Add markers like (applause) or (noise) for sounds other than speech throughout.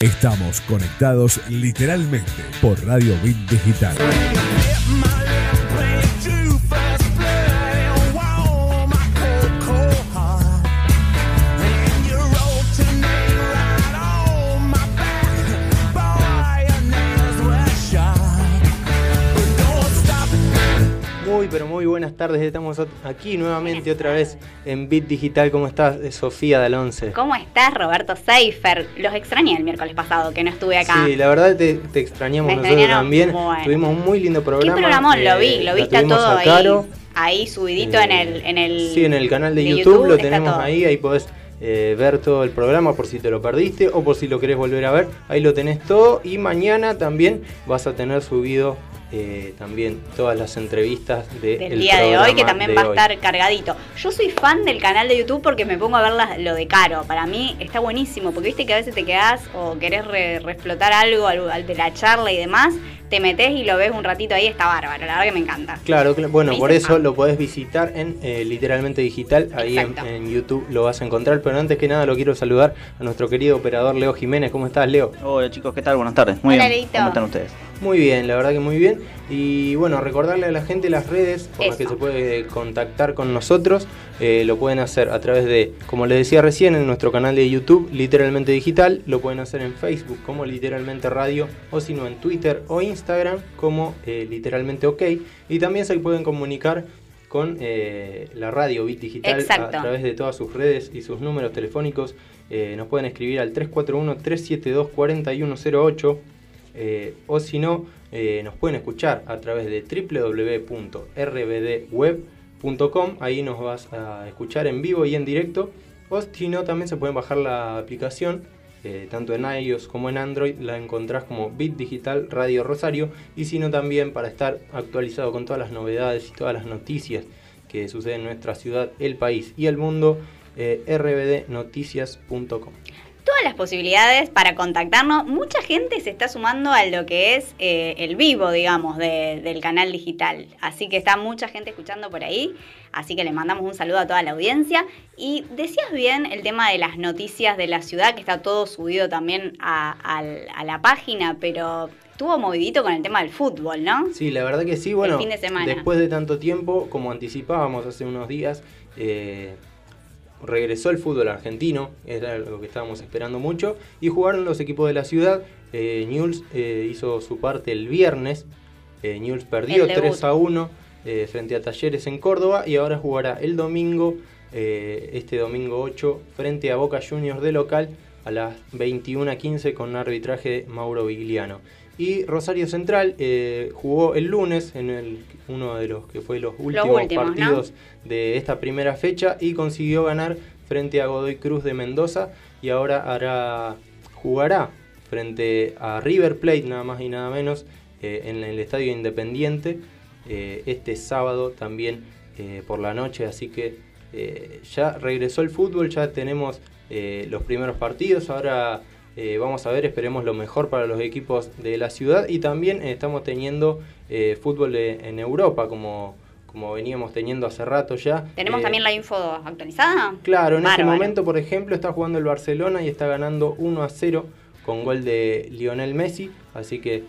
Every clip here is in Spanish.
Estamos conectados literalmente por Radio Bit Digital. Tardes. Estamos aquí nuevamente otra vez en Bit Digital. ¿Cómo estás, Sofía del 11? ¿Cómo estás, Roberto Seifer? Los extrañé el miércoles pasado, que no estuve acá. Sí, la verdad te, te extrañamos Me nosotros también. bueno. Tuvimos un muy lindo programa. ¿Qué programón? Lo vi, eh, lo viste todo a ahí. Caro. Ahí subidito Eh, en el, en el. Sí, en el canal de, de YouTube, lo tenemos todo. ahí, ahí podés eh, ver todo el programa por si te lo perdiste o por si lo querés volver a ver, ahí lo tenés todo y mañana también vas a tener subido eh, también todas las entrevistas de Del el día de hoy, que también va a hoy. estar cargadito. Yo soy fan del canal de YouTube porque me pongo a ver las- lo de Caro. Para mí está buenísimo, porque viste que a veces te quedás o querés re- reflotar algo al, al de la charla y demás, te metés y lo ves un ratito ahí, está bárbaro. La verdad que me encanta. Claro, cl- bueno, Me por eso fan. lo podés visitar en eh, Literalmente Digital, ahí en, YouTube lo vas a encontrar, pero antes que nada lo quiero saludar a nuestro querido operador Leo Jiménez, ¿cómo estás Leo? Hola chicos, ¿qué tal? Buenas tardes. Muy Hola, bien. Leito. ¿Cómo están ustedes? Muy bien, la verdad que muy bien. Y bueno, recordarle a la gente las redes por las que se puede contactar con nosotros. Eh, lo pueden hacer a través de, como les decía recién, en nuestro canal de YouTube, Literalmente Digital. Lo pueden hacer en Facebook como Literalmente Radio o si no en Twitter o Instagram como eh, Literalmente OK. Y también se pueden comunicar con eh, la radio Bit Digital a, Exacto. a través de todas sus redes y sus números telefónicos. Eh, nos pueden escribir al 341-372-4108 eh, o si no, nos pueden escuchar a través de www.rbdweb.com. Ahí nos vas a escuchar en vivo y en directo. O si no, también se pueden bajar la aplicación, eh, tanto en iOS como en Android. La encontrás como Bit Digital Radio Rosario. Y si no, también para estar actualizado con todas las novedades y todas las noticias que suceden en nuestra ciudad, el país y el mundo, eh, rbdnoticias.com. todas las posibilidades para contactarnos. Mucha gente se está sumando a lo que es eh, el vivo, digamos, de- del canal digital. Así que está mucha gente escuchando por ahí. Así que le mandamos un saludo a toda la audiencia. Y decías bien el tema de las noticias de la ciudad, que está todo subido también a, la página, pero estuvo movidito con el tema del fútbol, ¿no? Sí, la verdad que sí. Bueno, fin de semana. después de tanto tiempo, como anticipábamos hace unos días, eh, regresó el fútbol argentino, era lo que estábamos esperando mucho, y jugaron los equipos de la ciudad. Eh, Newell's eh, hizo su parte el viernes, eh, Newell's perdió El debut. 3 a 1 eh, frente a Talleres en Córdoba y ahora jugará el domingo, este domingo 8, frente a Boca Juniors de local a las 21 a 15 con arbitraje de Mauro Vigliano. Y Rosario Central eh, jugó el lunes en el, uno de los que fue los últimos, últimos, ¿no? partidos de esta primera fecha y consiguió ganar frente a Godoy Cruz de Mendoza y ahora hará jugará frente a River Plate nada más y nada menos eh, en el Estadio Independiente eh, este sábado también por la noche así que ya regresó el fútbol ya tenemos los primeros partidos ahora eh, vamos a ver, esperemos lo mejor para los equipos de la ciudad y también eh, estamos teniendo eh, fútbol de- en Europa como, como veníamos teniendo hace rato ya. ¿Tenemos Eh, también la info actualizada? Claro, en este Bárbaro. momento, por ejemplo, está jugando el Barcelona y está ganando 1 a 0 con gol de Lionel Messi, así que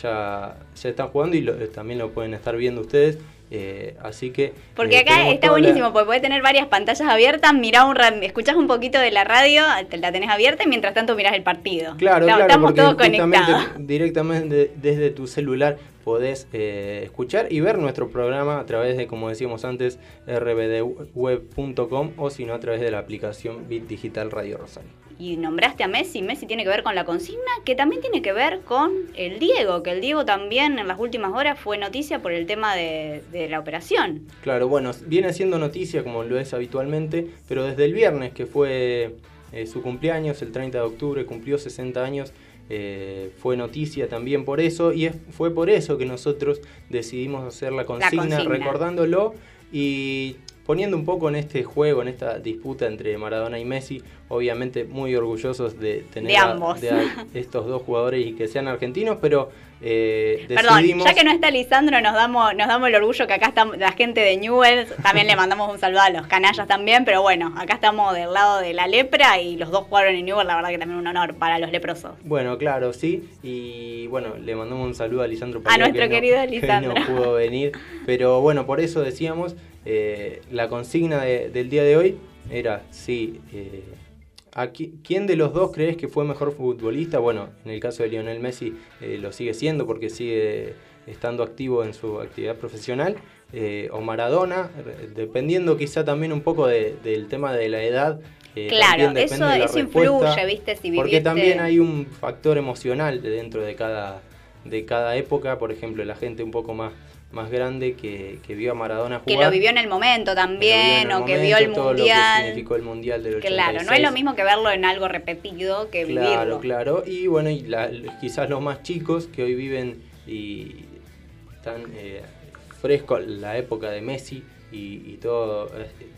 ya, ya están jugando y lo- también lo pueden estar viendo ustedes. Eh, así que. Porque eh, acá está la- buenísimo, porque puedes tener varias pantallas abiertas, mirá un escuchás un poquito de la radio, te la tenés abierta y mientras tanto mirás el partido. Claro, Está- claro, Estamos todos conectados. directamente desde tu celular podés eh, escuchar y ver nuestro programa a través de, como decíamos antes, rbdweb.com o si no a través de la aplicación Bit Digital Radio Rosario. Y nombraste a Messi, Messi tiene que ver con la consigna, que también tiene que ver con el Diego, que el Diego también en las últimas horas fue noticia por el tema de, de la operación. Claro, bueno, viene siendo noticia como lo es habitualmente, pero desde el viernes, que fue eh, su cumpleaños, el 30 de octubre, cumplió 60 años, eh, fue noticia también por eso, y es- fue por eso que nosotros decidimos hacer la consigna, consigna. recordándolo y poniendo un poco en este juego, en esta disputa entre Maradona y Messi, obviamente muy orgullosos de tener De a- ambos. de a estos dos jugadores y que sean argentinos, pero eh, Perdón, ya que no está Lisandro, nos damos, nos damos el orgullo que acá está la gente de Newell's, también le mandamos un saludo a los canallas también, pero bueno, acá estamos del lado de la lepra y los dos jugaron en Newell's, la verdad que también un honor para los leprosos. Bueno, claro, sí, y bueno, le mandamos un saludo a Lisandro A nuestro querido (laughs) Lisandro. Que no pudo venir, pero bueno, por eso decíamos, eh, la consigna del día de hoy era, sí, eh, ¿Quién de los dos crees que fue mejor futbolista? Bueno, en el caso de Lionel Messi eh, lo sigue siendo porque sigue estando activo en su actividad profesional. Eh, o Maradona, dependiendo quizá también un poco del tema de la edad. Eh, claro, eso, influye, ¿viste? Si Porque también hay un factor emocional dentro de cada, de cada época. Por ejemplo, la gente un poco más más grande que, vio a Maradona jugar. Que lo vivió en el momento también, o que vio el todo mundial. Lo que significó el mundial del 86. Claro, no es lo mismo que verlo en algo repetido que vivirlo. Claro, claro. Y bueno, y quizás los más chicos que hoy viven y están eh, frescos la época de Messi y, todos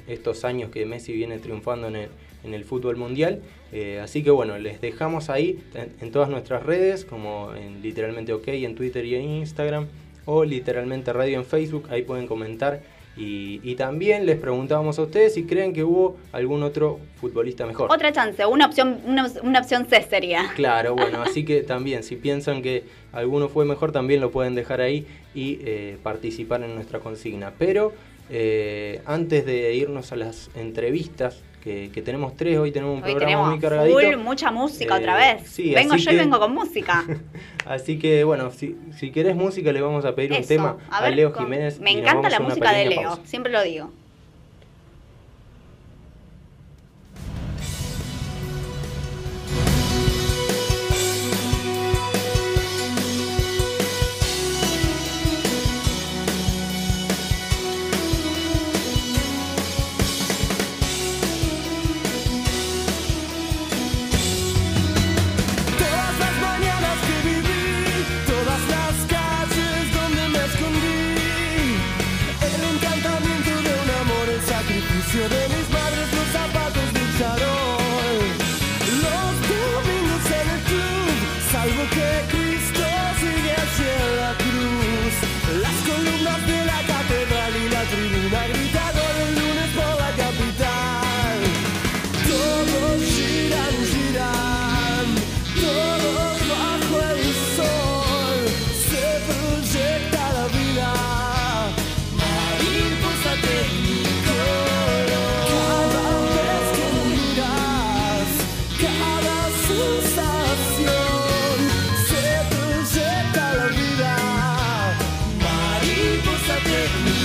estos años que Messi viene triunfando en el, en el fútbol mundial. Eh, así que bueno, les dejamos ahí en, en, todas nuestras redes, como en literalmente OK, en Twitter y en Instagram o literalmente radio en Facebook, ahí pueden comentar. Y, también les preguntábamos a ustedes si creen que hubo algún otro futbolista mejor. Otra chance, una opción, una, opción C sería. Claro, (laughs) bueno, así que también, si piensan que alguno fue mejor, también lo pueden dejar ahí y eh, participar en nuestra consigna. Pero eh, antes de irnos a las entrevistas que, tenemos tres, hoy tenemos un programa muy cargadito. Full, mucha música otra eh, vez. vengo yo y vengo con música. (laughs) así que bueno, si, si querés música le vamos a pedir un tema a, Leo Jiménez. Me encanta la música de Leo, siempre lo digo. to believe imposible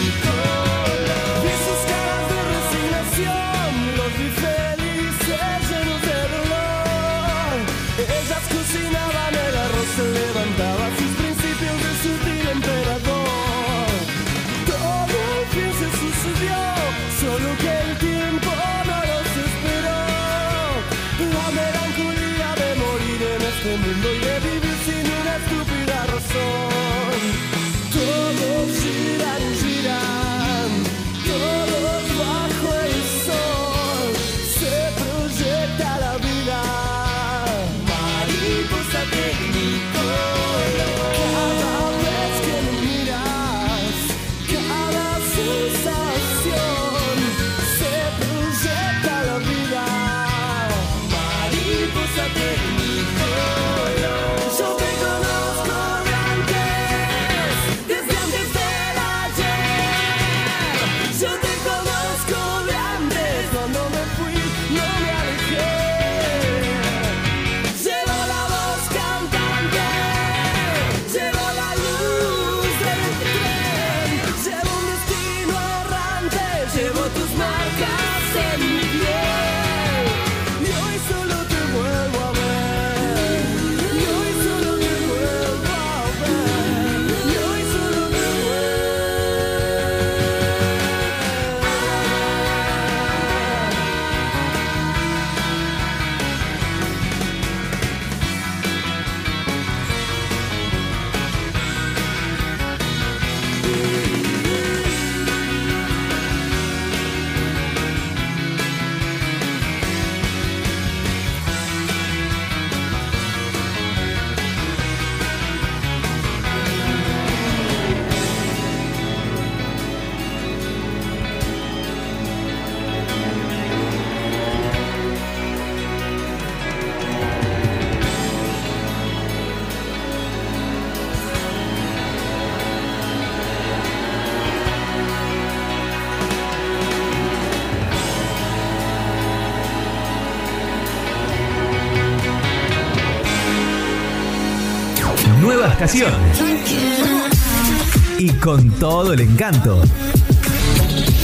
con todo el encanto.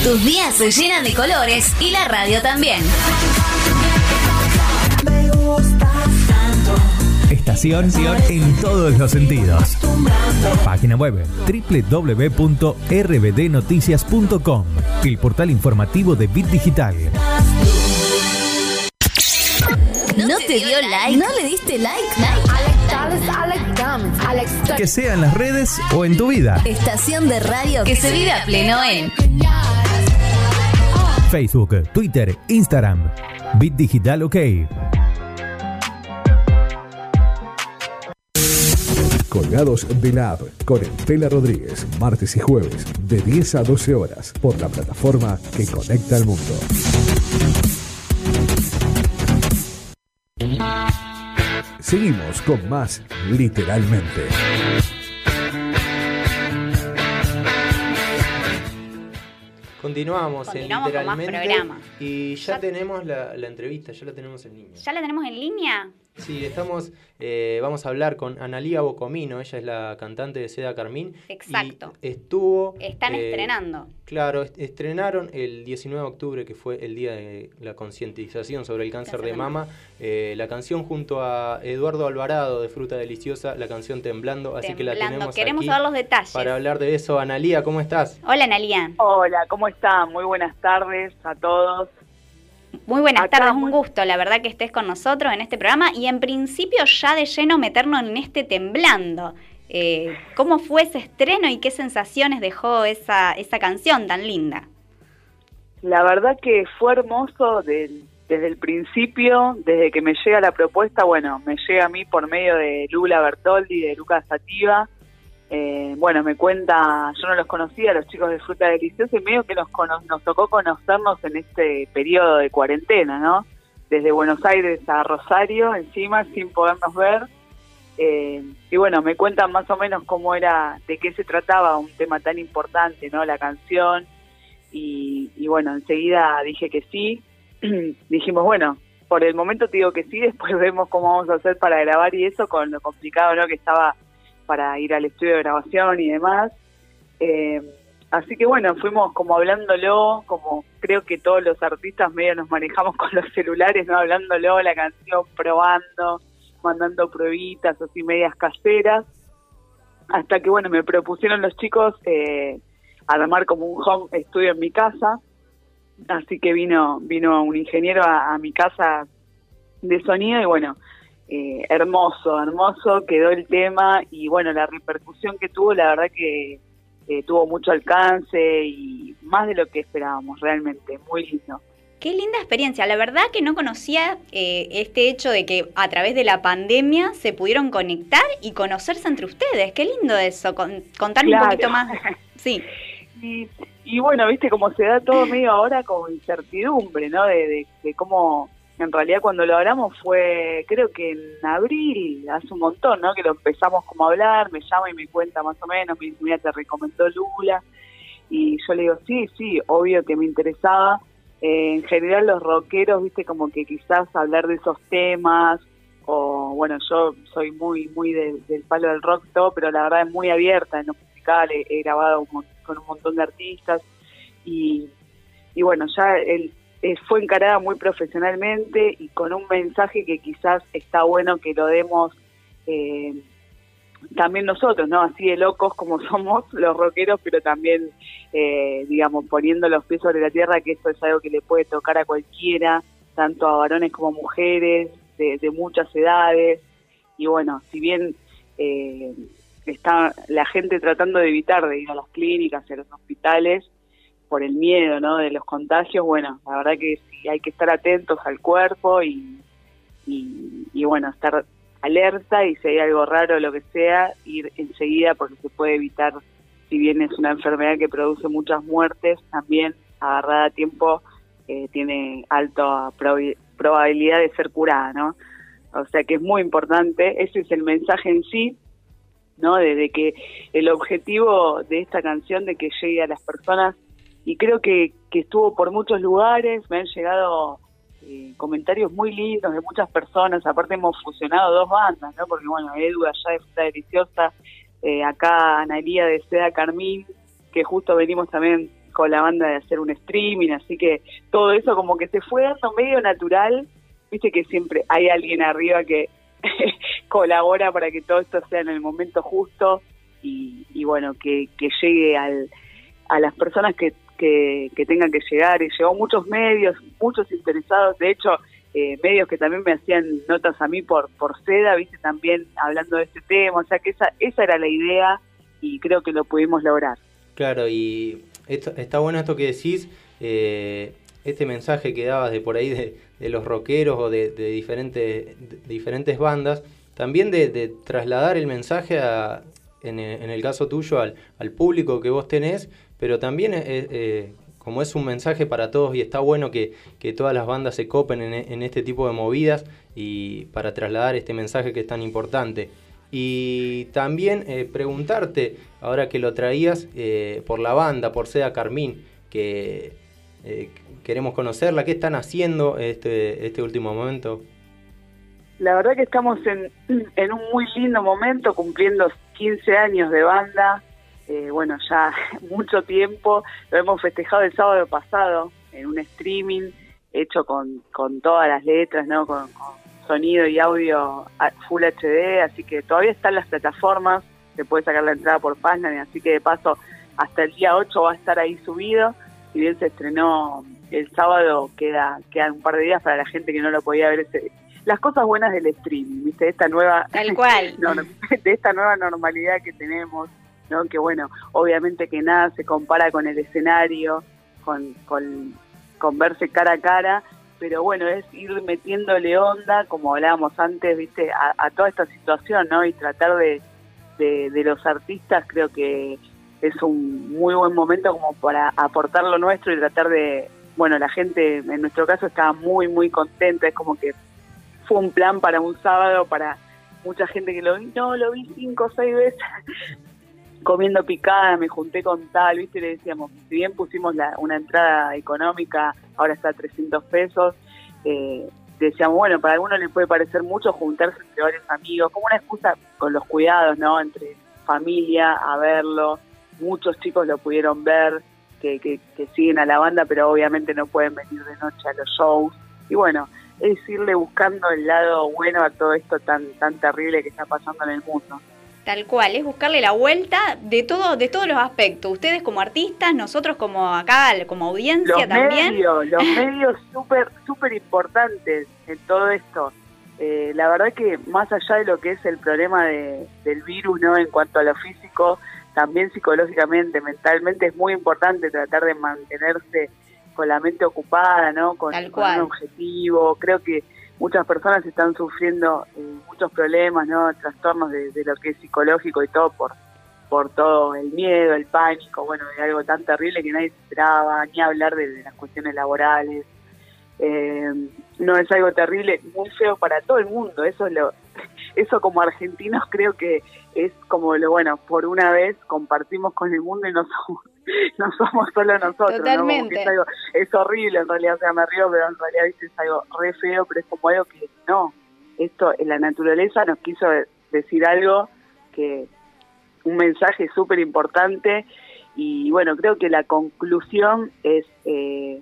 Tus días se llenan de colores y la radio también. Estación en todos los sentidos. Página web www.rbdnoticias.com, el portal informativo de Bit Digital. ¿No te dio like? Que sea en las redes o en tu vida. Estación de radio que se vive a pleno en Facebook, Twitter, Instagram. Bit Digital OK. Colgados de la App con Estela Rodríguez, martes y jueves, de 10 a 12 horas, por la plataforma que conecta al mundo. Seguimos con más literalmente. Continuamos, Continuamos en con más literalmente programa. y ya, Ya- tenemos la, la entrevista, ya la tenemos en línea. ¿Ya la tenemos en línea? Sí, estamos, eh, vamos a hablar con Analía Bocomino, ella es la cantante de Seda Carmín. y Exacto. estuvo... Están eh, estrenando. Claro, est- estrenaron el 19 de octubre, que fue el día de la concientización sobre el cáncer Cáncer de mama, eh, la canción junto a Eduardo Alvarado de Fruta Deliciosa, la canción Temblando, así que la Temblando. tenemos Queremos aquí saber los detalles. para hablar de eso. Analía, ¿cómo estás? Hola, Analia. Hola, ¿cómo están? Muy buenas tardes a todos. Muy buenas Acá tardes, un gusto, la verdad que estés con nosotros en este programa y en principio ya de lleno meternos en este temblando. Eh, ¿Cómo fue ese estreno y qué sensaciones dejó esa, esa canción tan linda? La verdad que fue hermoso del- desde el principio, desde que me llega la propuesta, bueno, me llega a mí por medio de Lula Bertoldi, de Lucas Sativa. Eh, bueno, me cuenta, yo no los conocía, los chicos de Fruta Deliciosa, y medio que nos, nos tocó conocernos en este periodo de cuarentena, ¿no? Desde Buenos Aires a Rosario, encima, sin podernos ver. Eh, y bueno, me cuentan más o menos cómo era, de qué se trataba un tema tan importante, ¿no? La canción. Y, y bueno, enseguida dije que sí. (clears throat) Dijimos, bueno, por el momento te digo que sí, (laughs) después vemos cómo vamos a hacer para grabar y eso, con lo complicado, ¿no? Que estaba para ir al estudio de grabación y demás. Eh, así que bueno, fuimos como hablándolo, como creo que todos los artistas medio nos manejamos (laughs) con los celulares, ¿no? Hablándolo, la canción, probando, mandando pruebitas así medias caseras, hasta que bueno, me propusieron los chicos eh, armar como un home estudio en mi casa, así que vino, vino un ingeniero a, a mi casa de sonido y bueno, eh, hermoso, hermoso quedó el tema y bueno, la repercusión que tuvo, la verdad que eh, tuvo mucho alcance y más de lo que esperábamos, realmente, muy lindo. Qué linda experiencia. La verdad que no conocía eh, este hecho de que a través de la pandemia se pudieron conectar y conocerse entre ustedes. Qué lindo eso. Con, contarme Claro. un poquito más. Sí. (laughs) Y, y bueno, viste cómo se da todo medio ahora como incertidumbre, ¿no? De, de, de cómo, en realidad cuando lo hablamos fue, creo que en abril, hace un montón, ¿no? Que lo empezamos como a hablar, me llama y me cuenta más o menos, me mira, te recomendó Lula. Y yo le digo, sí, sí, obvio que me interesaba. Eh, en general los rockeros, viste, como que quizás hablar de esos temas, o bueno, yo soy muy, muy de- del palo del rock, todo, pero la verdad es muy abierta en lo musical, he, grabado un con un montón de artistas y, y bueno, ya él eh, fue encarada muy profesionalmente y con un mensaje que quizás está bueno que lo demos eh, también nosotros, ¿no? Así de locos como (laughs) somos los rockeros, pero también, eh, digamos, poniendo los pies sobre la tierra, que esto es algo que le puede tocar a cualquiera, tanto a varones como mujeres, de, muchas edades. Y bueno, si bien eh, está la gente tratando de evitar de ir a las clínicas, a los hospitales, por el miedo, ¿no? De los contagios, bueno, la verdad que sí hay que estar atentos al cuerpo y, y, y bueno, estar alerta y si hay algo raro o lo que sea, ir enseguida porque se puede evitar, si bien es una enfermedad que produce muchas muertes, también agarrada a tiempo eh, tiene alta probabilidad de ser curada, ¿no? O sea que es muy importante, ese es el mensaje en sí, ¿no? De, de que el objetivo de esta canción de que llegue a las personas y creo que, que estuvo por muchos lugares, me han llegado eh, comentarios muy lindos de muchas personas. Aparte hemos fusionado dos bandas, ¿no? Porque bueno, Edu allá de Fruta Deliciosa, eh, acá Analía de Seda Carmín, que justo venimos también con la banda de hacer un streaming, así que todo eso como que se fue dando medio natural. Viste que siempre hay alguien arriba que (laughs) colabora para que todo esto sea en el momento justo y, bueno, que, que llegue al, a las personas que, que, tengan que llegar. Y llegó muchos medios, muchos interesados, de hecho, eh, medios que también me hacían notas a mí por, por seda, viste, también hablando de este tema, o sea que esa, esa era la idea y creo que lo pudimos lograr. Claro, y esto, está bueno esto que decís, eh, este mensaje que dabas de por ahí de, de los rockeros o de, de diferentes, diferentes bandas, también de, de, trasladar el mensaje a, en, el caso tuyo al, al, público que vos tenés, pero también eh, eh, como es un mensaje para todos y está bueno que, que todas las bandas se copen en, este tipo de movidas y para trasladar este mensaje que es tan importante. Y también eh, preguntarte, ahora que lo traías, eh, por la banda, por Seda Carmín, que eh, queremos conocerla, ¿qué están haciendo este, este último momento? La verdad que estamos en, en un muy lindo momento, cumpliendo 15 años de banda, eh, bueno, ya (laughs) mucho tiempo, lo hemos festejado el sábado pasado en un streaming hecho con, con todas las letras, ¿no? Con, con, sonido y audio Full HD, así que todavía están las plataformas, se puede sacar la entrada por Fastnet, así que de paso hasta el día 8 va a estar ahí subido, si bien se estrenó el sábado, queda quedan un par de días para la gente que no lo podía ver ese las cosas buenas del streaming, ¿viste? Esta nueva Tal cual. (laughs) de esta nueva normalidad que tenemos Que bueno, obviamente que nada se compara con el escenario, con, con, con verse cara a cara, pero bueno, es ir metiéndole onda, como hablábamos antes, viste, a, toda esta situación, ¿no? Y tratar de, de, los artistas, creo que es un muy buen momento como para aportar lo nuestro y tratar de, bueno, la gente en nuestro caso estaba muy, muy contenta, es como que fue un plan para un sábado, para mucha gente que lo vi, no, lo vi cinco o seis veces, comiendo picada, me junté con tal, ¿viste? Le decíamos, si bien pusimos la, una entrada económica, ahora está a 300 pesos, eh, decíamos, bueno, para algunos les puede parecer mucho juntarse entre varios amigos, como una excusa con los cuidados, ¿no? Entre familia, a verlo, muchos chicos lo pudieron ver, que, que, que siguen a la banda, pero obviamente no pueden venir de noche a los shows, y bueno, es irle buscando el lado bueno a todo esto tan, tan terrible que está pasando en el mundo. Tal cual, es buscarle la vuelta de todo, de todos los aspectos. Ustedes como artistas, nosotros como acá, como audiencia los también. Medios, los (laughs) medios súper, súper importantes en todo esto. Eh, la verdad que más allá de lo que es el problema de, del virus, ¿no? En cuanto a lo físico, también psicológicamente, mentalmente es muy importante tratar de mantenerse con la mente ocupada, ¿no? Con, con un objetivo. Creo que muchas personas están sufriendo eh, muchos problemas, ¿no? Trastornos de, lo que es psicológico y todo por por todo el miedo, el pánico, bueno, de algo tan terrible que nadie se esperaba, ni hablar de, de las cuestiones laborales. Eh, no es algo terrible, muy feo para todo el mundo. Eso es lo, (laughs) eso como argentinos creo que es como lo bueno, por una vez compartimos con el mundo y no (laughs) somos, no somos solo nosotros. Totalmente. ¿no? Es, algo, es, horrible en realidad, o sea, me río, pero en realidad es algo re feo, pero es como algo que no. Esto, en la naturaleza nos quiso decir algo que, un mensaje súper importante y bueno, creo que la conclusión es eh,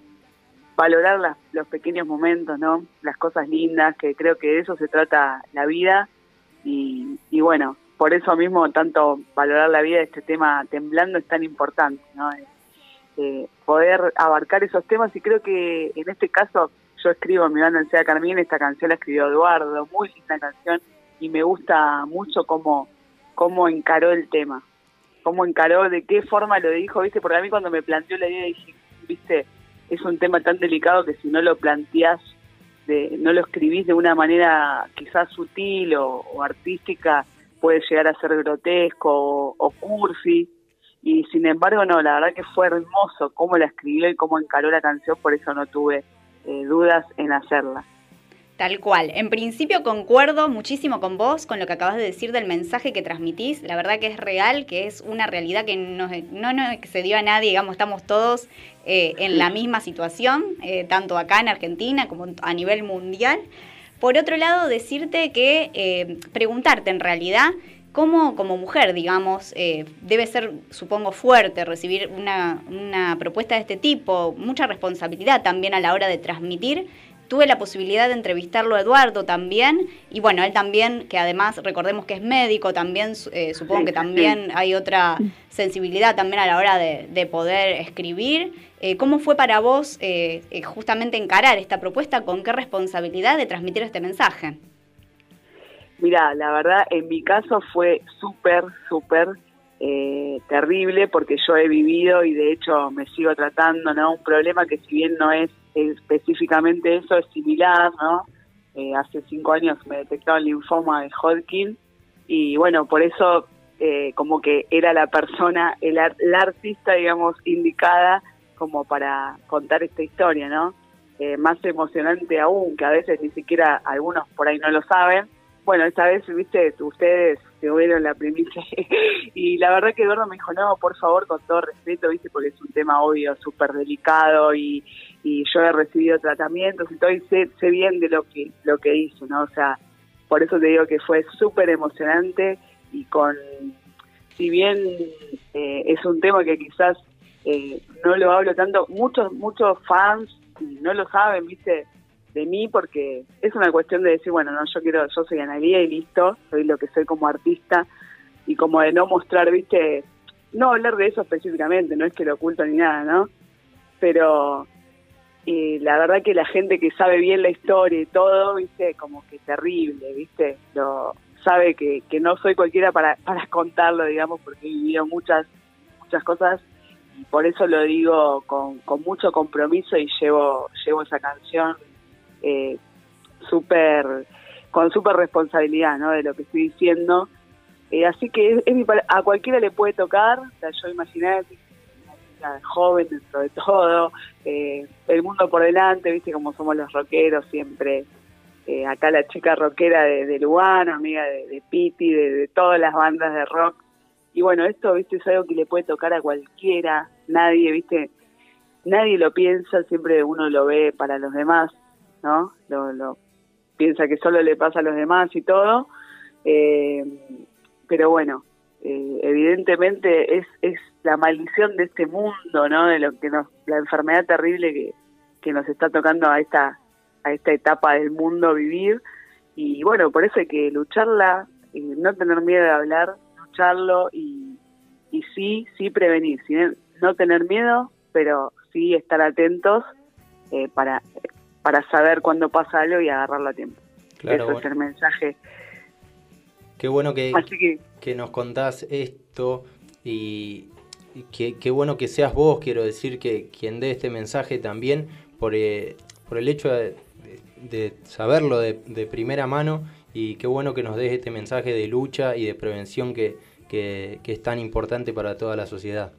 valorar las, los pequeños momentos, ¿no? Las cosas lindas, que creo que de eso se trata la vida. Y, y bueno, por eso mismo tanto valorar la vida de este tema temblando es tan importante, ¿no? Eh, eh, poder abarcar esos temas. Y creo que en este caso yo escribo mi banda en Sea Carmín, esta canción la escribió Eduardo, muy linda canción. Y me gusta mucho cómo, cómo encaró el tema, cómo encaró, de qué forma lo dijo, viste, porque a mí cuando me planteó la idea dije, viste, es un tema tan delicado que si no lo planteás, de, no lo escribís de una manera quizás sutil o, artística, puede llegar a ser grotesco o, o, cursi. Y sin embargo, no, la verdad que fue hermoso cómo la escribió y cómo encaró la canción, por eso no tuve eh, dudas en hacerla. Tal cual. En principio concuerdo muchísimo con vos, con lo que acabas de decir del mensaje que transmitís. La verdad que es real, que es una realidad que no, no nos excedió a nadie, digamos, estamos todos eh, en la misma situación, eh, tanto acá en Argentina como a nivel mundial. Por otro lado, decirte que eh, preguntarte en realidad cómo como mujer, digamos, debe ser, supongo, fuerte recibir una, una propuesta de este tipo, mucha responsabilidad también a la hora de transmitir Tuve la posibilidad de entrevistarlo a Eduardo también, y bueno, él también, que además recordemos que es médico, también eh, supongo que también hay otra sensibilidad también a la hora de, poder escribir. Eh, ¿Cómo fue para vos eh, justamente encarar esta propuesta? ¿Con qué responsabilidad de transmitir este mensaje? Mira, la verdad, en mi caso fue súper, súper terrible porque yo he vivido y de hecho me sigo tratando, ¿no? Un problema que si bien no es específicamente eso es similar, ¿no? Eh, hace cinco años me detectaron linfoma de Hodgkin y bueno, por eso eh, como que era la persona, el, la artista, digamos, indicada como para contar esta historia, ¿no? Eh, más emocionante aún, que a veces ni siquiera algunos por ahí no lo saben. Bueno, esta vez, viste, ustedes tuvieron la primicia (laughs) y la verdad que Eduardo me dijo, no, por favor, con todo respeto, viste, porque es un tema obvio, súper delicado y, y yo he recibido tratamientos y todo y sé, bien de lo que lo que hizo, ¿no? O sea, por eso te digo que fue súper emocionante y con, si bien eh, es un tema que quizás eh, no lo hablo tanto, muchos muchos fans no lo saben, viste, de mí porque es una cuestión de decir, bueno, no, yo quiero, yo soy Analia y listo, soy lo que soy como artista y como de no mostrar, viste, no hablar de eso específicamente, no es que lo oculto ni nada, ¿no? Pero y la verdad que la gente que sabe bien la historia y todo, viste, como que terrible, viste, lo sabe que, que no soy cualquiera para, para contarlo, digamos, porque he vivido muchas, muchas cosas y por eso lo digo con, con mucho compromiso y llevo, llevo esa canción eh, súper, con súper responsabilidad, ¿no? De lo que estoy diciendo. Eh, así que es, a cualquiera le puede tocar, o sea, yo imaginé joven dentro de todo, eh, el mundo por delante, viste como somos los rockeros siempre. Eh, acá la chica rockera de, de Lugano, amiga de, de Piti, de, todas las bandas de rock. Y bueno, esto, viste, es algo que le puede tocar a cualquiera, nadie, viste, nadie lo piensa, siempre uno lo ve para los demás, ¿no? Lo, lo piensa que solo le pasa a los demás y todo. Eh, pero bueno, eh, evidentemente es, es la maldición de este mundo, ¿no? De lo que nos, la enfermedad terrible que, que nos está tocando a esta, a esta etapa del mundo vivir. Y bueno, por eso hay que lucharla, no tener miedo de hablar, lucharlo y, y sí, sí prevenir, no tener miedo, pero sí estar atentos eh, para, para saber cuándo pasa algo y agarrarlo a tiempo. Claro, es el mensaje Qué bueno que, que, nos contás esto y, qué, bueno que seas vos, quiero decir, que quien dé este mensaje también por, eh, por el hecho de, saberlo de, primera mano y qué bueno que nos des este mensaje de lucha y de prevención que, que es tan importante para toda la sociedad.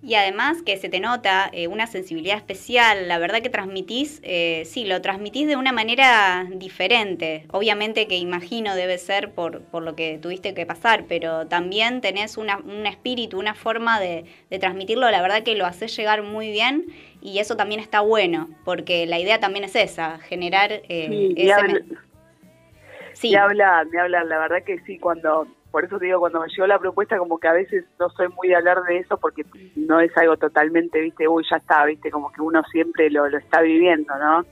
Y además que se te nota eh, una sensibilidad especial, la verdad que transmitís, eh, sí, lo transmitís de una manera diferente. Obviamente que imagino debe ser por, por lo que tuviste que pasar, pero también tenés una, un espíritu, una forma de, transmitirlo, la verdad que lo haces llegar muy bien y eso también está bueno, porque la idea también es esa, generar eh, ese... sí. Me habla, me habla, la verdad que sí, cuando por eso te digo, cuando me llegó la propuesta, como que a veces no soy muy de hablar de eso porque no es algo totalmente, viste, uy, ya está, viste, como que uno siempre lo, lo está viviendo, ¿no?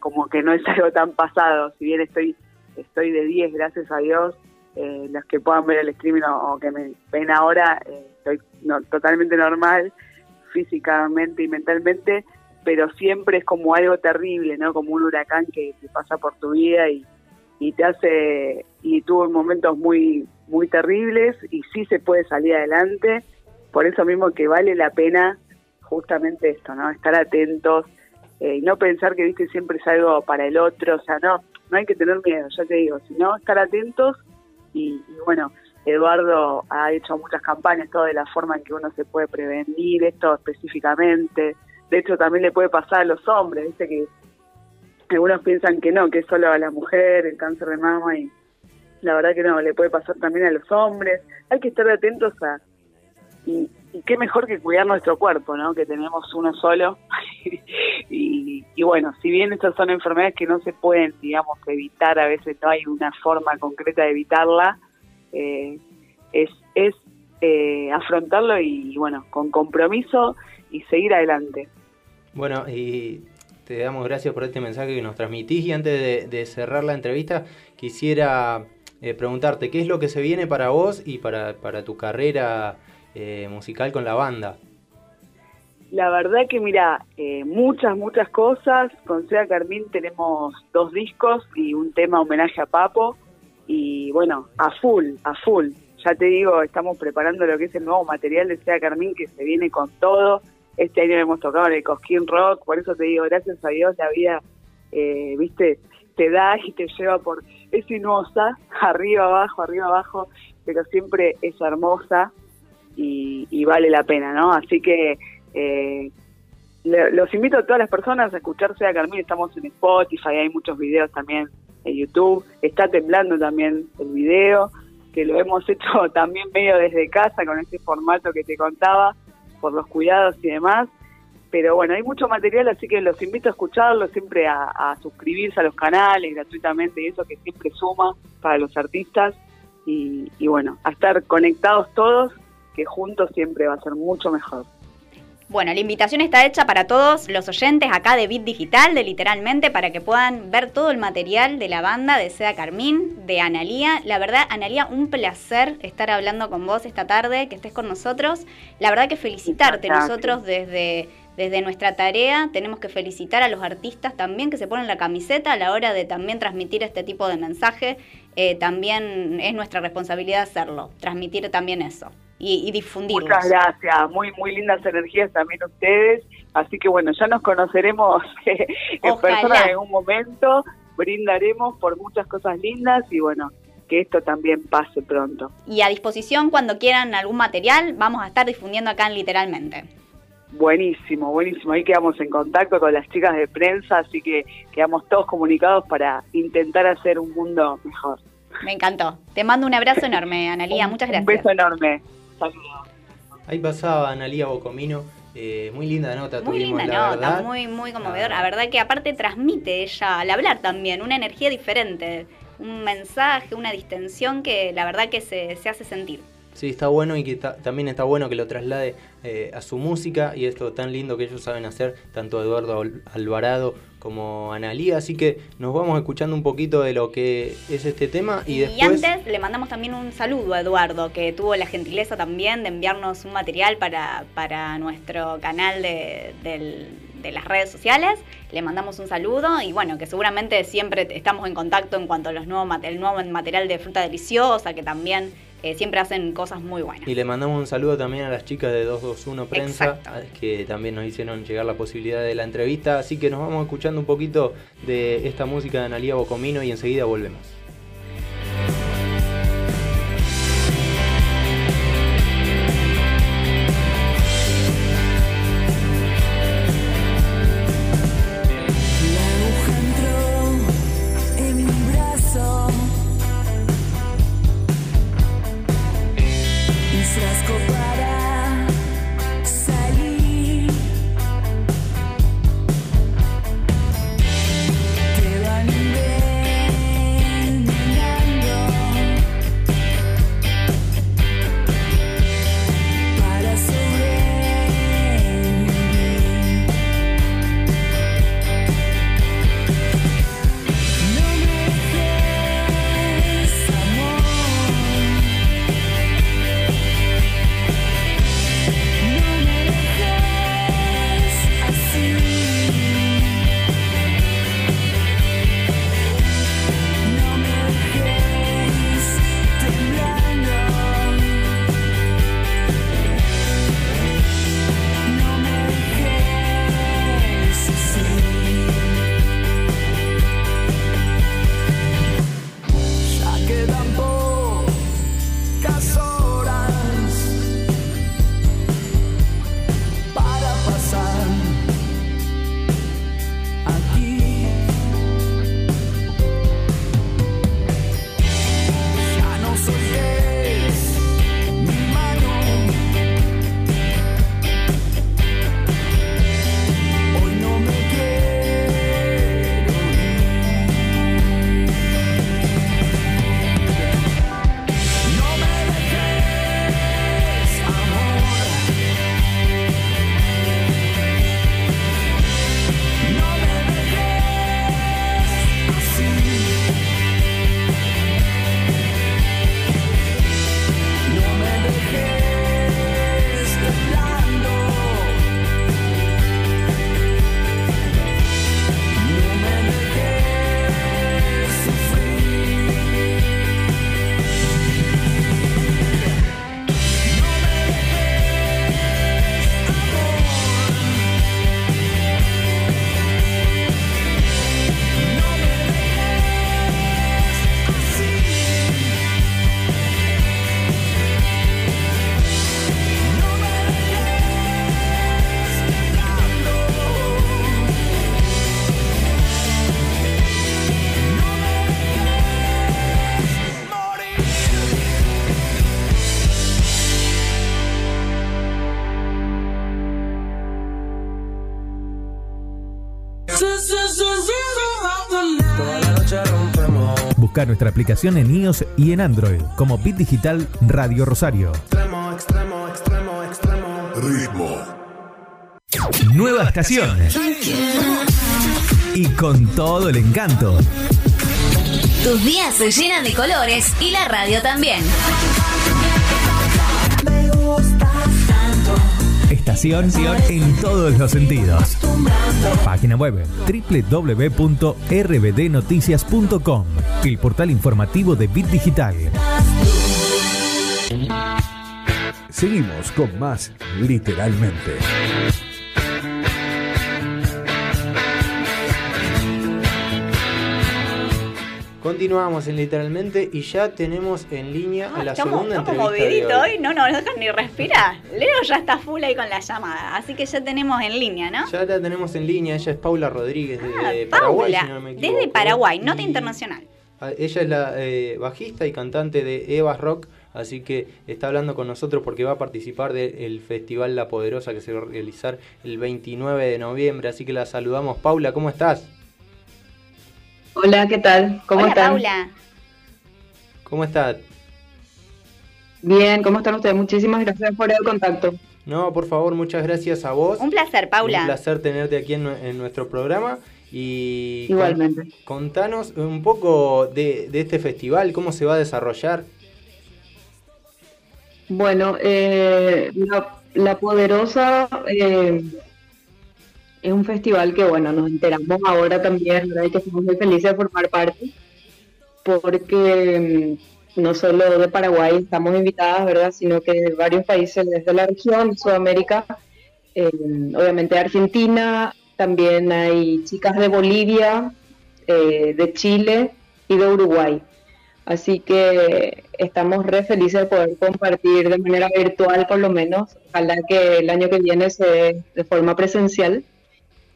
Como que no es (laughs) algo tan pasado, si bien estoy estoy de 10, gracias a Dios, eh, los que puedan ver el streaming o, que me ven ahora, eh, estoy totalmente normal, físicamente y mentalmente, pero siempre es como algo terrible, ¿no? Como un huracán que, pasa por tu vida y te hace, y tuvo momentos muy muy terribles y sí se puede salir adelante. Por eso mismo que vale la pena justamente esto, ¿no? Estar atentos eh, y no pensar que, viste, siempre es algo para el otro. O sea, no, no hay que tener miedo, ya te digo, sino estar atentos y, bueno, Eduardo ha hecho muchas campañas, todo de la forma en que uno se puede prevenir esto específicamente. De hecho, también le puede pasar a los hombres, viste que algunos piensan que no, que es solo a la mujer el cáncer de mama y la verdad que no, le puede pasar también a los hombres. Hay que estar atentos a... Y, qué mejor que cuidar nuestro cuerpo, ¿no? Que tenemos uno solo. (laughs) y, bueno, si bien estas son enfermedades que no se pueden, digamos, evitar, a veces no hay una forma concreta de evitarla, eh, es, es eh, afrontarlo y, bueno, con compromiso y seguir adelante. Bueno, y te damos gracias por este mensaje que nos transmitís y antes de, cerrar la entrevista quisiera eh, preguntarte qué es lo que se viene para vos y para, para tu carrera eh, musical con la banda. La verdad que mira, eh, muchas, muchas cosas. Con Sea Carmín tenemos dos discos y un tema homenaje a Papo. Y bueno, a full, a full. Ya te digo, estamos preparando lo que es el nuevo material de Sea Carmín que se viene con todo. Este año hemos tocado en el Cosquín Rock, por eso te digo, gracias a Dios la vida, eh, viste, te da y te lleva por... Es sinuosa, (laughs) arriba, abajo, arriba, abajo, pero siempre es hermosa y, vale la pena, ¿no? Así que eh, los invito a todas las personas a escucharse a Carmín, estamos en Spotify, hay muchos videos también en YouTube, está temblando también el video, que lo hemos (laughs) hecho también medio desde casa con este formato que te contaba, por los cuidados y demás. Pero bueno, hay mucho material, así que los invito a escucharlo, siempre a, suscribirse a los canales gratuitamente y eso que siempre suma para los artistas. Y, y bueno, a estar conectados todos, que juntos siempre va a ser mucho mejor. Bueno, la invitación está hecha para todos los oyentes acá de Bit Digital, de literalmente, para que puedan ver todo el material de la banda de Seda Carmín, de Analía. La verdad, Analía, un placer estar hablando con vos esta tarde, que estés con nosotros. La verdad que felicitarte. Nosotros desde, desde nuestra tarea tenemos que felicitar a los artistas también que se ponen la camiseta a la hora de también transmitir este tipo de mensaje. Eh, también es nuestra responsabilidad hacerlo, transmitir también eso y, y Muchas gracias, muy muy lindas energías también ustedes, así que bueno, ya nos conoceremos (laughs) en persona en un momento, brindaremos por muchas cosas lindas y bueno, que esto también pase pronto. Y a disposición cuando quieran algún material, vamos a estar difundiendo acá en Literalmente. Buenísimo, buenísimo. Ahí quedamos en contacto con las chicas de prensa, así que quedamos todos comunicados para intentar hacer un mundo mejor. Me encantó. Te mando un abrazo enorme, Analía. Muchas gracias. Un beso enorme. Ahí pasaba Analía Bocomino. Eh, muy linda nota muy tuvimos, linda la nota, verdad. muy, muy conmovedora. La verdad que aparte transmite ella, al hablar también, una energía diferente, un mensaje, una distensión que la verdad que se, se hace sentir. Sí, está bueno y que también está bueno que lo traslade eh, a su música y esto tan lindo que ellos saben hacer, tanto Eduardo Alvarado como Analía. Así que nos vamos escuchando un poquito de lo que es este tema y, y antes le mandamos también un saludo a Eduardo, que tuvo la gentileza también de enviarnos un material para, para nuestro canal de, de las redes sociales. Le mandamos un saludo y bueno, que seguramente siempre estamos en contacto en cuanto a los nuevos, el nuevo material de fruta deliciosa, que también eh, siempre hacen cosas muy buenas. Y le mandamos un saludo también a las chicas de 221 Prensa, que también nos hicieron llegar la posibilidad de la entrevista. Así que nos vamos escuchando un poquito de esta música de Analia Bocomino y enseguida volvemos. Busca nuestra aplicación en iOS y en Android como Bit Digital Radio Rosario. Extremo, extremo, extremo, extremo. Ritmo. Nueva estación. Y con todo el encanto. Tus días se llenan de colores y la radio también. En todos los sentidos. Página web www.rbdnoticias.com, el portal informativo de Bit Digital. Seguimos con más literalmente. Continuamos en literalmente y ya tenemos en línea a la estamos, segunda estamos entrevista de movidito hoy. hoy, no nos dejan ni respirar. Leo ya está full ahí con la llamada, así que ya tenemos en línea, ¿no? Ya la tenemos en línea, ella es Paula Rodríguez Ah, desde Paraguay, Paula, si no me equivoco. desde Paraguay, nota Y- internacional. Ah, Ella es la eh, bajista y cantante de Eva Rock, así que está hablando con nosotros porque va a participar del Festival La Poderosa que se va a realizar el 29 de noviembre, así que la saludamos. Paula, ¿cómo estás? Hola, ¿qué tal? ¿Cómo Hola, están? Paula. ¿Cómo estás? Bien, ¿cómo están ustedes? Muchísimas gracias por el contacto. No, por favor, muchas gracias a vos. Un placer, Paula. Un placer tenerte aquí en, nue- en nuestro programa. Y con- Igualmente. contanos un poco de, de este festival, cómo se va a desarrollar. Bueno, eh, la, La Poderosa eh, es un festival que, bueno, nos enteramos ahora también, ¿verdad? Y que estamos muy felices de formar parte, porque mm, no solo de Paraguay estamos invitadas, ¿verdad? Sino que de varios países de la región, Sudamérica, eh, obviamente Argentina, también hay chicas de Bolivia, eh, de Chile y de Uruguay. Así que estamos re felices de poder compartir de manera virtual por lo menos. Ojalá que el año que viene se de forma presencial.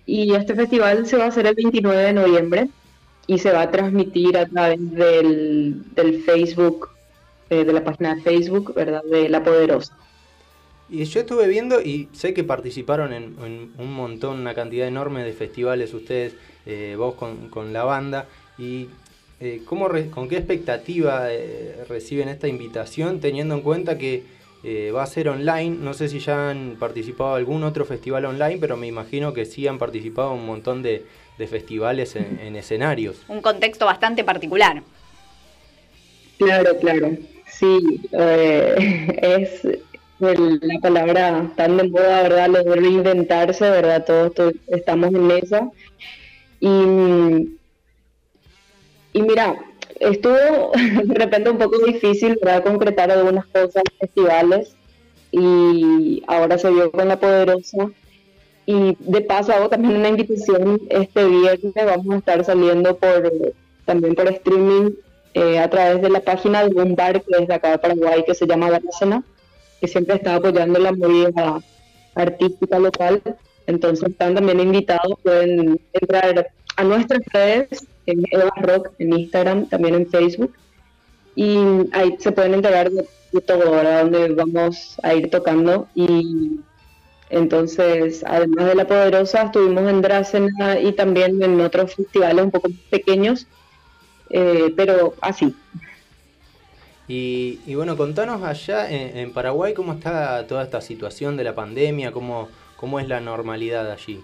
Y este festival se va a hacer el 29 de noviembre y se va a transmitir a través del, del Facebook, eh, de la página de Facebook, ¿verdad? De La Poderosa. Y yo estuve viendo y sé que participaron en, un montón, una cantidad enorme de festivales ustedes, eh, vos con, con la banda. Y eh, ¿cómo re- ¿Con qué expectativa eh, reciben esta invitación teniendo en cuenta que eh, va a ser online? No sé si ya han participado en algún otro festival online, pero me imagino que sí han participado en un montón de, de festivales en, en escenarios. Un contexto bastante particular. Claro, claro. Sí, eh, (laughs) es el- la palabra tan de moda, ¿verdad? Lo de reinventarse, ¿verdad? Todos to- estamos en esa. Y, y mira, estuvo (laughs) de repente un poco difícil, ¿verdad? Concretar algunas cosas, festivales, y ahora se vio con La Poderosa. Y de paso hago también una invitación, este viernes vamos a estar saliendo por también por streaming eh, a través de la página de un bar que es de acá de Paraguay que se llama Bárcena, que siempre está apoyando la movida artística local. Entonces están también invitados, pueden entrar a nuestras redes, en Eva Rock, en Instagram, también en Facebook, y ahí se pueden enterar de, de todo, ¿verdad? Donde vamos a ir tocando. Y entonces, además de La Poderosa, estuvimos en Dracena y también en otros festivales un poco más pequeños, eh, pero así. Y, y bueno, contanos allá en, en Paraguay cómo está toda esta situación de la pandemia, cómo, cómo es la normalidad allí.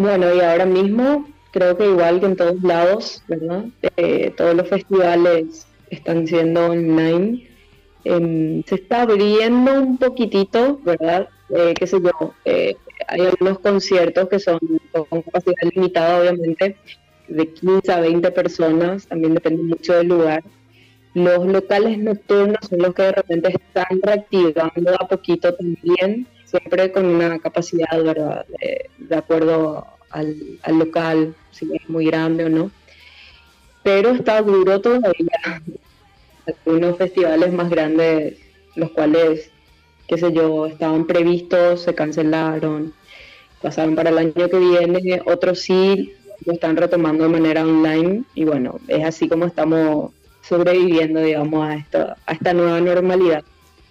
Bueno, y ahora mismo creo que igual que en todos lados, ¿verdad? Eh, todos los festivales están siendo online. Em, se está abriendo un poquitito, ¿verdad? Eh, qué sé yo, eh, hay algunos conciertos que son con capacidad limitada, obviamente, de 15 a 20 personas, también depende mucho del lugar. Los locales nocturnos son los que de repente están reactivando a poquito también, siempre con una capacidad, ¿verdad? De, acuerdo al, al local, si es muy grande o no. Pero está duro todavía. Algunos festivales más grandes, los cuales, qué sé yo, estaban previstos, se cancelaron, pasaron para el año que viene, otros sí lo están retomando de manera online y bueno, es así como estamos sobreviviendo, digamos, a, esto, a esta nueva normalidad.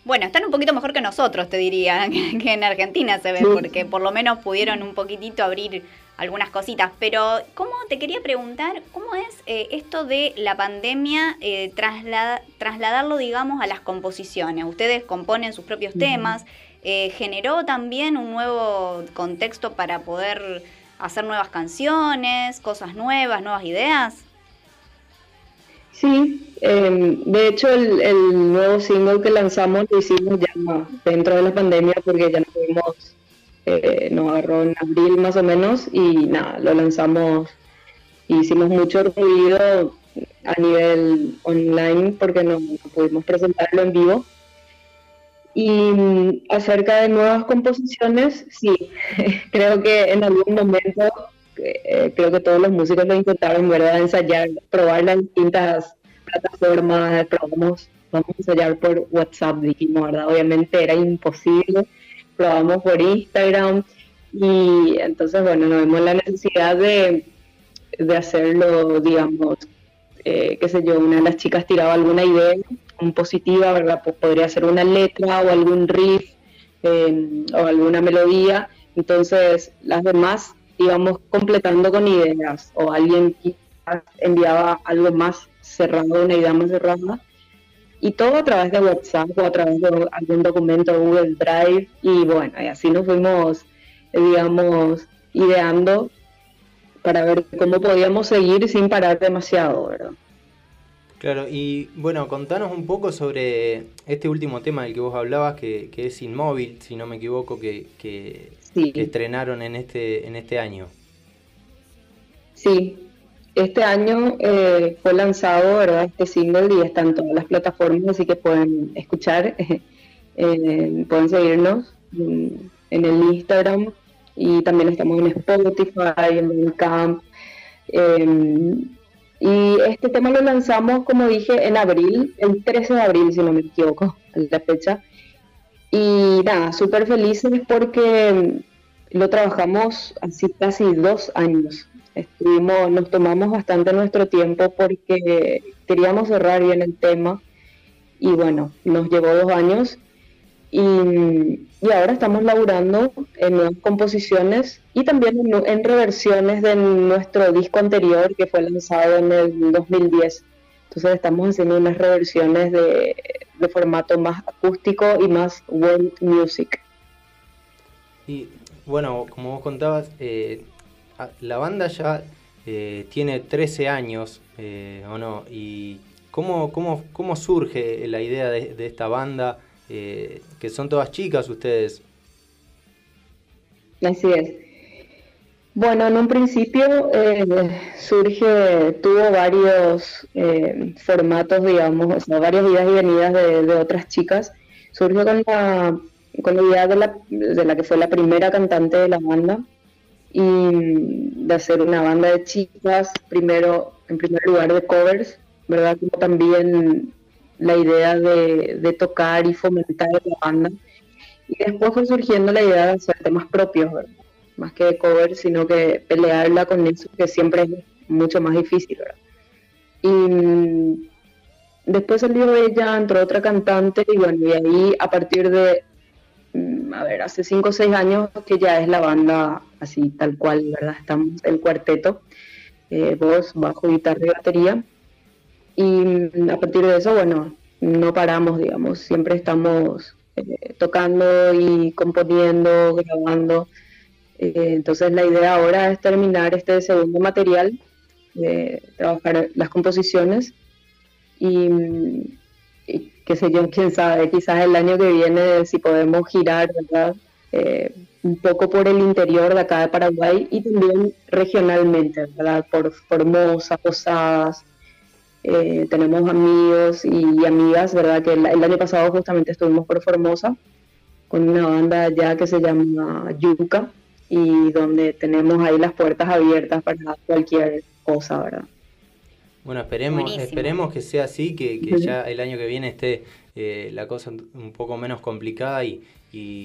Bueno, están un poquito mejor que nosotros, te diría, (laughs) que, en Argentina se ve, porque por lo menos pudieron un poquitito abrir algunas cositas. Pero, ¿cómo te quería preguntar, cómo es eh, esto de la pandemia, eh, trasladarlo, digamos, a las composiciones? Ustedes componen sus propios temas, eh, ¿generó también un nuevo contexto para poder hacer nuevas canciones, cosas nuevas, nuevas ideas? Sí, em, de hecho el, el, nuevo single que lanzamos lo hicimos ya dentro de la pandemia porque ya no pudimos eh, nos agarró en abril más o menos y nada, lo lanzamos, hicimos mucho ruido a nivel online porque no, pudimos presentarlo en vivo. Y mm, acerca de nuevas composiciones, sí, (laughs) creo que en algún momento, eh, creo que todos los músicos lo intentaron, ¿verdad? Ensayar, probar las distintas plataformas, probamos, vamos a ensayar por WhatsApp, dijimos, ¿verdad? Obviamente era imposible probamos por Instagram y entonces, bueno, nos vemos la necesidad de, de hacerlo, digamos, eh, qué sé yo, una de las chicas tiraba alguna idea positiva, ¿verdad? Pues podría ser una letra o algún riff em, o alguna melodía, entonces las demás íbamos completando con ideas o alguien enviaba algo más cerrado, una idea más cerrada y todo a través de WhatsApp o a través de algún documento Google Drive y bueno, y así nos fuimos, digamos, ideando para ver cómo podíamos seguir sin parar demasiado, ¿verdad? Claro, y bueno, contanos un poco sobre este último tema del que vos hablabas, que, que es Inmóvil, si no me equivoco, que, que estrenaron en este, en este año. Sí, este año eh, fue lanzado ¿verdad? este single y está en todas las plataformas, así que pueden escuchar, (laughs) eh, pueden seguirnos en, el Instagram y también estamos en Spotify, en Bandcamp. Em, y este tema lo lanzamos, como dije, en abril, el 13 de abril, si no me equivoco, la fecha. Y nada, súper felices porque lo trabajamos así casi dos años estuvimos, nos tomamos bastante nuestro tiempo porque queríamos cerrar bien el tema y bueno, nos llevó dos años y, y ahora estamos laburando en nuevas composiciones y también en, reversiones de nuestro disco anterior que fue lanzado en el 2010. Entonces estamos haciendo unas reversiones de, de formato más acústico y más world music. Y bueno, como vos contabas, eh, la banda ya eh, tiene 13 años, eh, ¿o no? ¿Y cómo, cómo, cómo surge la idea de, esta banda? Que son todas chicas ustedes. Así es. Bueno, en un principio surge, tuvo varios formatos, digamos, varias idas y venidas de, otras chicas. Surge con la, con la idea de la, de la que fue la primera cantante de la banda, y de hacer una banda de chicas, primero, en primer lugar de covers, ¿verdad? Como también la idea de, tocar y fomentar la banda. Y después fue surgiendo la idea de hacer temas propios, ¿verdad? Más que de covers, sino que pelearla con eso, que siempre es mucho más difícil, ¿verdad? Y mm, después salió ella, entró otra cantante, y bueno, y ahí a partir de Mm, a ver, hace 5 o 6 años que ya es la banda así tal cual, ¿verdad? Estamos el cuarteto, eh, voz, bajo, guitarra y batería. Y mm, a partir de eso, bueno, no paramos, digamos, siempre estamos eh, tocando y componiendo, grabando. Eh, entonces la idea ahora es terminar este segundo material, trabajar las composiciones y mm, qué sé yo, quién sabe, quizás el año que viene si podemos girar, ¿verdad? Eh, un poco por el interior de acá de Paraguay y también regionalmente, ¿verdad? Por Formosa, Posadas. Eh, tenemos amigos y amigas, ¿verdad? Que el, año pasado justamente estuvimos por Formosa con una banda allá que se llama Yuca y donde tenemos ahí las puertas abiertas para cualquier cosa, ¿verdad? Bueno, esperemos, esperemos que sea así, que, ya el año que viene esté eh, la cosa un poco menos complicada y,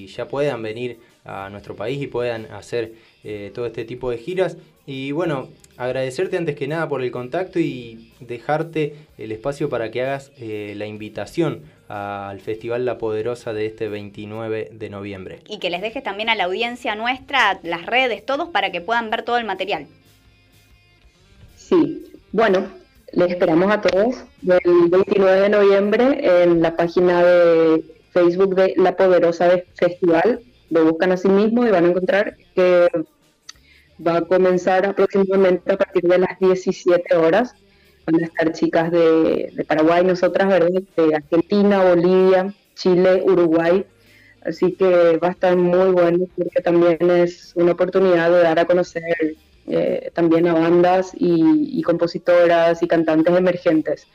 ya puedan venir a nuestro país y puedan hacer eh, todo este tipo de giras. Y bueno, agradecerte antes que nada por el contacto y dejarte el espacio para que hagas eh, la invitación al Festival La Poderosa de este 29 de noviembre. Y que les dejes también a la audiencia nuestra, las redes, todos, para que puedan ver todo el material. Sí, bueno, les esperamos a todos el 29 de noviembre en la página de Facebook de La Poderosa Festival. Lo buscan a sí mismo y van a encontrar que va a comenzar aproximadamente a partir de las 17 horas. Van a estar chicas de, Paraguay, nosotras, ¿verdad? De Argentina, Bolivia, Chile, Uruguay. Así que va a estar muy bueno porque también es una oportunidad de dar a conocer eh, también a bandas y, compositoras y cantantes emergentes.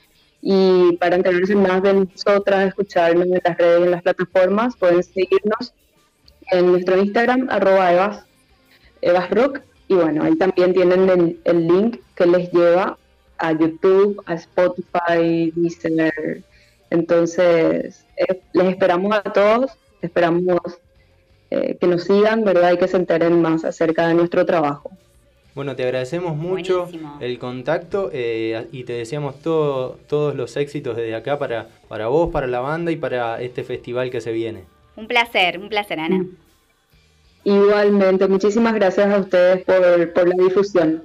Y para enterarse más de nosotras, escucharnos en las redes en las plataformas, pueden seguirnos en nuestro Instagram, arroba evas. Y bueno, ahí también tienen el, link que les lleva a YouTube, a Spotify, Deezer. Entonces, eh, les esperamos a todos, esperamos eh, que nos sigan, ¿verdad? Y que se enteren más acerca de nuestro trabajo. Bueno, te agradecemos mucho el contacto eh, y te deseamos todo, todos los éxitos desde acá para, para vos, para la banda y para este festival que se viene. Un placer, un placer, Ana. Igualmente, muchísimas gracias a ustedes por, por la difusión.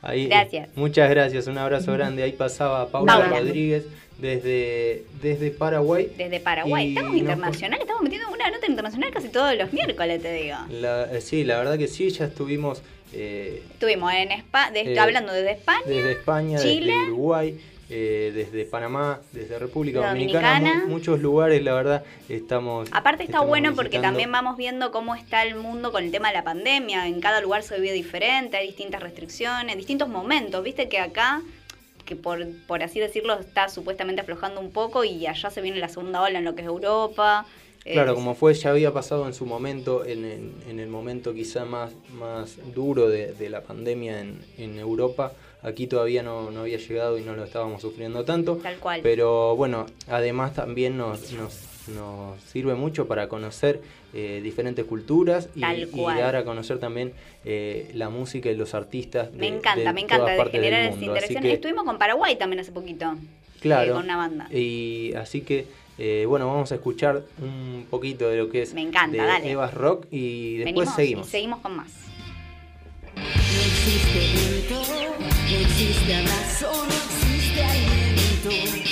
Ahí, gracias. Muchas gracias, un abrazo grande. Ahí pasaba Paula, Rodríguez desde, desde Paraguay. Desde Paraguay. Estamos internacional, estamos metiendo una nota internacional casi todos los miércoles, te digo. Eh, sí, la verdad que sí, ya estuvimos... Eh, Estuvimos en España, eh, hablando desde España, desde España, Chile, desde Uruguay, eh, desde Panamá, desde República Dominicana, muchos lugares, la verdad, estamos... Aparte está bueno porque también vamos viendo cómo está el mundo con el tema de la pandemia, en cada lugar se vive diferente, hay distintas restricciones, distintos momentos, viste que acá que por, por así decirlo está supuestamente aflojando un poco y allá se viene la segunda ola en lo que es Europa. Claro, como fue, ya había pasado en su momento, en, en, el momento quizá más, más duro de, de la pandemia en, en Europa, Aquí todavía no, había llegado y no lo estábamos sufriendo tanto. Tal cual. Pero bueno, además también nos, nos, nos sirve mucho para conocer eh, diferentes culturas y, dar a conocer también eh, la música y los artistas. De, me encanta, me encanta de generar esa interacción. Estuvimos con Paraguay también hace poquito. Claro. Eh, con una banda. Y así que. bueno, vamos a escuchar un poquito de lo que es Me encanta, de Evas Rock y después seguimos. Y seguimos con más. No existe no existe abrazo, no existe alimento,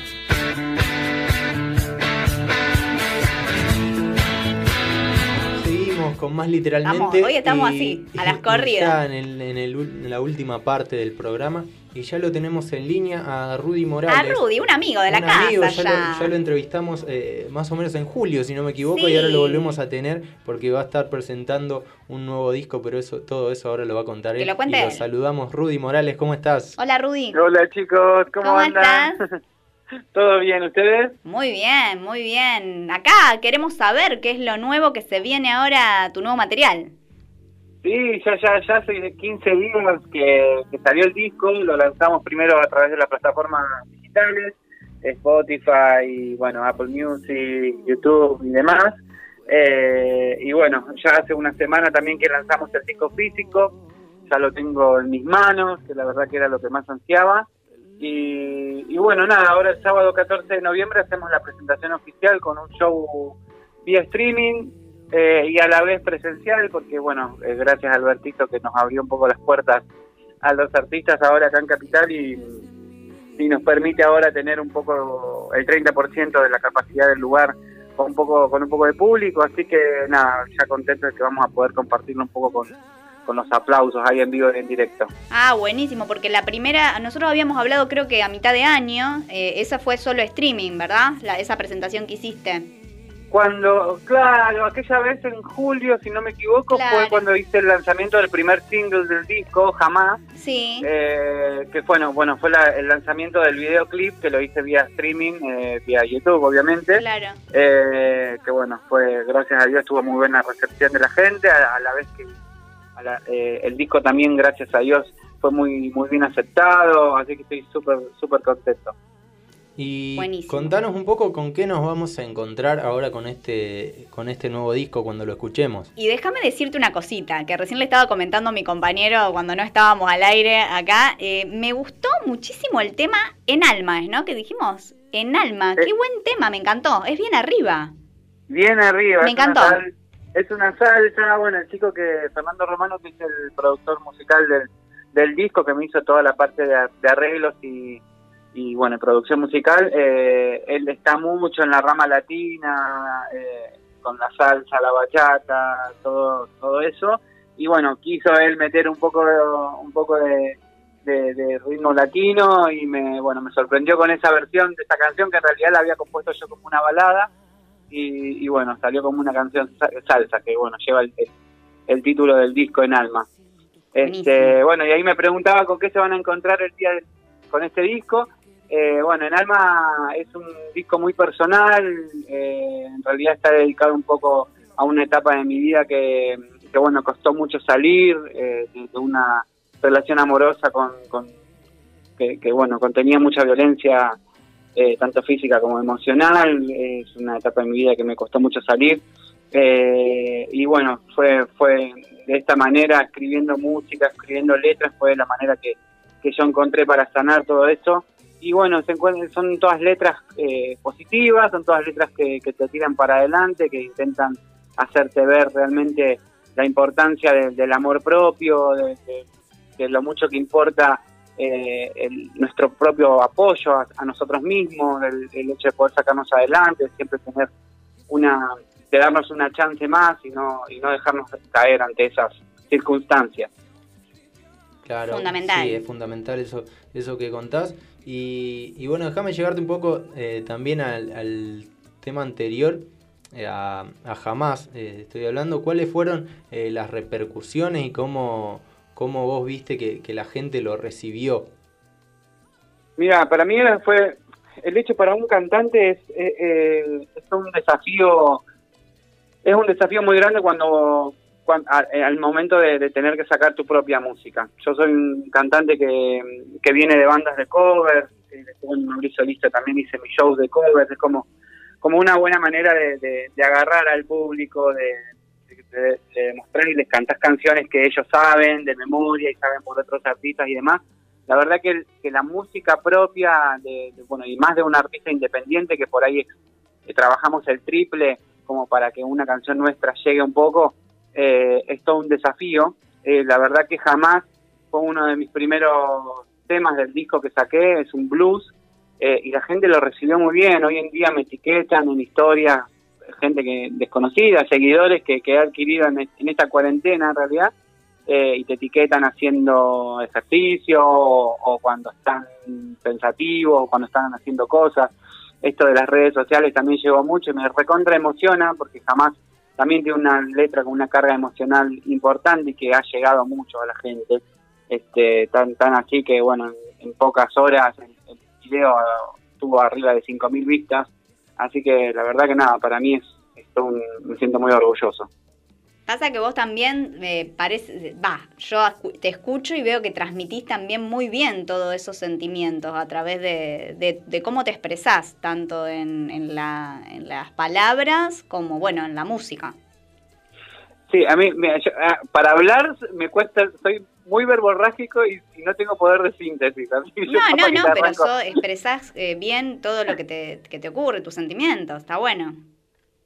Con más literalmente. Vamos, hoy estamos así, a (laughs) las y corridas. ya en, el- en el en la última parte del programa. Y ya lo tenemos en línea a Rudy Morales. A Rudy, un amigo de la un casa amigo, ya, ya. Lo, ya lo entrevistamos eh, más o menos en julio, si no me equivoco, Sí. y ahora lo volvemos a tener porque va a estar presentando un nuevo disco, pero eso todo eso ahora lo va a contar Que él. lo cuente y lo saludamos. Rudy Morales, ¿cómo estás? Hola Rudy. Hola chicos, ¿cómo, ¿Cómo andan? (laughs) ¿Todo bien ustedes? Muy bien, muy bien. Acá queremos saber qué es lo nuevo que se viene ahora, tu nuevo material. Sí, ya, ya, ya hace 15 días que, que salió el disco, lo lanzamos primero a través de las plataformas digitales, Spotify, y, bueno, Apple Music, YouTube y demás. Eh, y bueno, ya hace una semana también que lanzamos el disco físico, ya lo tengo en mis manos, que la verdad que era lo que más ansiaba. Y, y bueno, nada, ahora el sábado 14 de noviembre hacemos la presentación oficial con un show vía streaming eh, y a la vez presencial, porque bueno, eh, gracias a Albertito que nos abrió un poco las puertas a los artistas ahora acá en Capital y, y nos permite ahora tener un poco el 30% de la capacidad del lugar con un poco con un poco de público, así que nada, ya contento de que vamos a poder compartirlo un poco con, con los aplausos ahí en vivo y en directo. Ah, buenísimo, porque la primera, nosotros habíamos hablado creo que a mitad de año, eh, esa fue solo streaming, ¿verdad? La, esa presentación que hiciste. Cuando, claro, aquella vez en julio, si no me equivoco, Claro. fue cuando hice el lanzamiento del primer single del disco, Jamás, Sí. eh, que bueno, bueno, fue la- el lanzamiento del videoclip que lo hice vía streaming, eh, vía YouTube, obviamente. Claro. Eh, que bueno, fue gracias a Dios tuvo muy buena recepción de la gente, a, a la vez que la- eh, el disco también, gracias a Dios, fue muy muy bien aceptado, así que estoy súper súper contento. Y Buenísimo. contanos un poco con qué nos vamos a encontrar ahora con este, con este nuevo disco cuando lo escuchemos. Y déjame decirte una cosita, que recién le estaba comentando a mi compañero cuando no estábamos al aire acá. eh, me gustó muchísimo el tema En Alma, ¿no? Que dijimos, En Alma. Qué buen tema, me encantó. Es bien arriba. Bien arriba. Me encantó. Es una salsa, bueno, el chico que, Fernando Romano, que es el productor musical del, del disco, que me hizo toda la parte de, arreglos y, y, bueno, producción musical, eh, él está mucho en la rama latina, eh, con la salsa, la bachata, todo, todo eso, y bueno, quiso él meter un poco, un poco de, de, de ritmo latino y me, bueno, me sorprendió con esa versión de esa canción que en realidad la había compuesto yo como una balada, y, y bueno, salió como una canción sa- salsa que bueno, lleva el, el- título del disco en alma. Este, Buenísimo. bueno, y ahí me preguntaba con qué se van a encontrar el día de- con este disco. Eh, bueno, en alma es un disco muy personal, eh, en realidad está dedicado un poco a una etapa de mi vida que, que bueno, costó mucho salir, eh, de una relación amorosa con, con que, que, bueno, contenía mucha violencia eh, tanto física como emocional. Es una etapa de mi vida que me costó mucho salir. Eh, y bueno, fue, fue de esta manera, escribiendo música, escribiendo letras, fue la manera que, que yo encontré para sanar todo eso. Y bueno, se son todas letras eh, positivas, son todas letras que, te tiran para adelante, que intentan hacerte ver realmente la importancia de- del amor propio, de lo mucho que importa eh, el- nuestro propio apoyo a, a nosotros mismos, el, el hecho de poder sacarnos adelante, siempre tener una, de darnos una chance más y no, y no dejarnos caer ante esas circunstancias. Claro, Fundamental. Sí, es fundamental eso, eso que contás. Y, y bueno, déjame llegarte un poco eh, también al, al tema anterior, eh, a, a Jamás, eh, estoy hablando. ¿Cuáles fueron eh, las repercusiones y cómo, cómo vos viste que, la gente lo recibió? Mira, para mí fue el hecho para un cantante es, un desafío es un desafío muy grande cuando, cuan- a- eh, al momento de, tener que sacar tu propia música. Yo soy un cantante que, viene de bandas de covers, eh, cuando me abrí solista también hice mis shows de covers, es como como una buena manera de- de agarrar al público, de, de demostrar y les cantás canciones que ellos saben de memoria y saben por otros artistas y demás. La verdad que, que la música propia, de, bueno, y más de un artista independiente que por ahí trabajamos el triple como para que una canción nuestra llegue un poco, eh, es todo un desafío. Eh, la verdad que jamás fue uno de mis primeros temas del disco que saqué, es un blues, eh, y la gente lo recibió muy bien. Hoy en día me etiquetan en historias gente que desconocida, seguidores que, que he adquirido en, esta cuarentena en realidad, eh, y te etiquetan haciendo ejercicio o, cuando están pensativos o cuando están haciendo cosas. Esto de las redes sociales también llegó mucho y me recontra emociona porque jamás también tiene una letra con una carga emocional importante y que ha llegado mucho a la gente. Este, tan, tan así que, bueno, en, pocas horas el, el video tuvo arriba de 5.000 vistas. Así que la verdad que nada, para mí es, un- me siento muy orgulloso. Pasa que vos también, eh, parece, va, yo te escucho y veo que transmitís también muy bien todos esos sentimientos a través de, de- de cómo te expresás, tanto en, en la- en las palabras como, bueno, en la música. Sí, a mí, mira, yo, ah, para hablar me cuesta, soy muy verborrágico y, y no tengo poder de síntesis. No, no, no, pero arranco- so- expresás eh, bien todo lo que te, que te ocurre, tus sentimientos, está bueno.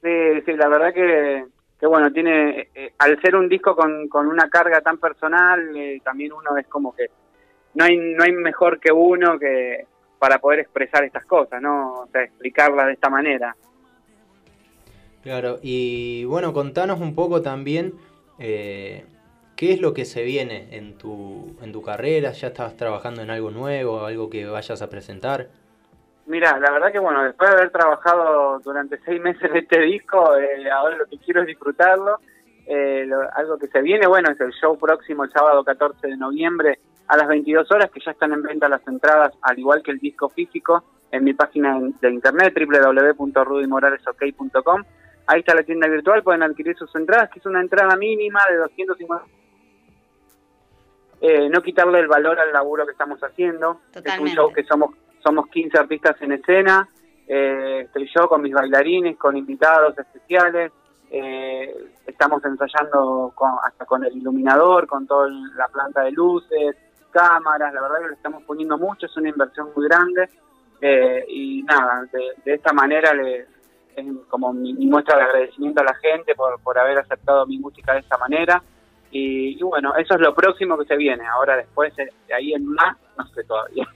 Sí, sí, la verdad que, que bueno, tiene, eh, al ser un disco con, con una carga tan personal, eh, también uno es como que no hay, no hay mejor que uno que para poder expresar estas cosas, ¿no? O sea, explicarlas de esta manera. Claro, y bueno, contanos un poco también eh, qué es lo que se viene en tu, en tu carrera, ya estás trabajando en algo nuevo, algo que vayas a presentar. Mira, la verdad que bueno, después de haber trabajado durante seis meses este disco, eh, ahora lo que quiero es disfrutarlo. Eh, algo que se viene, bueno, es el show próximo el sábado 14 de noviembre a las 22 horas, que ya están en venta las entradas, al igual que el disco físico, en mi página de internet, www.rudymoralesok.com. Ahí está la tienda virtual, pueden adquirir sus entradas, que es una entrada mínima de 250 eh, no quitarle el valor al laburo que estamos haciendo. Es un Totalmente. show que somos somos 15 artistas en escena, eh, estoy yo con mis bailarines, con invitados especiales, eh, estamos ensayando con- hasta con el iluminador, con toda la planta de luces, cámaras, la verdad que le estamos poniendo mucho, es una inversión muy grande eh, y nada, de, de esta manera le, es como mi, mi muestra de agradecimiento a la gente por, por haber aceptado mi música de esta manera. Y, y bueno, eso es lo próximo que se viene. Ahora después, eh, de ahí en más, no sé todavía.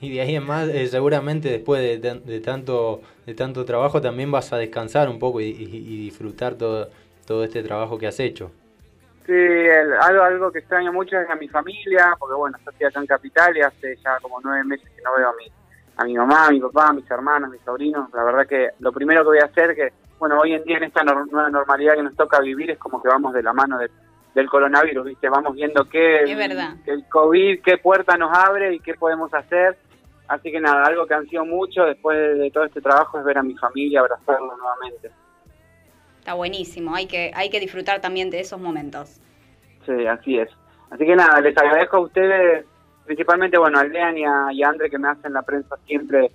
Y de ahí en más, eh, seguramente después de, tan- de tanto, de tanto trabajo también vas a descansar un poco y, y- y disfrutar todo, todo este trabajo que has hecho. Sí, el- algo, algo que extraño mucho es a mi familia, porque bueno, yo estoy acá en Capital y hace ya como nueve meses que no veo a mi, a mi mamá, a mi papá, a mis hermanos, a mis sobrinos. La verdad que lo primero que voy a hacer, que bueno, hoy en día en esta nor- nueva normalidad que nos toca vivir, es como que vamos de la mano del, del coronavirus, ¿viste? Vamos viendo qué, el COVID, qué puerta nos abre y qué podemos hacer. Así que nada, algo que ansío mucho después de, de todo este trabajo es ver a mi familia, abrazarlo nuevamente. Está buenísimo, hay que, hay que disfrutar también de esos momentos. Sí, así es. Así que nada, les agradezco a ustedes, principalmente, bueno, a Lean y a, y a Andre que me hacen la prensa siempre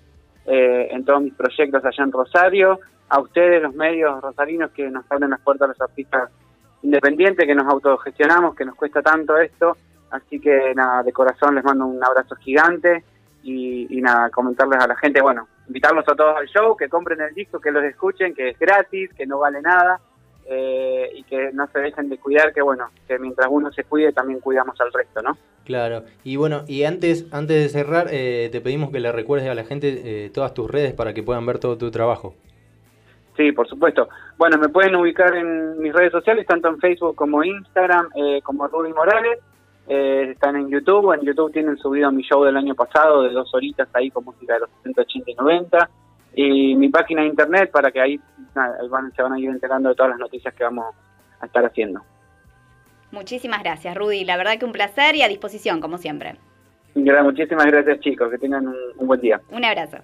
eh, en todos mis proyectos allá en Rosario, a ustedes, los medios rosarinos que nos abren las puertas a los artistas independientes, que nos autogestionamos, que nos cuesta tanto esto. Así que nada, de corazón les mando un abrazo gigante y, y nada, comentarles a la gente, bueno, invitarlos a todos al show, que compren el disco, que los escuchen, que es gratis, que no vale nada eh, y que no se dejen de cuidar, que bueno, que mientras uno se cuide también cuidamos al resto, ¿no? Claro, y bueno, y antes, antes de cerrar, eh, te pedimos que le recuerdes a la gente eh, todas tus redes para que puedan ver todo tu trabajo. Sí, por supuesto. Bueno, me pueden ubicar en mis redes sociales, tanto en Facebook como Instagram, eh, como Rudy Morales. Eh, están en YouTube. En YouTube tienen subido mi show del año pasado de dos horitas ahí con música de los 70, 80 y 90. Y mi página de internet para que ahí, nada, ahí van, se van a ir enterando de todas las noticias que vamos a estar haciendo. Muchísimas gracias, Rudy. La verdad que un placer y a disposición, como siempre. Muchísimas gracias chicos, que tengan un, un buen día. Un abrazo.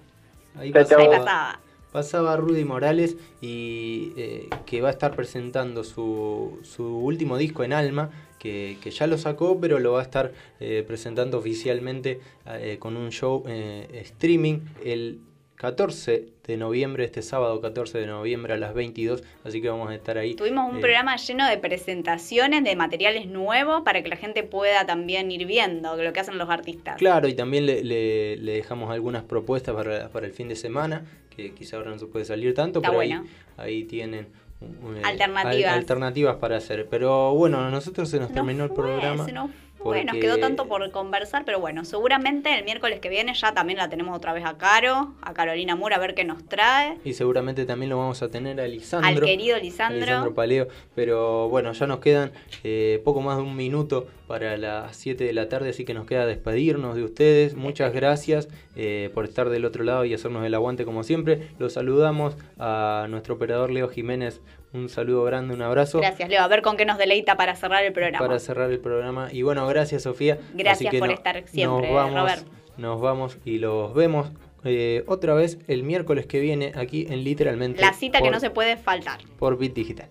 Ahí chao. Ahí pasaba, pasaba. Rudy Morales y eh, que va a estar presentando su, su último disco en Alma, que, que ya lo sacó, pero lo va a estar eh, presentando oficialmente eh, con un show eh, streaming el 14 de noviembre, este sábado 14 de noviembre a las 22, así que vamos a estar ahí. Tuvimos un Eh, programa lleno de presentaciones, de materiales nuevos para que la gente pueda también ir viendo lo que hacen los artistas. Claro, y también le, le- le dejamos algunas propuestas para, para el fin de semana, que quizá ahora no se puede salir tanto, Está pero bueno. ahí, ahí tienen un- eh, Alternativas. al- alternativas para hacer. Pero bueno, a nosotros se nos No terminó el programa. se nos fue, nos quedó tanto por conversar, pero bueno, seguramente el miércoles que viene ya también la tenemos otra vez a Caro, a Carolina Moore, a ver qué nos trae. Y seguramente también lo vamos a tener a Lisandro. Al querido Lisandro. Lisandro Paleo. Pero bueno, ya nos quedan eh, poco más de un minuto para las 7 de la tarde, así que nos queda despedirnos de ustedes. Muchas gracias eh, por estar del otro lado y hacernos el aguante como siempre. Los saludamos a nuestro operador Leo Jiménez. Un saludo grande, un abrazo. Gracias, Leo. A ver con qué nos deleita para cerrar el programa. Para cerrar el programa. Y bueno, gracias Sofía. Gracias Así que por no- estar siempre, nos vamos, Robert. Nos vamos y los vemos eh, otra vez el miércoles que viene aquí en Literalmente. La cita que no se puede faltar. Por Bit Digital.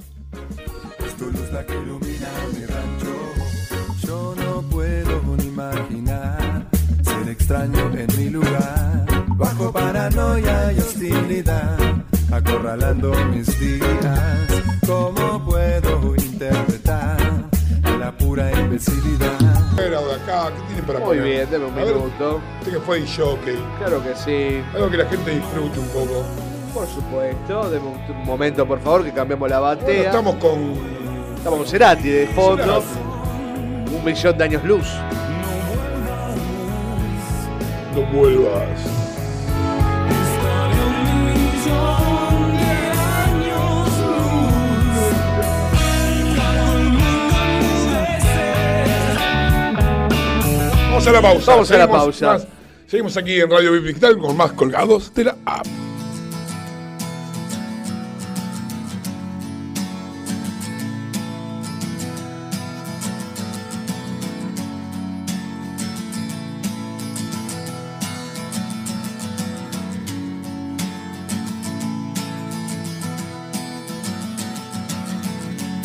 Yo no puedo ni imaginar ser extraño en mi lugar. Bajo paranoia y hostilidad, acorralando mis días. ¿Cómo puedo interpretar la pura imbecilidad? Era de acá, ¿qué tiene para Muy poner? bien, deme un A ver, minuto. Usted que fue jockey. Claro que sí. Algo que la gente disfrute un poco. Por supuesto, deme un, un momento por favor que cambiamos la Bueno, batea. estamos con. Estamos con Cerati de fondo. Un millón de años luz. No vuelvas. Vamos a la pausa. Vamos a la pausa. más- seguimos aquí en Radio Digital con más colgados de la app.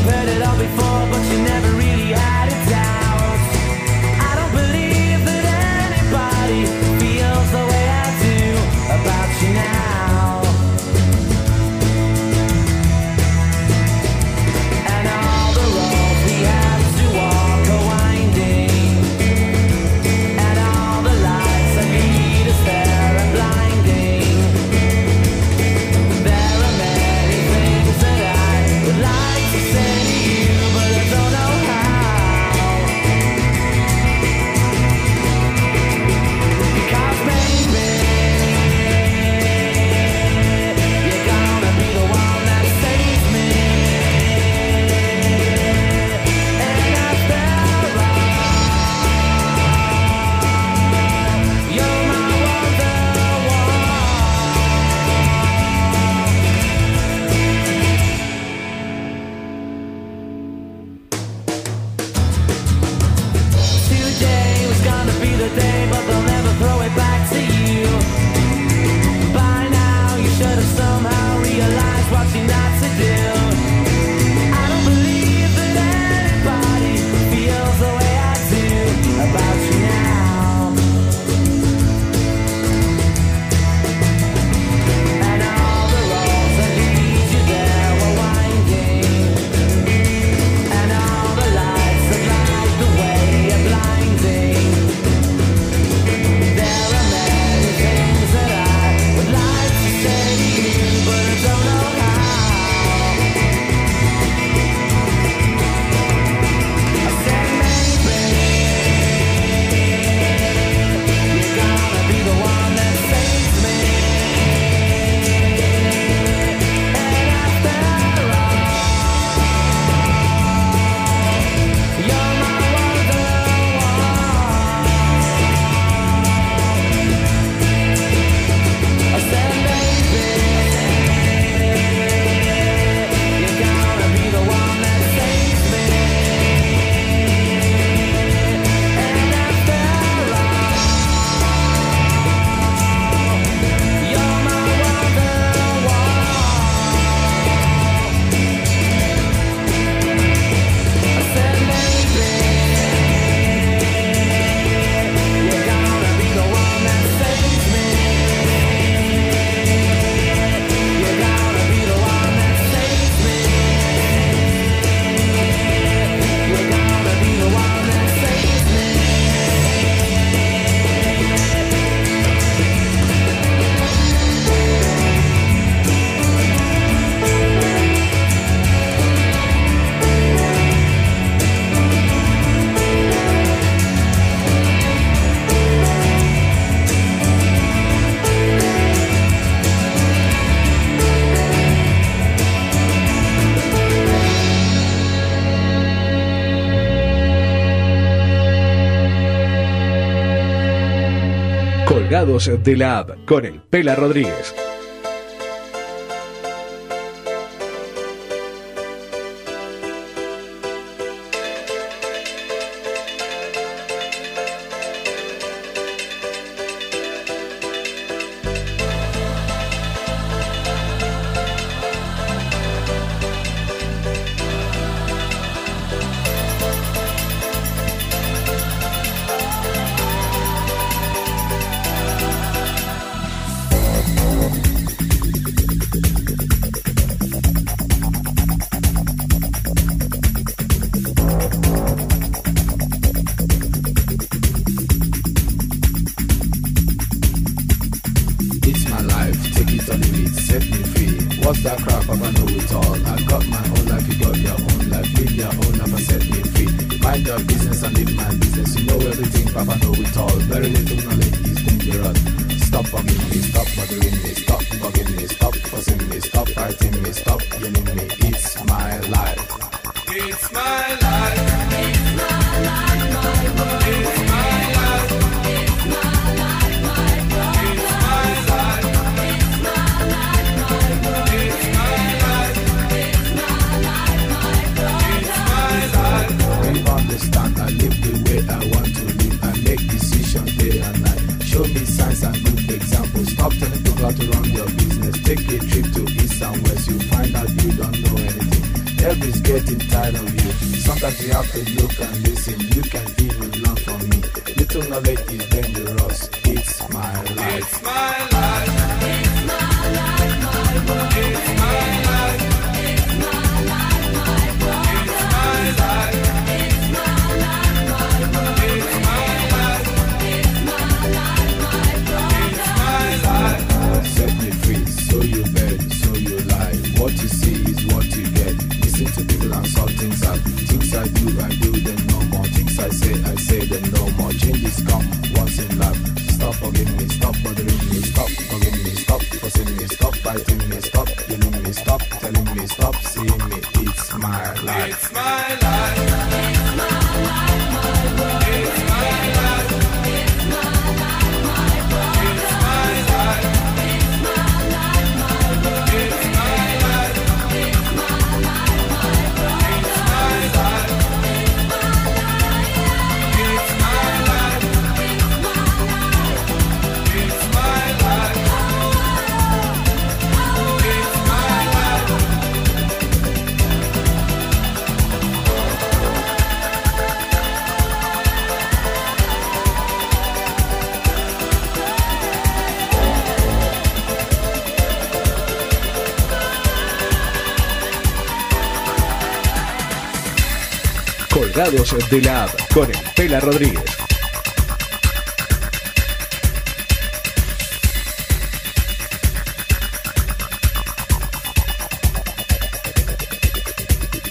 You've heard it all before, but you never really had it out. De la App con el Pela Rodríguez. Colgados de la App con el Pela Rodríguez.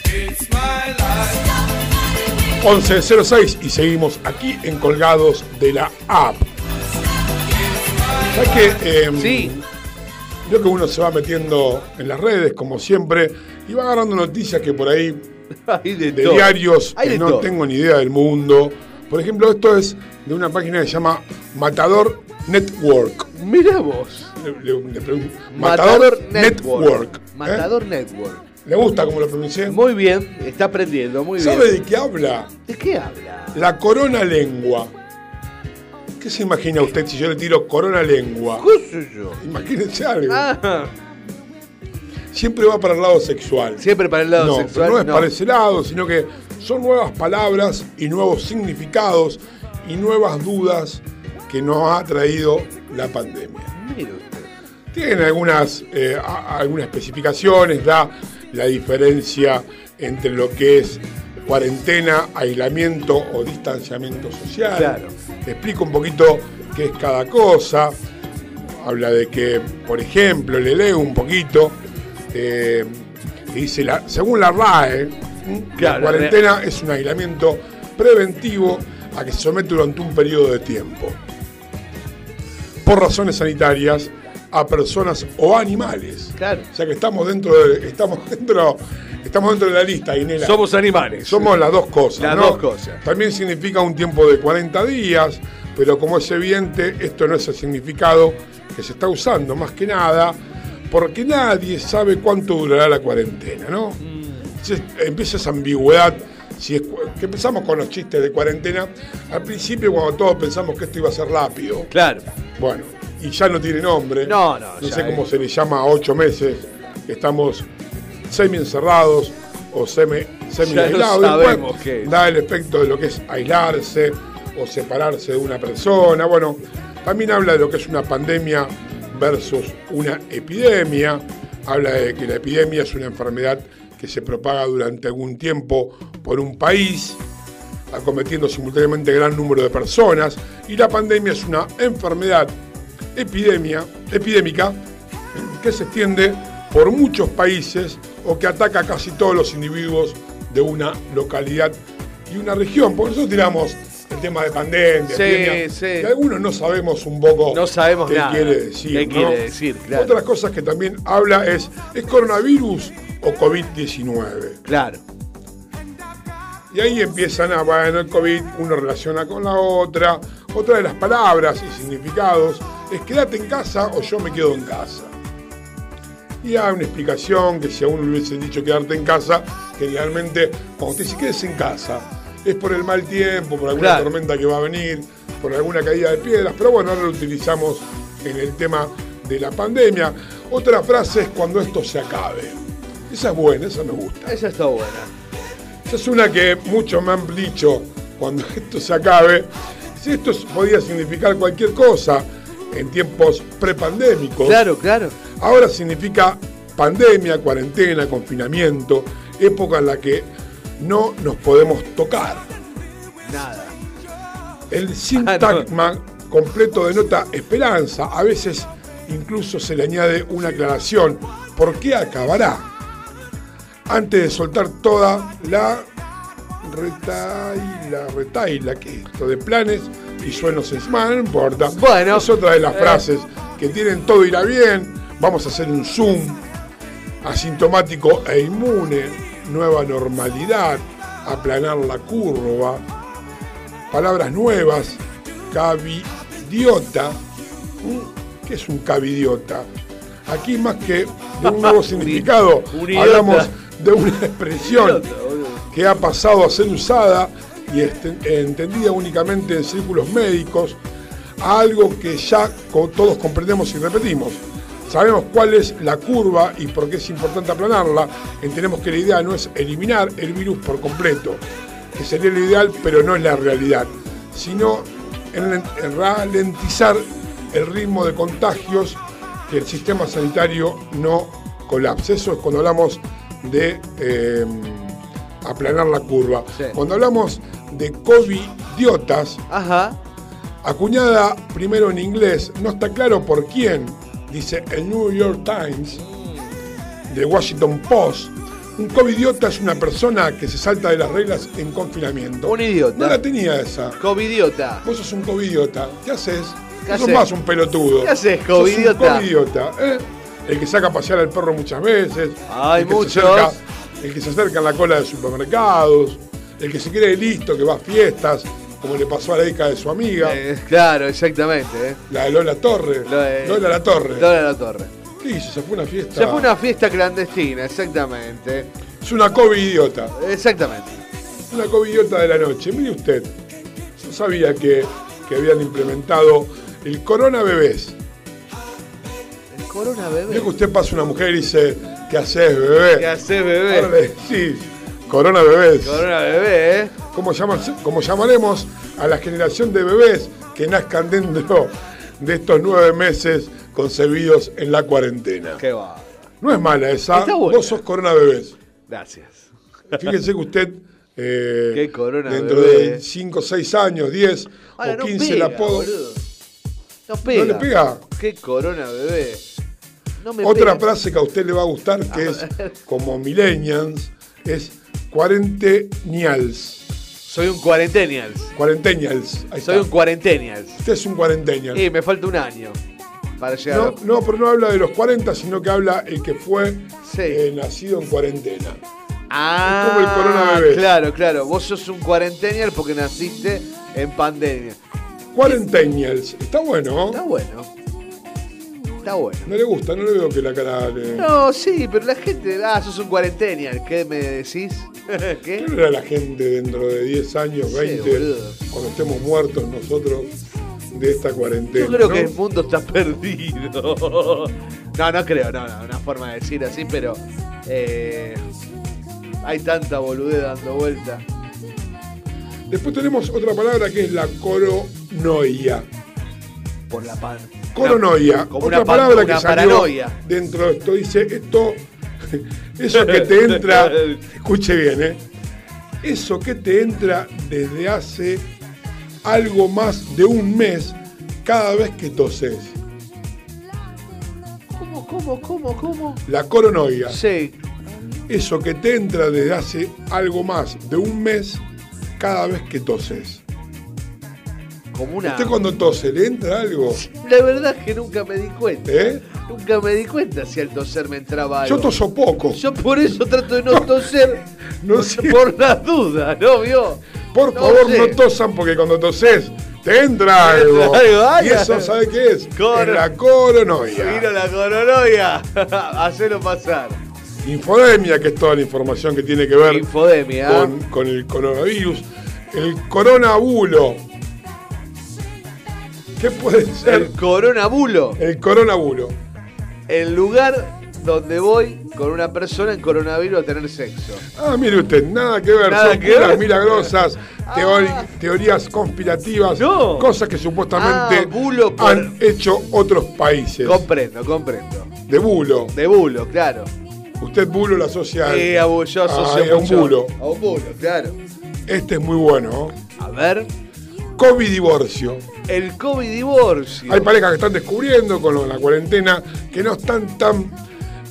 It's my life. 1106 y seguimos aquí en Colgados de la App. ¿Sabes que sí. Creo que uno se va metiendo en las redes, como siempre, y va agarrando noticias que por ahí, (laughs) de, todo. diarios Hay que de no todo. tengo ni idea del mundo. Por ejemplo, esto es de una página que se llama Matador Network. Mira vos. Le- le- le pregunto, Matador Matador, Network. ¿eh? Matador Network. ¿Le gusta cómo lo pronuncié? Muy bien, está aprendiendo, muy bien. ¿Sabe de qué habla? ¿De qué habla? La corona lengua. ¿Qué se imagina usted si yo le tiro corona lengua? ¿Qué sé yo? Imagínense algo. Ah, Siempre va para el lado sexual. siempre para el lado no, sexual. pero no es para ese lado, sino que son nuevas palabras y nuevos significados y nuevas dudas que nos ha traído la pandemia. Mire usted. Tiene algunas, eh, a- algunas especificaciones, da la diferencia entre lo que es cuarentena, aislamiento o distanciamiento social. Claro. Explica un poquito qué es cada cosa. Habla de que, por ejemplo, le leo un poquito, eh, dice, la- según la RAE, ¿m? Claro, la cuarentena es un aislamiento preventivo a que se somete durante un periodo de tiempo por razones sanitarias a personas o animales. Claro. O sea que estamos dentro de, estamos (laughs) dentro, estamos dentro de la lista, Inela. Somos animales. Somos las dos cosas. Las ¿no? dos cosas. También significa un tiempo de 40 días pero como es evidente, esto no es el significado que se está usando, más que nada, porque nadie sabe cuánto durará la cuarentena, ¿no? Entonces, empieza esa ambigüedad. Si es, que empezamos con los chistes de cuarentena, al principio cuando todos pensamos que esto iba a ser rápido. Claro. Bueno, y ya no tiene nombre. No, no, No sé cómo es. se le llama a ocho meses. Estamos semi encerrados o semi, semi Ya no aislados. sabemos Después qué. Da el efecto de lo que es aislarse o separarse de una persona. Bueno, también habla de lo que es una pandemia versus una epidemia. Habla de que la epidemia es una enfermedad que se propaga durante algún tiempo por un país acometiendo simultáneamente gran número de personas y la pandemia es una enfermedad epidemia, epidémica que se extiende por muchos países o que ataca a casi todos los individuos de una localidad y una región. Por eso tiramos el tema de pandemia, Sí, epidemia, sí. que algunos no sabemos un poco No sabemos qué nada. quiere decir. ¿Qué ¿no? quiere decir? Claro. Otras cosas que también habla es, ¿es coronavirus o COVID-19? Claro. Y ahí empiezan a, bueno, el COVID uno relaciona con la otra. Otra de las palabras y significados es quédate en casa o yo me quedo en casa. Y hay una explicación que si a uno le hubiesen dicho quedarte en casa, generalmente cuando te dice quedes en casa, es por el mal tiempo, por alguna Claro. tormenta que va a venir, por alguna caída de piedras, pero bueno, ahora lo utilizamos en el tema de la pandemia. Otra frase es cuando esto se acabe. Esa es buena, esa me gusta. Esa está buena. Esa es una que muchos me han dicho cuando (laughs) esto se acabe. Si esto podía significar cualquier cosa en tiempos prepandémicos. Claro, claro. Ahora significa pandemia, cuarentena, confinamiento, época en la que no nos podemos tocar. Nada. El sintagma completo denota esperanza. A veces incluso se le añade una aclaración. ¿Por qué acabará? Antes de soltar toda la retaila, retaila, que es esto de planes y suenos encima, no importa. Bueno, es otra de las eh. frases que tienen todo irá bien. Vamos a hacer un zoom asintomático e inmune, nueva normalidad, aplanar la curva, palabras nuevas, cavidiota. ¿Qué es un cavidiota? Aquí más que de un nuevo (laughs) significado, hablamos de una (laughs) expresión que ha pasado a ser usada y este- entendida únicamente en círculos médicos a algo que ya todos comprendemos y repetimos. Sabemos cuál es la curva y por qué es importante aplanarla. Entendemos que la idea no es eliminar el virus por completo, que sería lo ideal, pero no es la realidad, sino en, en ralentizar el ritmo de contagios que el sistema sanitario no colapse. Eso es cuando hablamos de eh, aplanar la curva. Cuando hablamos de covidiotas, acuñada primero en inglés, no está claro por quién, dice el New York Times, de Washington Post. Un covidiota es una persona que se salta de las reglas en confinamiento. Un idiota. No la tenía esa. Covidiota. Vos sos un covidiota. ¿Qué haces? ¿Qué Vos sos más un pelotudo. ¿Qué haces, Sos un covidiota? covidiota, ¿eh? El que saca a pasear al perro muchas veces. Hay muchos. acerca- el que se acerca en la cola de supermercados. El que se cree listo, que va a fiestas, como le pasó a la hija de su amiga. Eh, claro, exactamente. eh. La de Lola Torre. Lo de- Lola La Torre. Lola La Torre. ¿Qué hizo? Se fue una fiesta. Se fue una fiesta clandestina, exactamente. Es una covidiota. Exactamente. Una covidiota de la noche. Mire usted. Yo sabía que, que habían implementado el Corona Bebés. El corona bebé. Vio que usted pasa una mujer y dice, ¿qué haces, bebé? ¿Qué haces, bebé? Decís, Corona Bebés. Corona bebé, ¿eh? ¿Cómo, llaman- cómo llamaremos a la generación de bebés que nazcan dentro de estos nueve meses concebidos en la cuarentena? Qué va. No es mala esa. Está buena. Vos sos Corona Bebés. Gracias. Fíjese que usted eh, Qué corona dentro bebé. de 5, 6 años, 10 Ahora, o no 15 pega, apodo. boludo. No pega. ¿No le pega? Qué corona bebé. No me Otra pega. frase que a usted le va a gustar, que es (laughs) como millennials, es cuarentenials. Soy un cuarentenials. Cuarentenials. Ahí Soy está. un cuarentenials. Usted es un cuarentenial. Y me falta un año para llegar. No, no, pero no habla de los 40, sino que habla el que fue eh, nacido en cuarentena. Ah, Es como el corona bebé. Claro, claro. Vos sos un cuarentenial porque naciste en pandemia. Quarentennials. Está bueno. Está bueno. Está bueno. No le gusta, no le veo que la cara le... No, sí, pero la gente. Ah, sos un cuarentenial. ¿Qué me decís? (laughs) ¿Qué? ¿Qué era la gente dentro de 10 años, 20, boludo. cuando estemos muertos nosotros de esta cuarentena? Yo creo ¿no? que el mundo está (laughs) perdido. No, no creo, no, no, una forma de decir así, pero eh, hay tanta boludez dando vuelta. Después tenemos otra palabra que es la coronoia. Por la pan. Coronoia. como otra una palabra que salió paranoia. dentro de esto. Dice esto, (laughs) eso que te entra, (laughs) escuche bien, ¿eh? Eso que te entra desde hace algo más de un mes cada vez que toses. ¿Cómo, cómo, cómo, cómo? La coronoia. Sí. Eso que te entra desde hace algo más de un mes cada vez que toses. Como una. ¿Usted cuando tose le entra algo? La verdad es que nunca me di cuenta. ¿Eh? Nunca me di cuenta si al toser me entraba algo. Yo toso poco. Yo por eso trato de no (laughs) toser. No sé. Por las dudas, ¿no vio? Por No favor, sé. no tosan porque cuando toses te entra algo. y eso. ¿sabe qué es? La coronoia. Vino la coronoia. (laughs) Hacelo pasar. Infodemia, que es toda la información que tiene que ver Infodemia. con, con el coronavirus. El coronabulo. ¿Qué puede ser? El coronabulo. El coronabulo. El lugar donde voy con una persona en coronavirus a tener sexo. Ah, mire usted, nada que ver, Nada son que ver. milagrosas, teori- teorías conspirativas, No. cosas que supuestamente Ah, bulo por- han hecho otros países. Comprendo, comprendo. de bulo. De bulo, claro. Usted bulo la social. Sí, a yo asocio a un bulo. A un bulo, claro. Este es muy bueno. A ver. COVID divorcio. El COVID divorcio. Hay parejas que están descubriendo con lo de la cuarentena que no están tan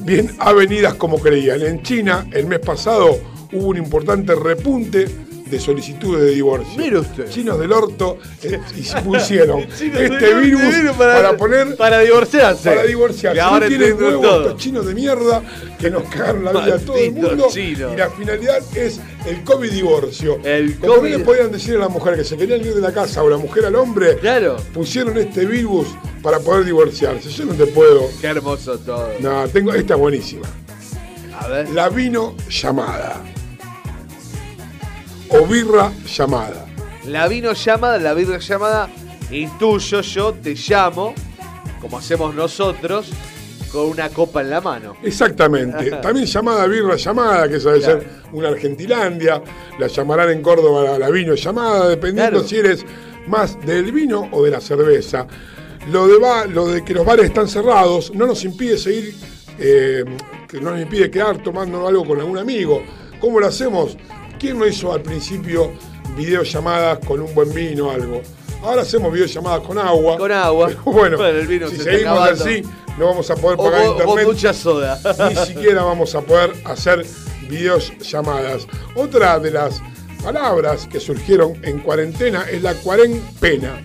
bien avenidas como creían. En China, el mes pasado, hubo un importante repunte de solicitudes de divorcio. Mire usted. Chinos del orto eh, y (laughs) pusieron este virus para, para- poner para divorciarse. para divorciarse. Y ahora no tienen todo. estos chinos de mierda que nos cagaron la vida a todo el mundo. Y la finalidad es el COVID divorcio. El Como no COVID- le podían decir a la mujer que se querían ir de la casa o la mujer al hombre, Claro. pusieron este virus para poder divorciarse. Yo no te puedo. Qué hermoso todo. No, tengo, esta es buenísima. A ver. La vino llamada. O birra llamada. La vino llamada, la birra llamada, intuyo yo, te llamo, como hacemos nosotros, con una copa en la mano. Exactamente. (laughs) También llamada birra llamada, que esa debe Claro. ser una Argentilandia. La llamarán en Córdoba la, la vino llamada, dependiendo Claro. si eres más del vino o de la cerveza. Lo de, lo de que los bares están cerrados no nos impide seguir, eh, que no nos impide quedar tomando algo con algún amigo. ¿Cómo lo hacemos? ¿Quién no hizo al principio videollamadas con un buen vino o algo? Ahora hacemos videollamadas con agua. Con agua. Pero (laughs) bueno, Bueno, el vino si se seguimos así, no vamos a poder O, pagar o- o internet mucha soda. ni (laughs) siquiera vamos a poder hacer videos llamadas. Otra de las palabras que surgieron en cuarentena es la cuarentena.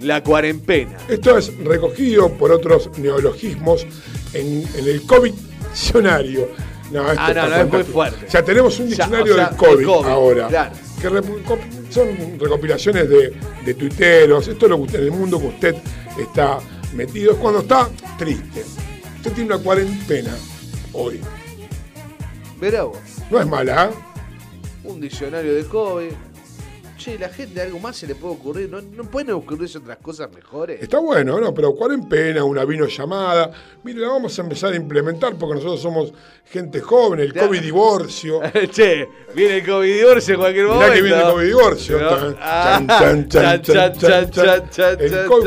La cuarentena. Esto es recogido por otros neologismos en, en el COVID diccionario. No, esto Ah, no, no, es muy fuerte. O sea, tenemos un diccionario o sea, del COVID, ahora. claro. Que son recopilaciones de, de tuiteros. Esto es lo que usted, en el mundo que usted está metido. Es cuando está triste. Usted tiene una cuarentena hoy. Verá vos, No es mala, ¿eh? un diccionario de COVID. Che, la gente algo más se le puede ocurrir. ¿No, no pueden ocurrirse otras cosas mejores? Está bueno, ¿no? Pero cuarentena, una vino llamada. Mire, la vamos a empezar a implementar porque nosotros somos gente joven, el. COVID divorcio. (laughs) che, viene el COVID divorcio en cualquier momento. Mirá que viene el COVID divorcio. El COVID.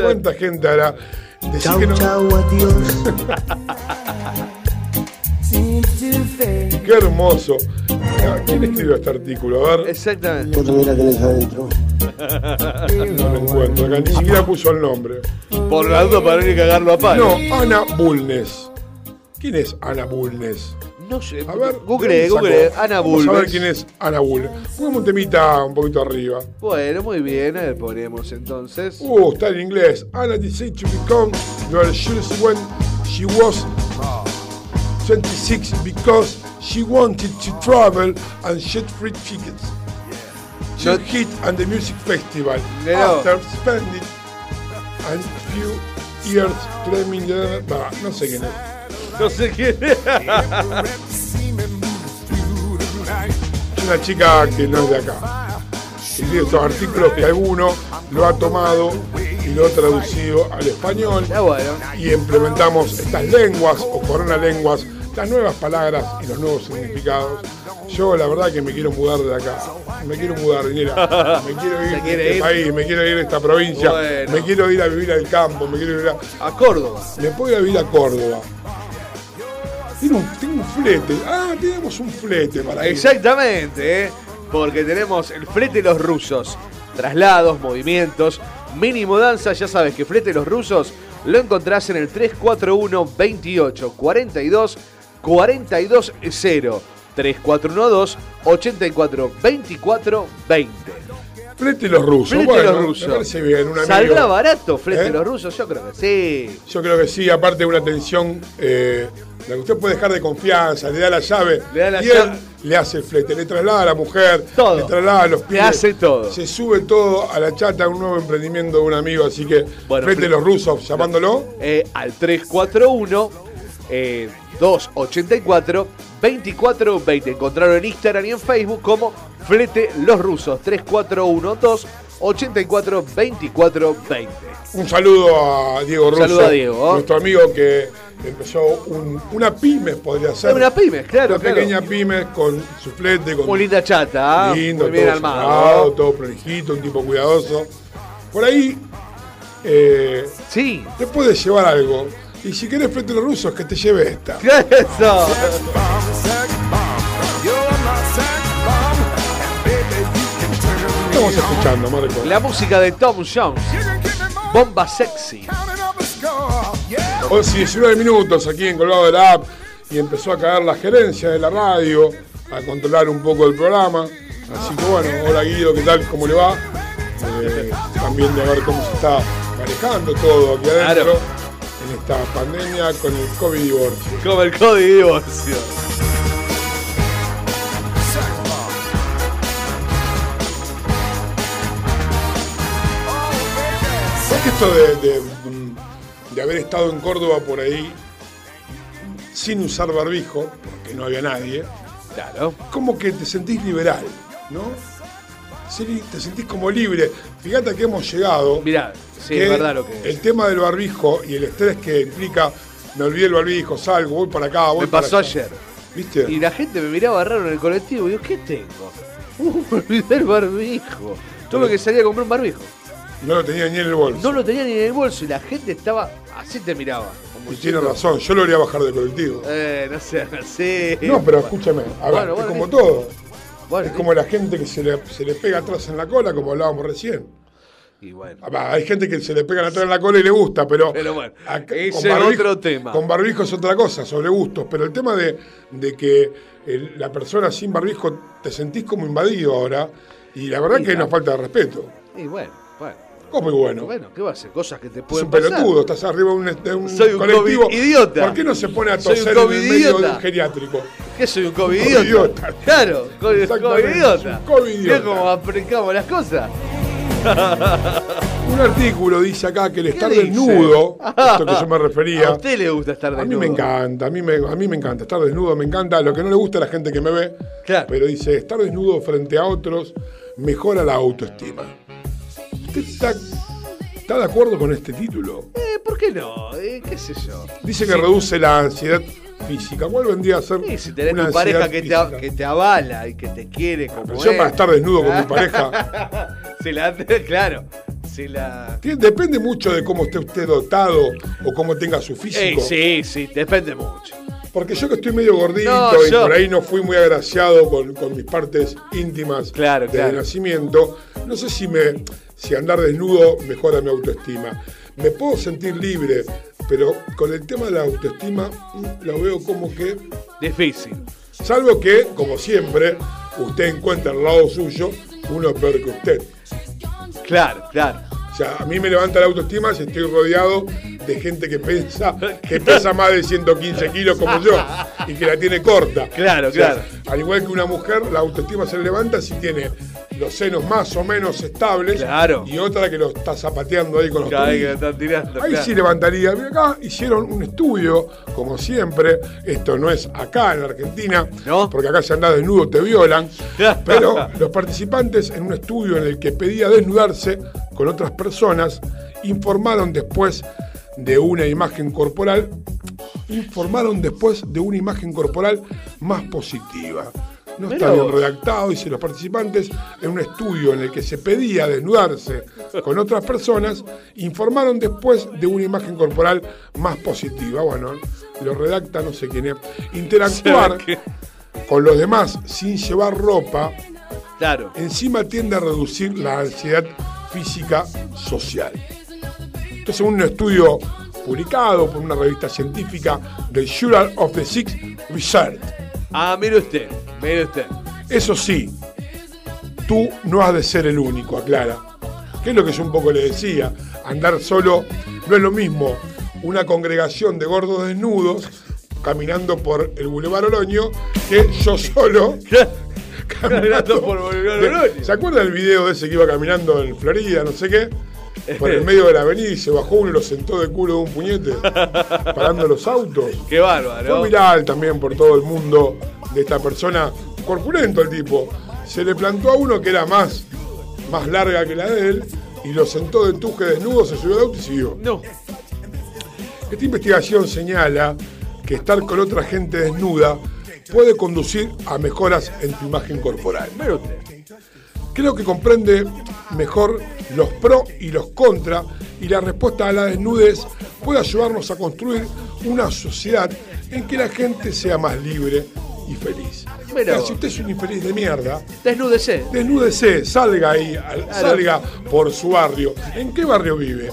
¿cuánta gente hará? Chau, que no- chau, adiós. (laughs) Qué hermoso. Ah, ¿Quién escribió este artículo? A ver. Exactamente. También la tenés adentro. (laughs) No lo encuentro acá, ni siquiera puso el nombre. Por la duda para no ir a cagarlo a palo. No, Ana Bulnes. ¿Quién es Ana Bulnes? No sé. A ver, Google, ¿de dónde Google. Ana Vamos a ver Bulnes. quién es Ana Bulnes. Pongamos un temita un poquito arriba. Bueno, muy bien, a ver, ponemos entonces. Uh, está en inglés. Anna decided to become your shoes when she was 26 because she wanted to travel and she free tickets. Chill Hit and the Music Festival. Pero- After spending a few years claiming the... Bah, no sé quién es. No sé quién es. Es una chica que no es de acá. Que tiene estos artículos que alguno lo ha tomado y lo ha traducido al español. Y implementamos estas lenguas o coronalenguas, las nuevas palabras y los nuevos significados. Yo la verdad que me quiero mudar de acá. Me quiero mudar, Dinera. Me quiero ir ¿Se de este ir? país, me quiero ir de esta provincia. Bueno. Me quiero ir a vivir al campo, me quiero ir a, A Córdoba. me puedo ir a vivir a Córdoba. Tengo un, tengo un flete. Ah, tenemos un flete para ir. Exactamente, ¿eh? porque tenemos el flete de los rusos. Traslados, movimientos, mínimo danza, ya sabes que flete de los rusos lo encontrás en el 341 28 42 42 0 3412 84 24 20. Flete los rusos. Flete bueno, los rusos. Me parece bien, un amigo. ¿Saldrá barato flete ¿Eh? los rusos? Yo creo que sí. Yo creo que sí, aparte de una atención, eh, la que usted puede dejar de confianza, le da la llave, Le da la y él llave. le hace el flete, le traslada a la mujer, Todo. le traslada a los pies. hace todo. Se sube todo a la chata, un nuevo emprendimiento de un amigo, así que Bueno, flete fle- los rusos, llamándolo. Eh, al 341 eh, 284 2420. Encontraron en Instagram y en Facebook como Flete Los Rusos. 341 284 2420. Un saludo a Diego Un Russo, saludo a Diego. nuestro amigo que empezó un- una pyme, podría ser. Una pyme, claro, Una claro. pequeña pyme con su flete, con Muy linda chata, ¿ah? lindo, muy bien todo armado. cerrado, todo prolijito, un tipo cuidadoso. Por ahí, eh, sí. te puedes llevar algo. Y si querés frente a los rusos, que te lleve esta. Eso. Estamos escuchando, Marco. La música de Tom Jones. Bomba sexy. 11 y 19 minutos aquí en Colgado de la App y empezó a caer la gerencia de la radio a controlar un poco el programa. Así que bueno, hola Guido, ¿qué tal? ¿Cómo le va? Eh, también de ver cómo se está manejando todo aquí adentro en esta pandemia con el COVID divorcio. Como el código divorcio. ¿Sabes que esto de, de, de haber estado en Córdoba por ahí sin usar barbijo, porque no había nadie, Claro. como que te sentís liberal, ¿no? Te sentís como libre. Fíjate que hemos llegado. Mirá, sí, es verdad lo que es. El tema del barbijo y el estrés que implica, me olvidé el barbijo, salgo, voy para acá, voy Me para pasó allá. ayer. ¿Viste? Y la gente me miraba raro en el colectivo. Y yo, ¿qué tengo? Uh, (laughs) me olvidé el barbijo. Tuve que salir a comprar un barbijo. No lo tenía ni en el bolso. No lo tenía ni en el bolso y la gente estaba. Así te miraba. Y tiene razón, yo lo haría bajar de colectivo. Eh, no sé, (laughs) así. No, pero escúchame, a ver, Bueno, es como listo. todo. Bueno, es como la gente que se le, se le pega atrás en la cola, como hablábamos recién. Y bueno. Ah, Hay gente que se le pegan atrás en la cola y le gusta, pero, Pero bueno, acá- ese es otro tema. Con barbijo es otra cosa, sobre gustos. Pero el tema de, de que el- la persona sin barbijo te sentís como invadido ahora, y la verdad Y que hay una claro. falta de respeto. Y bueno, bueno. ¿Cómo y bueno? Bueno, ¿qué va a hacer? Cosas que te Es pueden un pasar. pelotudo, estás arriba de un, de un Soy un colectivo. COVID idiota. ¿Por qué no se pone a un toser en el medio de un geriátrico? ¿Qué soy un COVID Un idiota? idiota. Claro, COVID, idiota. un COVID idiota. cómo aplicamos las cosas. Un artículo dice acá que el estar dice? desnudo, (laughs) esto que yo me refería. A usted le gusta estar A desnudo. mí me encanta, a mí me, a mí me encanta estar desnudo, me encanta. Lo que no le gusta a la gente que me ve, pero dice, estar desnudo frente a otros mejora la autoestima. ¿Usted está, está de acuerdo con este título? Eh, ¿Por qué no? Eh, ¿Qué sé yo? Dice que Sí. reduce la ansiedad física. ¿Cuál vendría a ser Sí, si tenés una tu pareja ansiedad que te, física? que te avala y que te quiere como Yo es. para estar desnudo con mi (laughs) pareja. la, (laughs) claro. Si la. Depende mucho de cómo esté usted dotado o cómo tenga su físico. Ey, sí, sí, depende mucho. Porque yo que estoy medio gordito No, y yo- por ahí no fui muy agraciado con, con mis partes íntimas Claro, desde claro. nacimiento, no sé si me si andar desnudo mejora mi autoestima. Me puedo sentir libre, pero con el tema de la autoestima mm, lo veo como que Difícil. salvo que, como siempre, usted encuentra al lado suyo uno peor que usted. Claro, claro. O sea, a mí me levanta la autoestima si estoy rodeado de gente que piensa que pesa más de 115 kilos como yo y que la tiene corta. Claro, claro. Al igual que una mujer, la autoestima se le levanta si tiene los senos más o menos estables Claro. y otra que lo está zapateando ahí con los vez que lo están tirando. Ahí claro. sí levantaría. Mira acá hicieron un estudio, como siempre. Esto no es acá en la Argentina, porque acá se anda desnudo, te violan. Pero los participantes en un estudio en el que pedía desnudarse con otras personas informaron después de una imagen corporal informaron después de una imagen corporal más positiva. No Mirá está bien vos. redactado, dice los participantes, en un estudio en el que se pedía desnudarse con otras personas, informaron después de una imagen corporal más positiva. Bueno, lo redacta no sé quién es. Interactuar (laughs) con los demás sin llevar ropa, Claro. encima tiende a reducir la ansiedad física social. Esto según un estudio publicado por una revista científica del Journal of the Six Research. Ah, mire usted, mire usted. Eso sí, tú no has de ser el único, aclara. Que es lo que yo un poco le decía. Andar solo no es lo mismo una congregación de gordos desnudos caminando por el Boulevard Oloño que yo solo (laughs) caminando por Boulevard Oloño. ¿Se acuerda el video de ese que iba caminando en Florida, no sé qué? (laughs) Por el medio de la avenida y se bajó uno y lo sentó de culo de un puñete, (laughs) parando los autos. Qué bárbaro. Fue viral también por todo el mundo de esta persona, corpulento el tipo. Se le plantó a uno que era más, más larga que la de él y lo sentó de tuje desnudo, se subió al auto y siguió. No. Esta investigación señala que estar con otra gente desnuda puede conducir a mejoras en tu imagen corporal. Creo que comprende mejor los pros y los contra y la respuesta a la desnudez puede ayudarnos a construir una sociedad en que la gente sea más libre y feliz. Mira si usted es un infeliz de mierda, Desnúdese. desnúdese, salga ahí, salga por su barrio. ¿En qué barrio vive?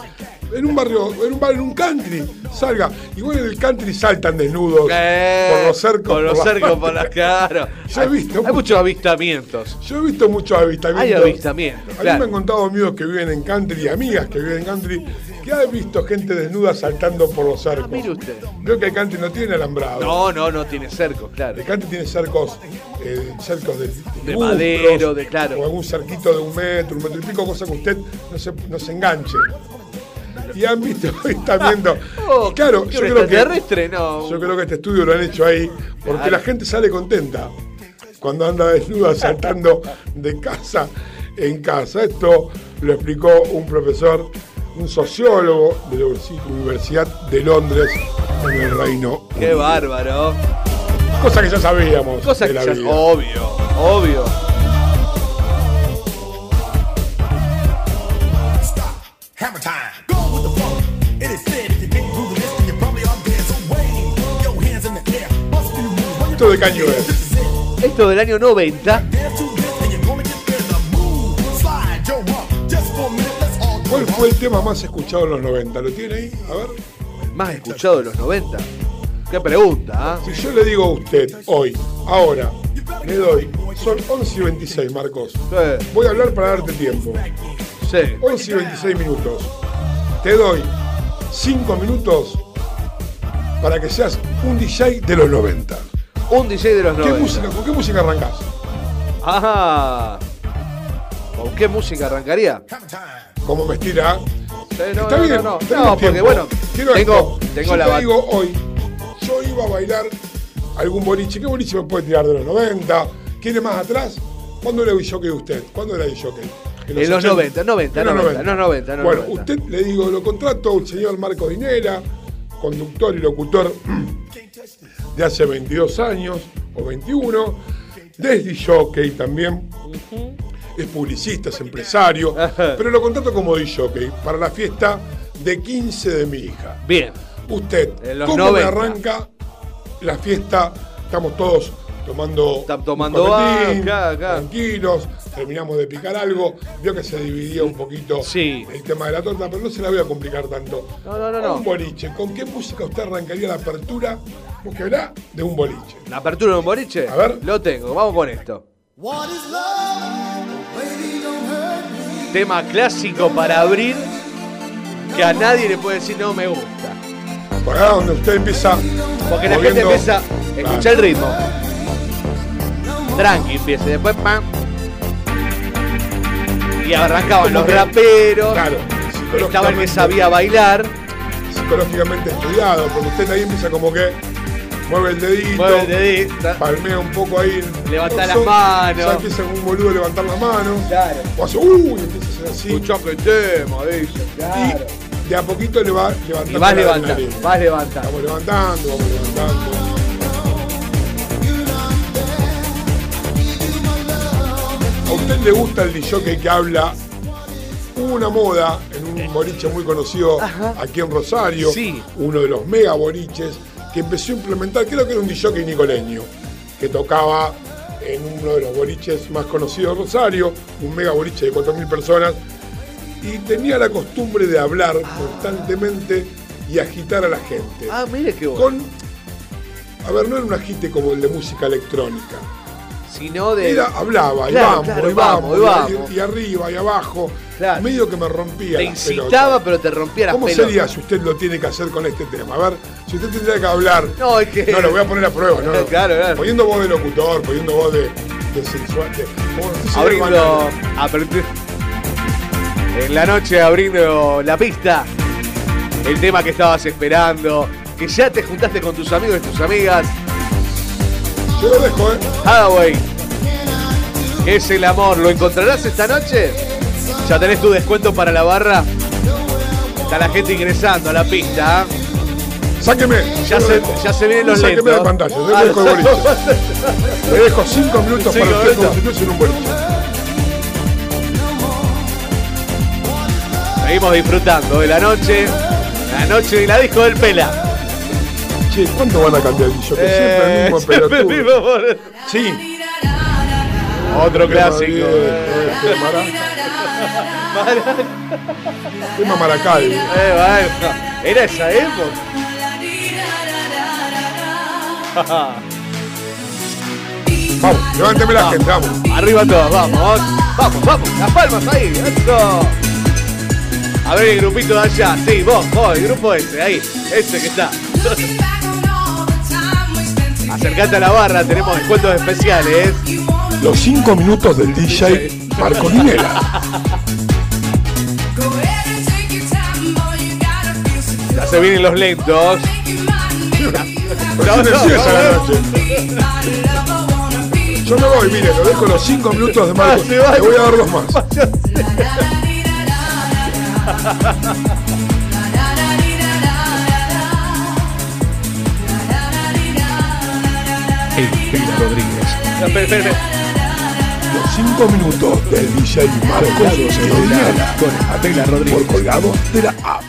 En un barrio, en un barrio, en un country, salga. Igual en el country saltan desnudos por los cercos. Por los cercos, por las claro. (laughs) Yo he visto Hay muchos avistamientos. Yo he visto muchos avistamientos. Hay avistamientos, A mí me han contado amigos que viven en country amigas que viven en country que han visto gente desnuda saltando por los cercos. Ah, mire usted. Veo que el country no tiene alambrado. No, no, no tiene cercos, claro. El country tiene cercos, eh, cercos de, De madero, de claro. O algún cerquito de un metro, un metro y pico, cosa que usted no se, no se enganche. Y han visto, están viendo. (laughs) Oh, Y claro, ¿qué yo creo que. No. Yo creo que este estudio lo han hecho ahí porque Claro. la gente sale contenta cuando anda desnuda (laughs) saltando de casa en casa. Esto lo explicó un profesor, un sociólogo de la Universidad de Londres en el Reino Qué Unido. bárbaro. Cosa que ya sabíamos Cosa de que la ya- vida. obvio, obvio. Hammer time. ¿Esto de qué año es? Esto del año 90. dare to this, and you're gonna get there. The move, slide your rump. Just for a minute, let's all do ¿Cuál fue el tema más escuchado en los 90? ¿Lo tiene ahí? A ver. Más escuchado de los 90. Qué pregunta, ¿ah? Si yo le digo a usted hoy, ahora, le doy, son 11 y 26, Marcos. Voy a hablar para darte tiempo. Sí. 11 y 26 minutos. Te doy 5 minutos para que seas un DJ de los 90. Un DJ de los ¿Qué 90. música, ¿Con qué música arrancás? Ajá. ¿Con qué música arrancaría? ¿Cómo me estira? Sí, no, Está no, bien, no, no. No, porque tiempo. bueno, Quiero tengo, esto. tengo Yo la te digo hoy, yo iba a bailar algún boliche. ¿Qué boliche me puede tirar de los 90? ¿Quiere más atrás? ¿Cuándo era el jockey usted? ¿Cuándo era el jockey? En los 90, 90, En los 90, no 90, no Bueno, 90. usted le digo, lo contrato al señor Marco Dinera, conductor y locutor (clears throat) de hace 22 años o 21, desde jockey también. Es publicista, es empresario, (laughs) pero lo contrato como jockey para la fiesta de 15 de mi hija. Bien. Usted, ¿cómo 90. me arranca la fiesta? Estamos todos tomando, Están tomando acá, acá. tranquilos, terminamos de picar algo. Vio que se dividía un poquito el tema de la torta, pero no se la voy a complicar tanto. No, no, no, no. Un boliche, ¿con qué música usted arrancaría la apertura? Búsquela de un boliche. ¿La apertura de un boliche? A ver. Lo tengo, vamos con esto. Tema clásico para abrir que a nadie le puede decir no me gusta. Por acá donde usted empieza. Porque la gente empieza a escuchar el ritmo. Tranqui empieza, y después pam. Y arrancaban los que- raperos. Claro, Estaba el que sabía bailar. psicológicamente estudiado, porque usted ahí empieza como que mueve el dedito, Mueve el dedito. palmea un poco ahí. Levanta las manos. Ya empieza un boludo a levantar las manos. Claro. O hace, uy, empieza a hacer así. Escuchá que tema, dice. Y de a poquito le va levantando. Y vas levantando, vas levantando. Vamos levantando, vamos levantando. ¿A usted le gusta el DJ que habla? Hubo una moda en un boliche muy conocido aquí en Rosario, Sí. uno de los mega boliches, que empezó a implementar, creo que era un DJ nicoleño, que tocaba en uno de los boliches más conocidos de Rosario, un mega boliche de 4.000 personas, y tenía la costumbre de hablar constantemente y agitar a la gente. Ah, mire qué bueno. Con, a ver, no era un agite como el de música electrónica. Sino de. Era, hablaba, y Claro, vamos, claro, y vamos, y vamos. y, y arriba, y abajo. Medio que me rompía. Te incitaba, pero te rompía las ¿Cómo pelotas. sería si usted lo tiene que hacer con este tema? A ver, si usted tendría que hablar. No, es que. No, lo voy a poner a prueba, ¿no? (laughs) Claro, claro. Poniendo voz de locutor, poniendo voz de, de sensual. de- abriendo. apertu- En la noche abriendo la pista. El tema que estabas esperando. Que ya te juntaste con tus amigos y tus amigas. Yo lo dejo, ¿eh? Hathaway. ¿Qué es el amor? ¿Lo encontrarás esta noche? ¿Ya tenés tu descuento para la barra? Está la gente ingresando a la pista. ¿ah? Sáqueme. Ya se, ya se vienen los Sáqueme lentos. de pantalla, yo Ah, dejo el boliche. (laughs) Le dejo cinco minutos Cinco para usted constituirse en un boliche. Seguimos disfrutando de la noche. La noche de la disco del Pela. Che, ¿cuánto van a cambiar el DJ? Que Eh, siempre el mismo siempre el pelotudo. mismo, Sí. Otro clásico. maravilla, qué mara- Qué mamaracay. Eh, bueno, Era esa época. (laughs) Vamos, levánteme la gente, vamos. Arriba todos, vamos. Vamos, vamos. Las palmas ahí. Eso. A ver el grupito de allá. Sí, vos, vos, el grupo ese, ahí. Ese que está. (laughs) Acercate a la barra, tenemos descuentos especiales. Los cinco minutos del DJ Marco Ninela. Ya se vienen los lentos. Yo me voy, mire, lo dejo los cinco minutos de Marco. Ah, va. Le voy a dar dos más. (laughs) (laughs) Rodríguez. Espera, espera. Los cinco minutos del DJ Marco Colgados en Ninela. onda con Por Rodríguez. colgado de la app.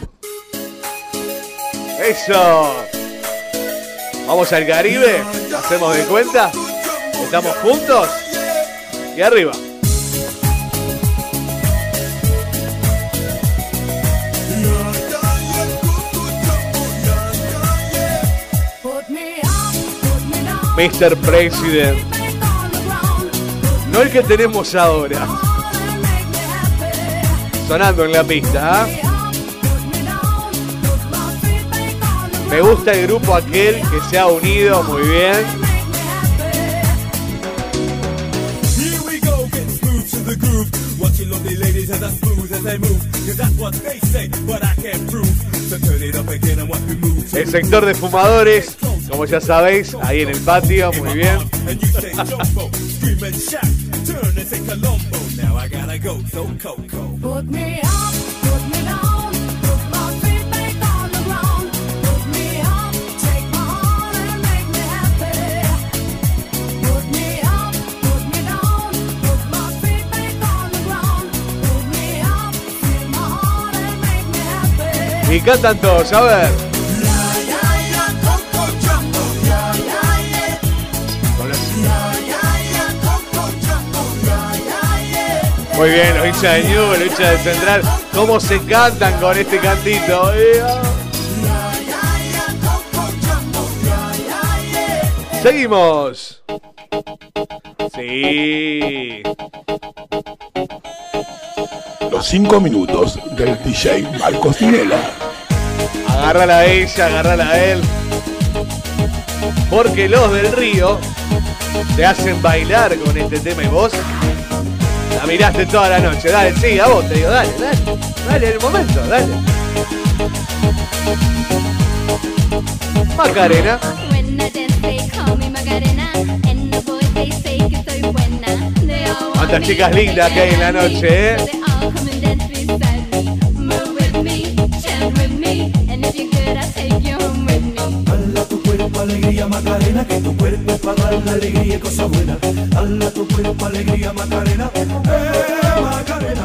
Eso. Vamos al Caribe. Hacemos de cuenta. Estamos juntos. Y arriba. Mr. President. No el que tenemos ahora. Sonando en la pista, ¿ah? Me gusta el grupo aquel que se ha unido muy bien. El sector de fumadores, como ya sabéis, ahí en el patio, muy bien. And you say jumbo, scream Muy bien, los hinchas de New, los hinchas de Central, cómo se cantan con este cantito. Eh, ah. Seguimos. Sí. Los 5 minutos del DJ Marcos Tinela. Agárrala a ella, agárrala a él. Porque los del río te hacen bailar con este tema y vos la miraste toda la noche. Dale, sí, a vos te digo, dale, dale. Dale, el momento, dale. Macarena. Cuántas chicas lindas que hay en la noche, ¿eh? Alegría Macarena, que tu cuerpo es para dar la alegría y cosa buena. Hala tu cuerpo alegría Macarena, eh Macarena.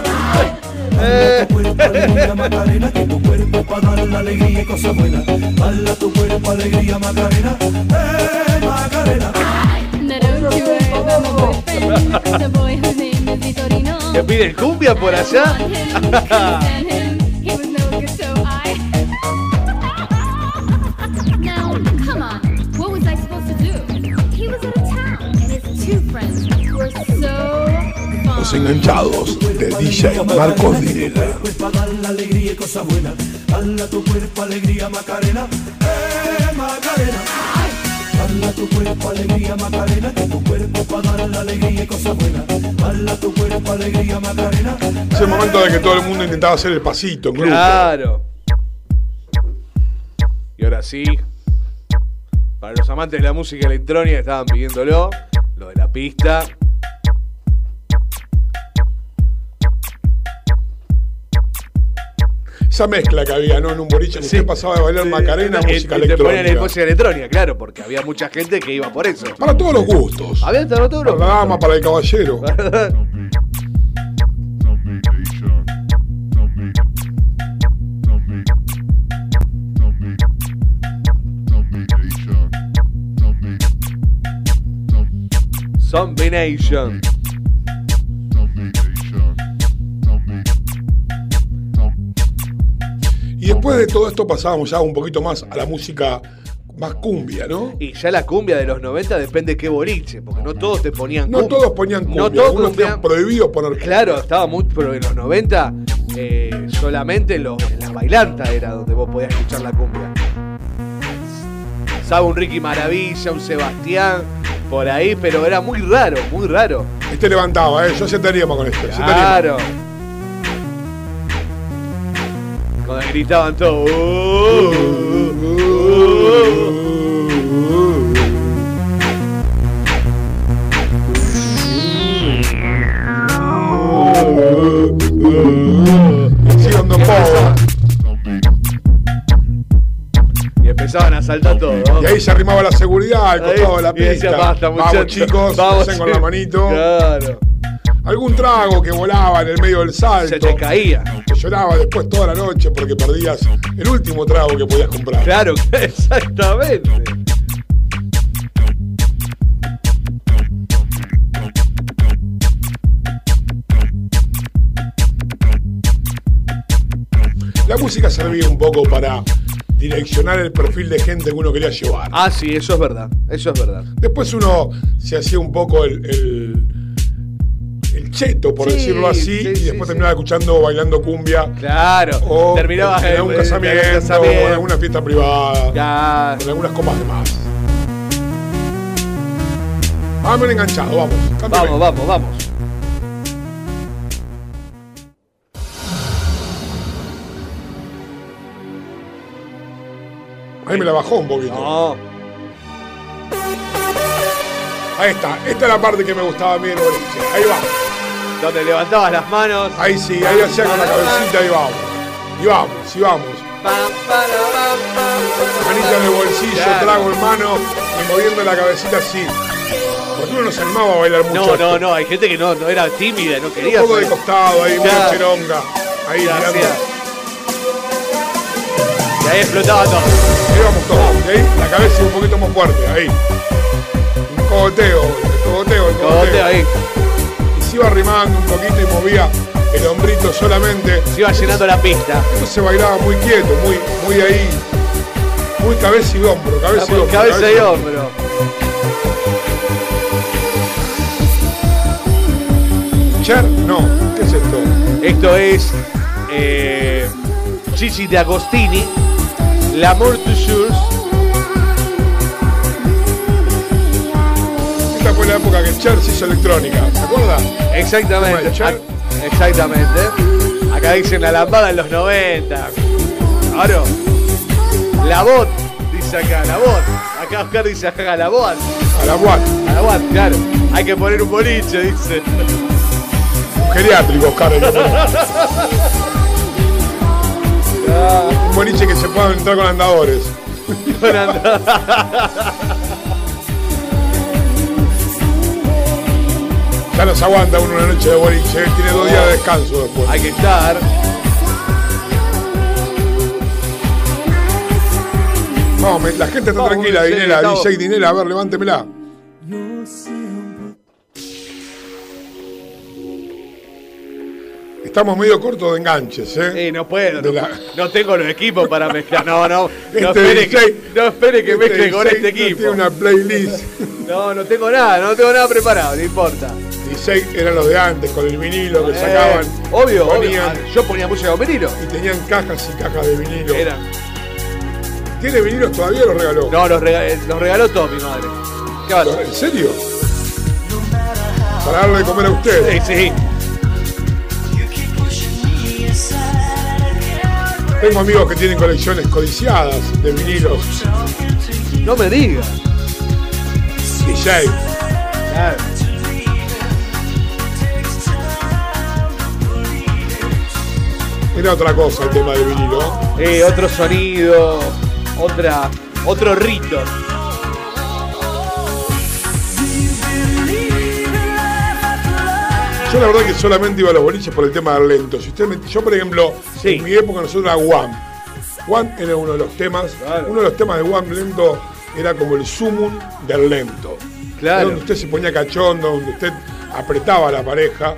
Hala tu cuerpo alegría Macarena, que tu cuerpo es para dar la alegría y cosa buena. Hala tu cuerpo alegría Macarena, eh Macarena. ¿Te piden cumbia por allá? Los enganchados de DJ Marcos Tinela. Pues para dar la alegría y cosa buena. Hala tu cuerpo alegría Macarena, eh Macarena. Tu cuerpo alegría Macarena, que tu cuerpo es para dar la alegría y cosa buena. Hala tu cuerpo alegría Macarena. Es el momento de que todo el mundo intentaba hacer el pasito en grupo. Claro. Y ahora sí, para los amantes de la música electrónica estaban pidiéndolo, lo de la pista. Esa mezcla que había, ¿no? En un boliche que usted pasaba de bailar Macarena, Y- música y te ponían electrónica. música electrónica, claro, porque había mucha gente que iba por eso. Para todos los gustos. Había para todos los Para la dama, para el caballero. Zombie después de todo esto pasábamos ya un poquito más a la música más cumbia, ¿no? Y ya la cumbia de los 90 depende qué boliche, porque no todos te ponían No cumbia. todos ponían cumbia, No todos algunos tenían prohibido poner cumbia. Claro, estaba muy, pero en los 90 eh, solamente en, los- en las bailantas era donde vos podías escuchar la cumbia. Sabe un Ricky Maravilla, un Sebastián, por ahí, pero era muy raro, muy raro. Este levantaba, ¿eh? Yo sentaríamos con este. Claro. Gritaban. "Uh, uh, uh". Sí, dando power. Y empezaban a saltar todos. Y ahí se arrimaba la seguridad al costado de la pista. "Basta, Vamos chicos, vamos". con la manito. Claro. Algún trago que volaba en el medio del salto. Se te caía. Que lloraba después toda la noche porque perdías el último trago que podías comprar. Claro, (laughs) exactamente. La música servía un poco para direccionar el perfil de gente que uno quería llevar. Ah, sí, eso es verdad. Eso es verdad. Después uno se hacía un poco el, el, el cheto, por Sí, decirlo así, sí, y después terminaba escuchando bailando cumbia. Claro. O Terminabas en en- algún en- casamiento, en o en alguna fiesta privada, con algunas copas de más. Vamos enganchado, vamos. Vamos, vamos, vamos. Ahí me la bajó un poquito. No. Ahí está. Esta es la parte que me gustaba a mí boliche. Ahí va. Donde levantabas las manos. Ahí sí, ahí hacía con la cabecita y vamos. Y vamos, y vamos. Manita en el bolsillo, Claro. trago en mano y moviendo la cabecita así. Porque uno no se animaba a bailar mucho. No, esto. no, no. Hay gente que no, no era tímida, no quería. Un poco de costado ahí, Claro. una cheronga. Ahí mirando. Y ahí explotaba todo. Ahí vamos todos. Y ahí la cabeza un poquito más fuerte. Ahí. Un cogoteo, el cogoteo, el cogoteo. Cogoteo ahí. Se iba arrimando un poquito y movía el hombrito solamente. Se iba llenando la pista. Esto se bailaba muy quieto, muy, muy ahí. Muy cabeza y hombro, cabeza y hombro. Cabeza y hombro. Cher, no. ¿Qué es esto? Esto es eh, Gigi de Agostini, L'amour toujours. La época que Cher se hizo electrónica, ¿se acuerda? Exactamente. Exactamente. Acá dicen la lampada en los 90. Claro. La bot, dice acá, la bot. Acá Oscar dice acá, la bot. A la Watt. A la bot, claro. Hay que poner un boliche, dice. Geriátrico, Oscar. hay que poner. (laughs) Un boliche que se pueda entrar con andadores. Ya no se aguanta uno una noche de boliche, tiene dos días de descanso después. Hay que estar. Vamos, me- la gente está Vamos, tranquila, sí, Dinela, DJ Dinela, a ver, levántemela. Estamos medio cortos de enganches, ¿eh? Eh, no puedo, De no, la- no tengo los equipos para mezclar. No, no. No Este espere, que, DJ no espere que mezcle con DJ este no equipo. Tiene una playlist. (laughs) No, no tengo nada, no tengo nada preparado, no importa. 16 eran los de antes, con el vinilo que Eh, sacaban. obvio, obvio. ponían, Ah, Yo ponía música con vinilo. Y tenían cajas y cajas de vinilo. Era. ¿Tiene vinilos todavía o los regaló? No, los, rega- eh, los regaló todo mi madre. ¿Qué va? ¿En serio? Para darle de comer a usted. Sí, sí. Tengo amigos que tienen colecciones codiciadas de vinilos. No me digas. DJ. Claro. Era otra cosa el tema del vinilo. Eh, otro sonido, otra, otro rito. Yo la verdad que solamente iba a los boliches por el tema del lento. Si usted me- yo, por ejemplo, en mi época nosotros era One. One era uno de los temas. Uno de los temas de One lento era como el sumum del lento. Claro. Donde usted se ponía cachondo, donde usted apretaba a la pareja,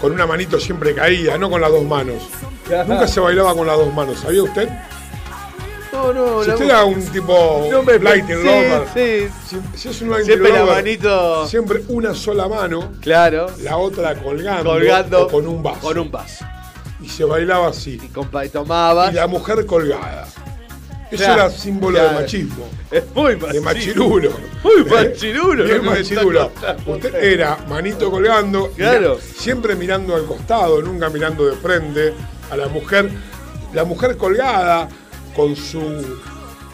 con una manito siempre caída, no con las dos manos. Nunca se bailaba con las dos manos, ¿sabía usted? No, no, Si la- usted era un tipo No me- lighting sí, lover, sí. si, si es un lighting Siempre la lover, manito. siempre una sola mano, Claro. la otra colgando, Colgando. o con un vaso. Con un vaso. Y se bailaba así. Y, compa- y tomabas. Y la mujer colgada. Eso Claro, era símbolo claro. de machismo. (laughs) Es muy De machirulo. machirulo. Muy (laughs) ¿Eh? machirulo. Bien lo que me machirulo. Usted era manito colgando, Claro. mira, siempre mirando al costado, nunca mirando de frente a la mujer. La mujer colgada con su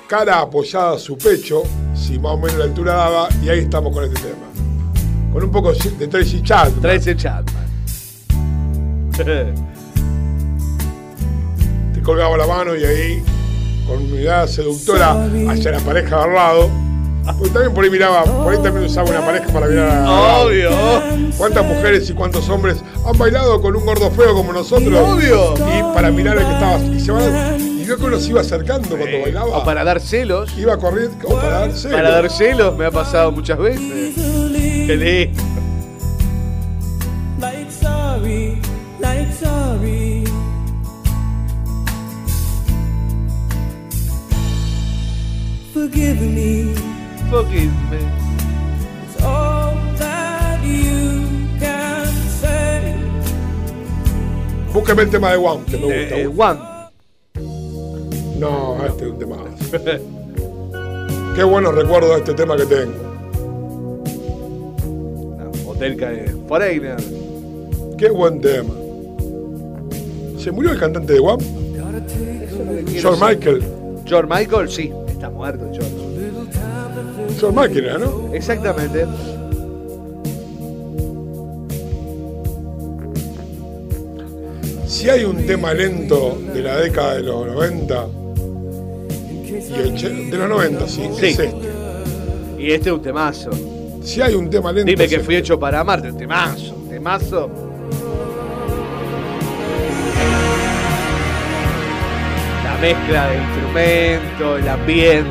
cara apoyada a su pecho, si más o menos la altura daba, y ahí estamos con este tema. Con un poco de Tracy Chapman. Tracy Chapman. Te colgaba la mano y ahí, con una mirada seductora hacia la pareja al lado. Porque también por ahí miraba, por ahí también usaba una pareja para mirar a. Obvio. ¿Cuántas mujeres y cuántos hombres han bailado con un gordo feo como nosotros? Obvio. Y para mirar al que estaba. Y, se van- y vio que uno se iba acercando cuando bailaba. O para dar celos. Iba corriendo. O para dar celos. Para dar celos me ha pasado muchas veces. Qué lindo. Forgive me. Forgive me. It's all that you can say. Búsqueme el tema de One, que me gusta. Eh, eh, One. No, este es un tema más. Qué buenos recuerdos de este tema que tengo. Hotel Cae. Foreigner. Qué buen tema. ¿Se murió el cantante de One? George Michael. George Michael, sí. Está muerto George. George Michael era, ¿no? Exactamente. Si hay un tema lento de la década de los 90 y och- de los 90, sí, Sí. es este. Y este es un temazo. Si hay un tema lento. Dime que este. fui hecho para amarte. Un temazo. un Temazo. La mezcla de instrumentos, el ambiente.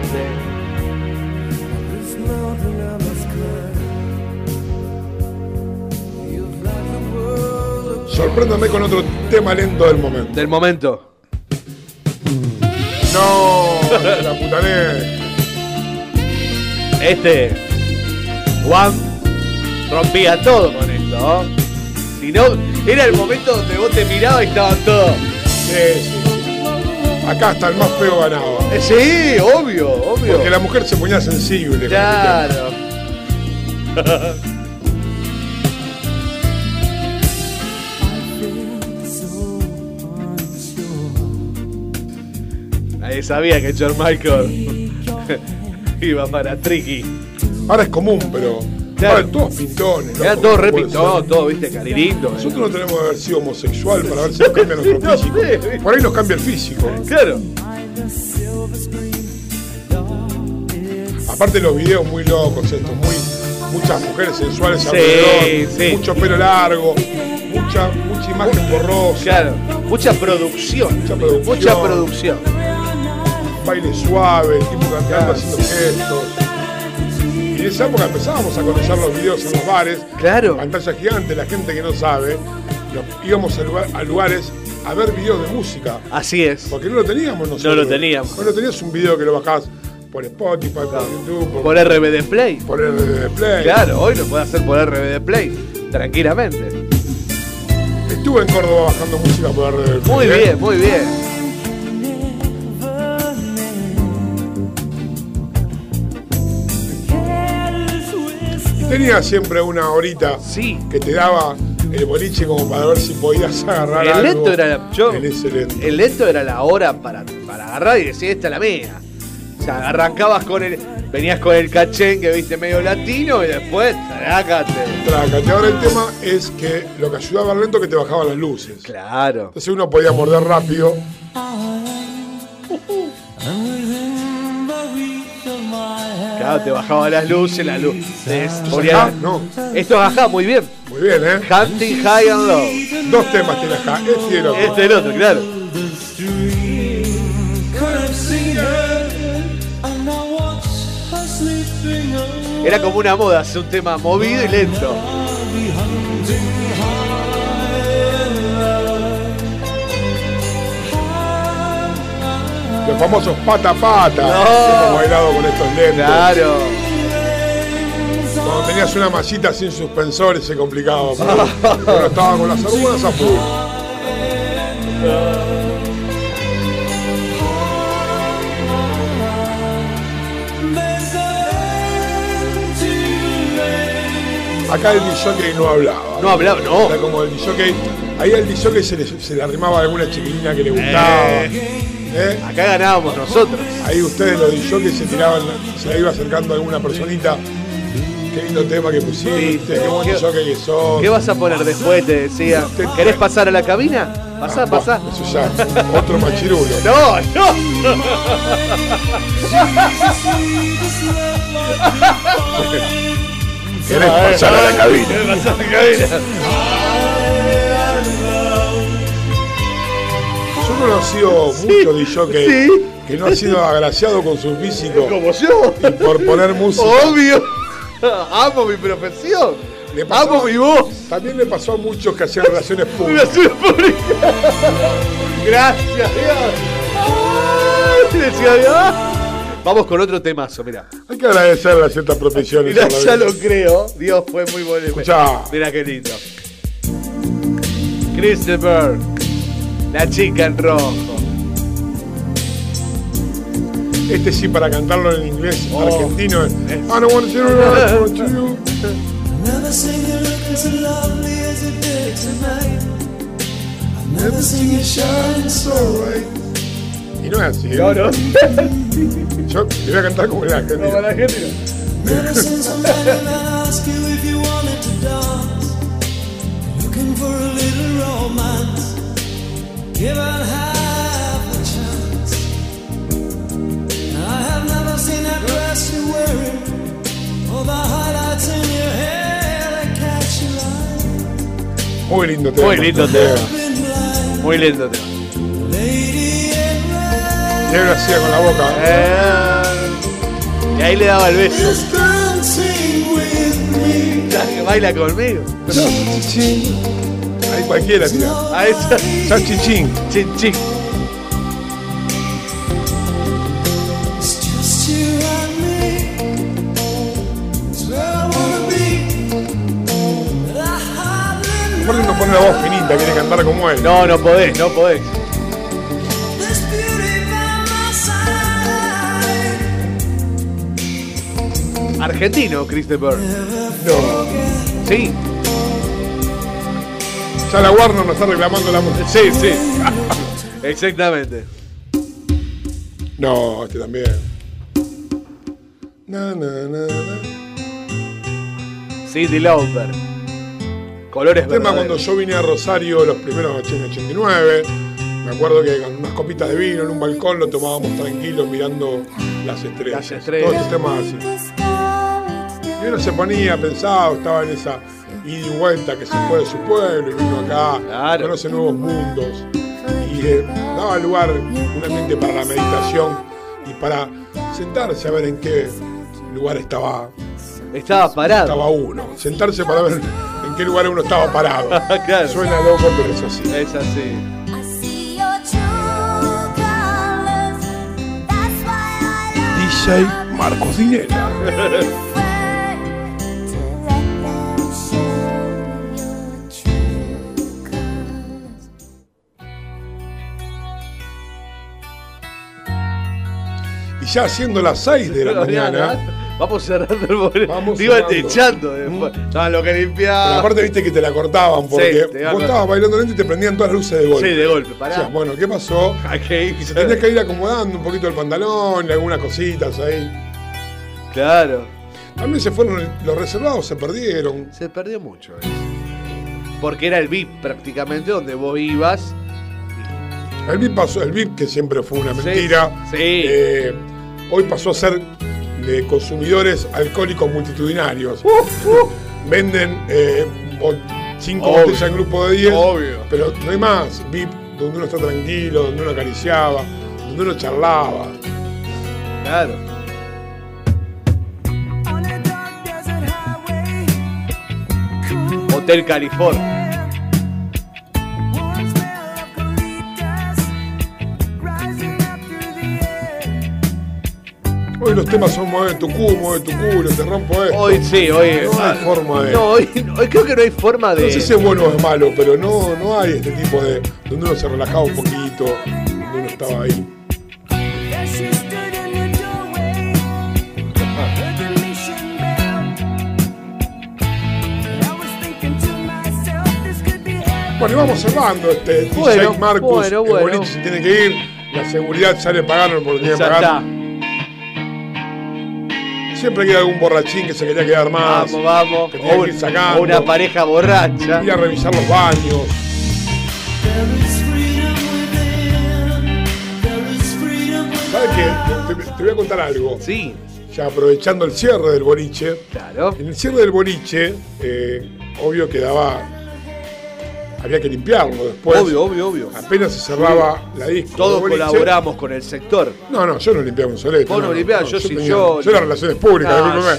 Sorpréndame con otro tema lento del momento. Del momento. No, la putané. Este. Juan rompía todo con esto. ¿no? Si no, Era el momento donde vos te mirabas y estaban todos. Sí, sí, sí. Acá hasta el más feo ganaba. Eh, Sí, obvio, obvio. Porque la mujer se ponía sensible. Claro. Nadie sabía que George Michael (laughs) iba para Tricky. Ahora es común, pero. Claro. Todos pintones. Era loco, todo ¿cómo puede repintón, ser? todo, viste, caririto. Nosotros no tenemos que haber sido homosexual para ver si nos cambia nuestro (laughs) físico. Por ahí nos cambia el físico. Claro. Aparte los videos muy locos estos, muy muchas mujeres sensuales alrededor, sí. mucho pelo largo, mucha mucha imagen borrosa, Claro. Mucha producción. mucha producción, Mucha producción. baile suave, el tipo cantando haciendo gestos. Esa época empezábamos a conocer los videos en los bares, Claro. pantalla gigante, la gente que no sabe, nos íbamos a, lugar- a lugares a ver videos de música, Así es. porque no lo teníamos nosotros. No lo teníamos. No lo tenías un video que lo bajás por Spotify, por YouTube, por, Por RBD Play. por el Play. Claro, hoy lo puede hacer por RBD Play. Tranquilamente. Estuve en Córdoba bajando música por el Muy Play. bien, muy bien. Tenía siempre una horita Sí. que te daba el boliche como para ver si podías agarrar El algo lento era la, yo, en ese lento. el lento era la hora para, para agarrar y decir esta es la mía. O sea, arrancabas con el. Venías con el cachén que viste medio latino y después trácate. Trácate. Ahora el tema es que lo que ayudaba a ver lento es que te bajaban las luces. Claro. Entonces uno podía morder rápido. Claro, te bajaba las luces, la luz. te ¿Esto es ponía- acá? No. Esto es acá, muy bien. Muy bien, ¿eh? Hunting High and Low. Dos temas tiene acá, este y el otro. Este es el otro, claro. Era como una moda, hacer un tema movido y lento. Los famosos pata pata. No. hemos bailado con estos lentos. Claro. Cuando tenías una mallita sin suspensores se complicaba. pero Pero estaba con las algunas a full. Acá el disjockey no hablaba. No hablaba, no. Era como el disjockey. Ahí al disjockey se le, se le arrimaba alguna chiquilina que le gustaba. ¿eh? Acá ganábamos nosotros. Ahí ustedes los disjockeys se tiraban, se iba acercando a alguna personita. Qué lindo tema que pusiste, Sí, qué buen ¿qué- disjockey que sos. ¿Qué vas a poner después? Te decía. ¿Querés pasar a la cabina? Pasá, Ah, pasá. Eso ya, otro machirulo. (laughs) No, no. ¿Querés pasar a la cabina? ¿Querés pasar a la cabina? Yo he conocido muchos disjockeys que no han sido agraciados con su físico (laughs) Como yo. y por poner música. Obvio. (laughs) Amo mi profesión. Le pasó- Amo mi voz. También le pasó a muchos que hacían relaciones (laughs) públicas. Relaciones públicas. Gracias, Dios. Ay, decía Dios. Vamos con otro temazo, mira. Hay que agradecerle a ciertas profesiones. Mirá, ya lo creo. Dios fue muy bueno. Escuchá. Mira qué lindo. Christopher. La chica en rojo. Este sí, para cantarlo en inglés Oh. argentino es I don't want to I want you. Never seen you looking so lovely as you did tonight. I've never seen you shine so bright. Y no es así. ¿eh? No, no. (laughs) Yo le voy a cantar como el argentino. Como la you you dance. Looking for a little romance. Muy lindo tema. Muy lindo tema. Muy lindo tema. lady in red. Y él lo hacía con la boca. Eh, y ahí le daba el beso. Ya baila conmigo. Cualquiera tira. A esa. Be. But I hardly Aparte uno pone la voz finita. 30 quiere cantar como él. No, no podés, no podés. Argentino, Christopher. No. Sí. Ya la Warner nos está reclamando la música. Sí, sí. (laughs) Exactamente. No, este también. Na, na, na, na. Cindy Lauper. Colores El tema verdaderos. cuando yo vine a Rosario los primeros 89, me acuerdo que con unas copitas de vino en un balcón lo tomábamos tranquilos mirando las estrellas. Las estrellas. Todos estos temas así. Y uno se ponía, pensaba, estaba en esa ida y vuelta que se fue de su pueblo y vino acá, conoce nuevos mundos. Y eh, daba lugar un ambiente para la meditación y para sentarse a ver en qué lugar estaba Estaba parado. estaba uno. Sentarse para ver en qué lugar uno estaba parado. (laughs) Claro. Suena loco, pero es así. Es así. DJ Marcos Dinera. (laughs) ya siendo las 6 de la (laughs) mañana. Vamos cerrando el boleto. Vamos Te iba cerrando. techando después. No, lo que Pero limpiaba. aparte viste que te la cortaban porque Sí, te iba a vos estabas bailando lento y te prendían todas las luces de golpe. Sí, de golpe, pará. Decías, bueno, ¿qué pasó? Y se tenías que ir acomodando un poquito el pantalón y algunas cositas ahí. Claro. También se fueron los reservados, se perdieron. Se perdió mucho eso. Porque era el VIP prácticamente donde vos ibas. El VIP pasó, el VIP que siempre fue una mentira. sí. eh, hoy pasó a ser de consumidores alcohólicos multitudinarios. Venden eh, bo- cinco Obvio. botellas en grupo de 10. Obvio. Pero no hay más. VIP donde uno está tranquilo, donde uno acariciaba, donde uno charlaba. Claro. Hotel California. Hoy los temas son mueve tu culo, mueve tu culo, te rompo esto. Hoy sí, hoy No hay forma de. No, hoy, hoy creo que no hay forma de. No sé si es bueno o es malo, pero no, no hay este tipo de. donde uno se relajaba un poquito, donde uno estaba ahí. Bueno, y vamos cerrando este Bueno, Marcus. bueno, el bueno. boliche se tiene que ir. La seguridad ya le pagaron por lo que tiene que Ya pagar. Siempre queda algún borrachín que se quería quedar más. Vamos, vamos. Que O que ir sacando. una pareja borracha. Ir a revisar los baños. ¿Sabes qué? Te, te voy a contar algo. Sí. Ya aprovechando el cierre del boliche. Claro. En el cierre del boliche, eh, obvio quedaba. Había que limpiarlo después. Obvio, obvio, obvio. Apenas se cerraba la disco. Todos colaboramos con el sector. No, no, yo no limpiaba un solete. Vos no limpiabas, yo sí, tenía- yo- Yo era relaciones públicas, Ah.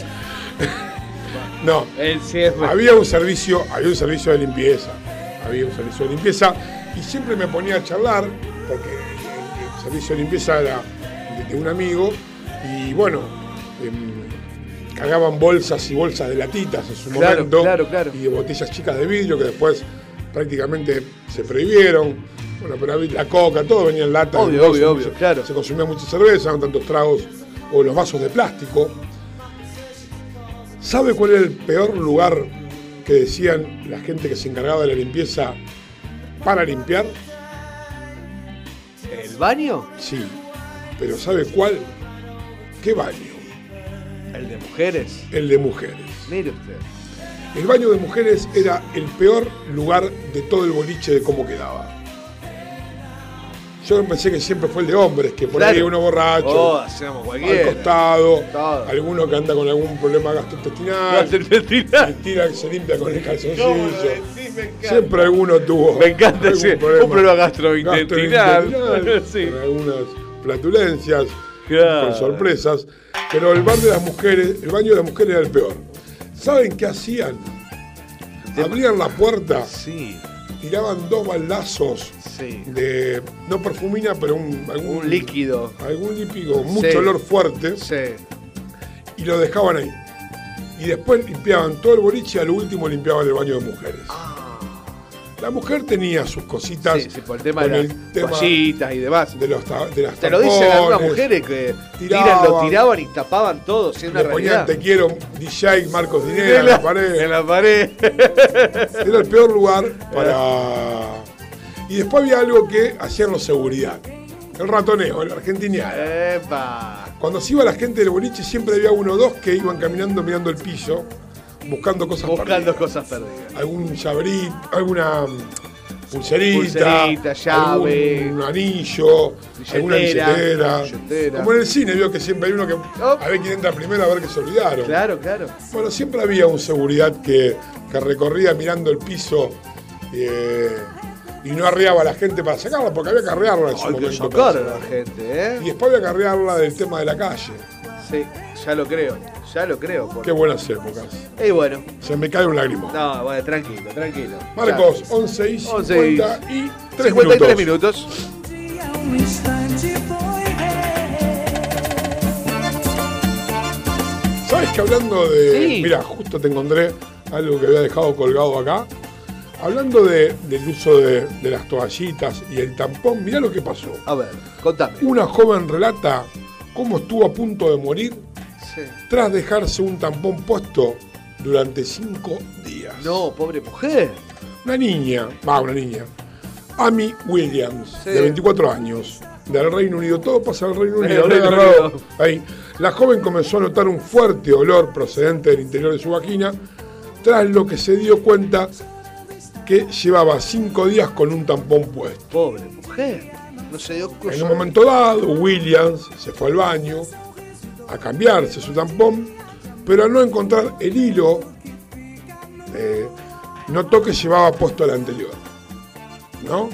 (laughs) No. (laughs) El cierre. Había un servicio, había un servicio de limpieza. Había un servicio de limpieza y siempre me ponía a charlar porque el, el servicio de limpieza era de, de un amigo y bueno, em, cargaban bolsas y bolsas de latitas en su Claro, momento claro, claro. y de botellas chicas de vidrio que después prácticamente se prohibieron. Bueno, pero la coca, todo venía en lata. Obvio, en obvio, obvio, claro. Se consumía mucha cerveza, no tantos tragos o los vasos de plástico. ¿Sabe cuál era el peor lugar que decían la gente que se encargaba de la limpieza para limpiar? ¿El baño? Sí, pero ¿sabe cuál? ¿Qué baño? El de mujeres. El de mujeres. Mire usted. El baño de mujeres era el peor lugar de todo el boliche de cómo quedaba. Yo pensé que siempre fue el de hombres, que por ahí uno borracho, Oh, al costado, Todo. alguno que anda con algún problema gastrointestinal, Gastrointestinal. se tira, se limpia con el calzoncillo. Siempre alguno tuvo. Me encanta, algún sí. Un problema gastrointestinal. (laughs) Sí. Con algunas flatulencias, Claro. con sorpresas. Pero el bar de las mujeres, el baño de las mujeres era el peor. ¿Saben qué hacían? Abrían la puerta, Sí. tiraban dos baldazos Sí. de, no perfumina, pero un, algún, Un líquido. algún líquido, mucho Sí. olor fuerte, Sí. y lo dejaban ahí. Y después limpiaban todo el boliche y al último limpiaban el baño de mujeres. La mujer tenía sus cositas. Sí, sí, por el tema con de el las tema toallitas y demás. de, los, de las Te lo dicen algunas mujeres que tiran, tiraban. lo tiraban y tapaban todo, sin una Le ponían te quiero DJ Marcos Dinera En la- la pared. En la pared. (laughs) Era el peor lugar para. Y después había algo que hacían los seguridad. El ratoneo, el argentineada. Epa. Cuando se iba la gente del boliche siempre había uno o dos que iban caminando mirando el piso, buscando cosas Buscando cosas perdidas. algún llaverito, alguna pulserita, Pulserita, llave. algún anillo, alguna Billetera, billetera. billetera. Como en el cine, vio que siempre hay uno que a ver quién entra primero, a ver que se olvidaron. Claro, claro. Bueno, siempre había un seguridad que, que recorría mirando el piso eh, y no arreaba a la gente para sacarla, porque había que arrearla en su que momento. a la gente, ¿eh? Y después había que arrearla del tema de la calle. Sí, ya lo creo. Ya lo creo. porque- Qué buenas épocas. Y bueno. Se me cae un lágrimo. No, bueno, tranquilo, tranquilo. Marcos, Ya. 11 y 11 50 y 3 53 minutos. minutos. ¿Sabes que hablando de. Sí. Mira, justo te encontré algo que había dejado colgado acá. Hablando de- del uso de, de las toallitas y el tampón, mirá lo que pasó. A ver, contame. Una joven relata cómo estuvo a punto de morir Sí. tras dejarse un tampón puesto durante cinco días. No, pobre mujer. Una niña, va, una niña. Amy Williams, Sí. de 24 años, del Reino Unido. Todo pasa del Reino Unido. Ahí. La joven comenzó a notar un fuerte olor procedente del interior de su vagina, tras lo que se dio cuenta que llevaba cinco días con un tampón puesto. Pobre mujer. No se dio cosa. En un momento dado, Williams se fue al baño a cambiarse su tampón, pero al no encontrar el hilo, eh, notó que llevaba puesto el anterior. ¿No?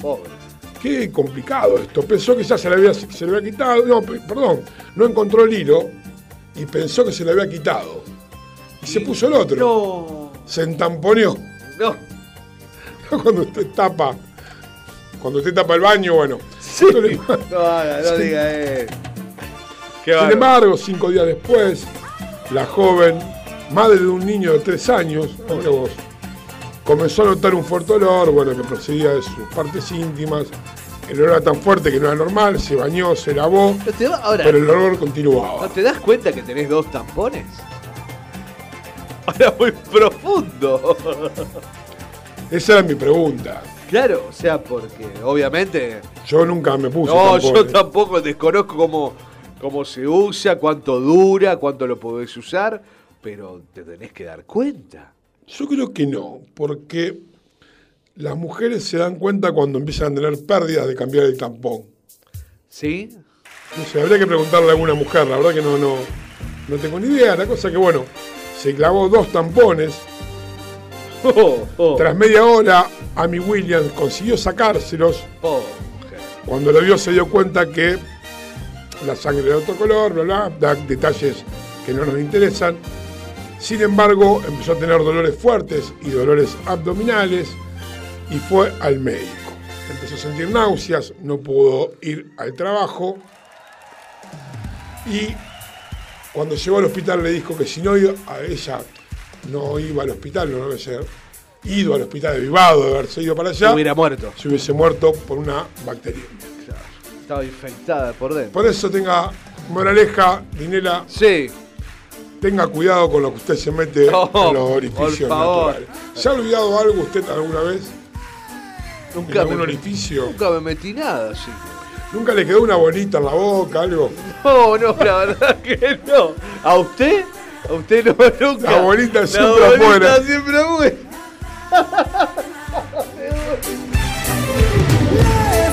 Pobre. Qué complicado esto. Pensó que ya se le había, se le había quitado. No, pe- perdón. No encontró el hilo y pensó que se le había quitado. Y se puso el otro. No. Se entamponeó. No. (laughs) Cuando usted tapa. Cuando usted tapa el baño, bueno. Sí. esto le- (laughs) No haga, no Sí. diga eh. Qué Sin embargo, cinco días después, la joven, madre de un niño de tres años, vos, comenzó a notar un fuerte olor, bueno, que procedía de sus partes íntimas. El olor era tan fuerte que no era normal, se bañó, se lavó, ¿No te, da- ahora, pero el olor continuaba. ¿no te das cuenta que tenés dos tampones? Ahora muy profundo. (laughs) Esa era mi pregunta. Claro, o sea, porque obviamente. Yo nunca me puse No, yo tampones. tampoco desconozco cómo, cómo se usa, cuánto dura, cuánto lo podés usar, pero te tenés que dar cuenta. Yo creo que no, porque las mujeres se dan cuenta cuando empiezan a tener pérdidas de cambiar el tampón. ¿Sí? No sé, habría que preguntarle a alguna mujer, la verdad que no, no, no tengo ni idea. La cosa que, bueno, se clavó dos tampones. Oh, Tras media hora, Amy Williams consiguió sacárselos. Oh, Cuando lo vio se dio cuenta que la sangre era de otro color, bla, bla, da detalles que no nos interesan. Sin embargo, empezó a tener dolores fuertes y dolores abdominales y fue al médico. Empezó a sentir náuseas, no pudo ir al trabajo y cuando llegó al hospital le dijo que si no iba, a ella no iba al hospital, no debe ser ido al hospital de Vivado, de haberse ido para allá, hubiera muerto. se hubiese muerto por una bacteria. Estaba infectada por dentro. Por eso tenga moraleja, Dinela. Sí. Tenga cuidado con lo que usted se mete No, en los orificios por favor. naturales. ¿Se ha olvidado algo usted alguna vez? ¿En Nunca algún me, orificio? nunca me metí nada, sí. ¿Nunca le quedó una bolita en la boca, algo? No, no, la verdad que no. ¿A usted? A usted no, (laughs) nunca. La bolita La siempre afuera. siempre afuera. (laughs)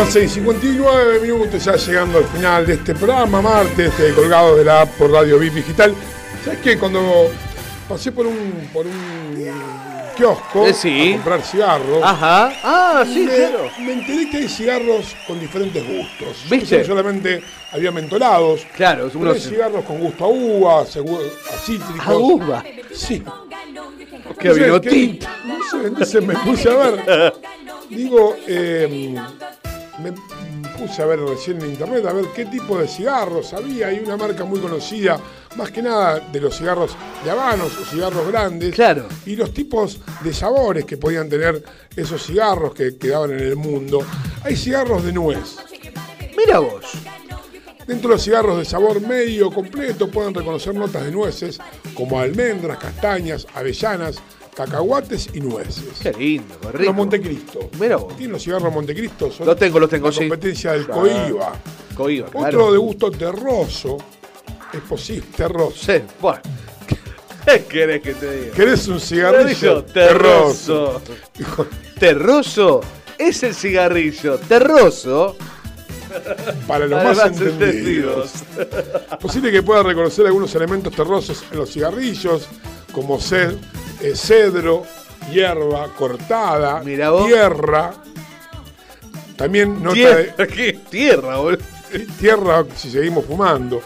11 y 59 minutos, ya llegando al final de este programa, martes, de colgado de la app por Radio VIP Digital. ¿Sabes qué? Cuando pasé por un, por un kiosco Eh, sí. a comprar cigarros, Ajá. Ah, sí, me, claro. me enteré que hay cigarros con diferentes gustos. ¿Viste? que solamente había mentolados. Claro, pero unos- hay cigarros con gusto a uva, a cítricos. ¿A uva? Sí. Sé, vino ¿qué? tinto. No sé, entonces me puse a ver. Digo, eh, me puse a ver recién en internet a ver qué tipo de cigarros había. Hay una marca muy conocida, más que nada de los cigarros de habanos o cigarros grandes. Claro. Y los tipos de sabores que podían tener esos cigarros que quedaban en el mundo. Hay cigarros de nuez. Mira vos. Dentro de los cigarros de sabor medio completo pueden reconocer notas de nueces como almendras, castañas, avellanas, cacahuates y nueces. Qué lindo, qué Los rico. Montecristo. Mira vos. ¿Tienen los cigarros Montecristo? Son Los tengo, los tengo, la sí. competencia del Claro. Coiba. Coiba, Otro claro. de gusto terroso. Es posible, terroso. Sí, bueno. (laughs) ¿Qué querés que te diga? ¿Querés un cigarrillo? Terroso. (laughs) Terroso es el cigarrillo. Terroso. Para los Para más, más entendidos. Posible que pueda reconocer algunos elementos terrosos en los cigarrillos, como ced- eh, cedro, hierba cortada, tierra. También nota Tierra, de ¿qué? Tierra, boludo. tierra si seguimos fumando.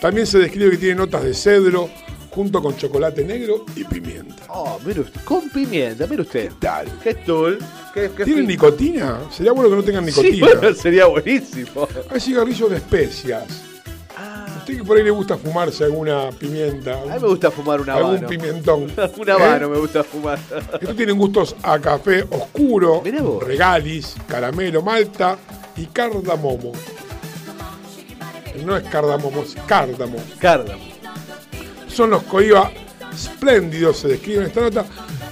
También se describe que tiene notas de cedro junto con chocolate negro y pimienta. Oh, mire usted. Con pimienta, mire usted. ¿Qué tal? ¿Qué qué ¿Tienen fin- nicotina? Sería bueno que no tengan Sí, nicotina. bueno, sería buenísimo. Hay cigarrillos de especias. Usted que por ahí le gusta fumarse alguna pimienta. A mí me gusta fumar un Algún habano. pimentón. (laughs) Un habano me gusta fumar. Estos tienen gustos a café oscuro, regalis, caramelo, malta y cardamomo. No es cardamomo, es cárdamo. Cárdamo. Son los coiba espléndidos, se describe en esta nota,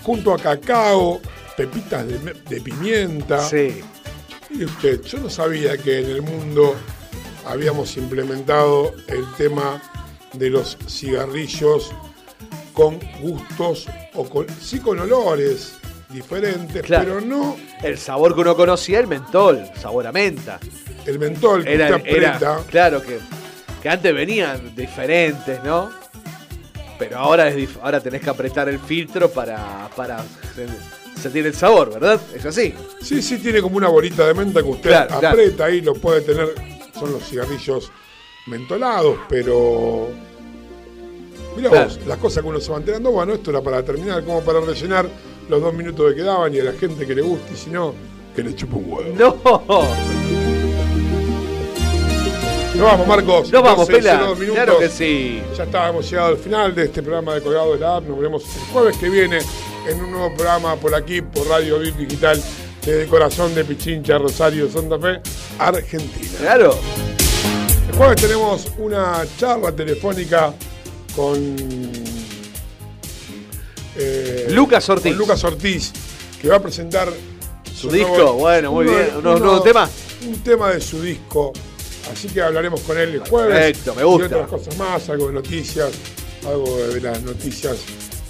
junto a cacao, pepitas de, de pimienta. Sí. Y usted, yo no sabía que en el mundo habíamos implementado el tema de los cigarrillos con gustos o con, sí con olores diferentes, Claro. pero no El sabor que uno conocía, el mentol, sabor a menta. el mentol que Era, aprieta. claro que, que antes venían diferentes, ¿no? Pero ahora, es ahora tenés que apretar el filtro para, para se- sentir el sabor, ¿verdad? Es así. Sí, sí, tiene como una bolita de menta que usted Claro, claro. aprieta ahí, lo puede tener, son los cigarrillos mentolados, pero... Claro. vos, las cosas que uno se va enterando, bueno, esto era para terminar, como para rellenar los dos minutos que quedaban y a la gente que le guste, y si no, que le chupe un huevo. No. Nos vamos, Marcos. Nos vamos, 12, Pela. 02 minutos. Claro que sí. Ya está, hemos llegado al final de este programa de Colgado de la App. Nos veremos el jueves que viene en un nuevo programa por aquí, por Radio VIP Digital, desde el corazón de Pichincha, Rosario, Santa Fe, Argentina. Claro. El jueves tenemos una charla telefónica con eh, Lucas Ortiz. con Lucas Ortiz, que va a presentar Su disco, bueno, muy uno bien. ¿Unos uno- nuevos temas? Un tema de su disco. Así que hablaremos con él el jueves. Perfecto, me gusta. Y otras cosas más, algo de noticias, algo de las noticias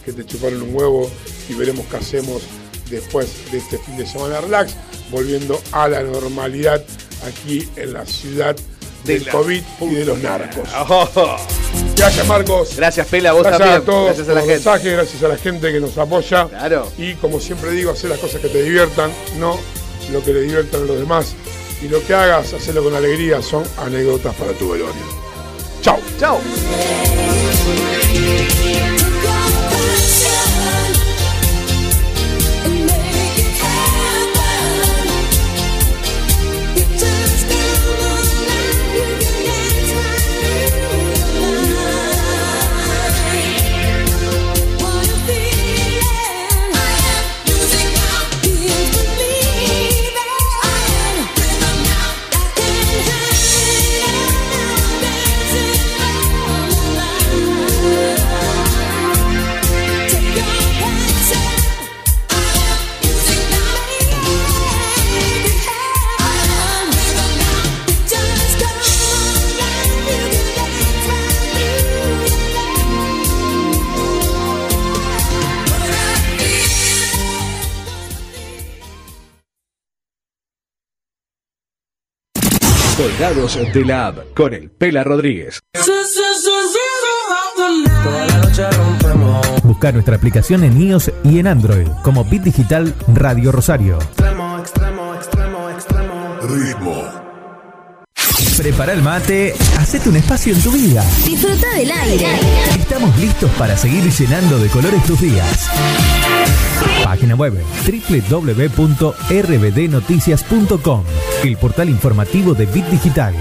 que te chuparon un huevo y veremos qué hacemos después de este fin de semana relax, volviendo a la normalidad aquí en la ciudad De del COVID y de los narcos. Oh. Gracias Marcos. Gracias, Pela, vos gracias también. a todos Gracias a la gente. mensajes, gracias a la gente que nos apoya. Claro. Y como siempre digo, hacer las cosas que te diviertan, no lo que le diviertan a los demás. Y lo que hagas, hacerlo con alegría, son anécdotas para tu velorio. Chao. Chao. Colgados de la app con el Pela Rodríguez. Toda la noche rompemos. Busca nuestra aplicación en iOS y en Android como Bit Digital Radio Rosario. Extremo, extremo, extremo, extremo. Ritmo. Prepara el mate, hacete un espacio en tu vida. Disfruta del aire. Estamos listos para seguir llenando de colores tus días. Página web www.rbdnoticias.com, el portal informativo de Bit Digital.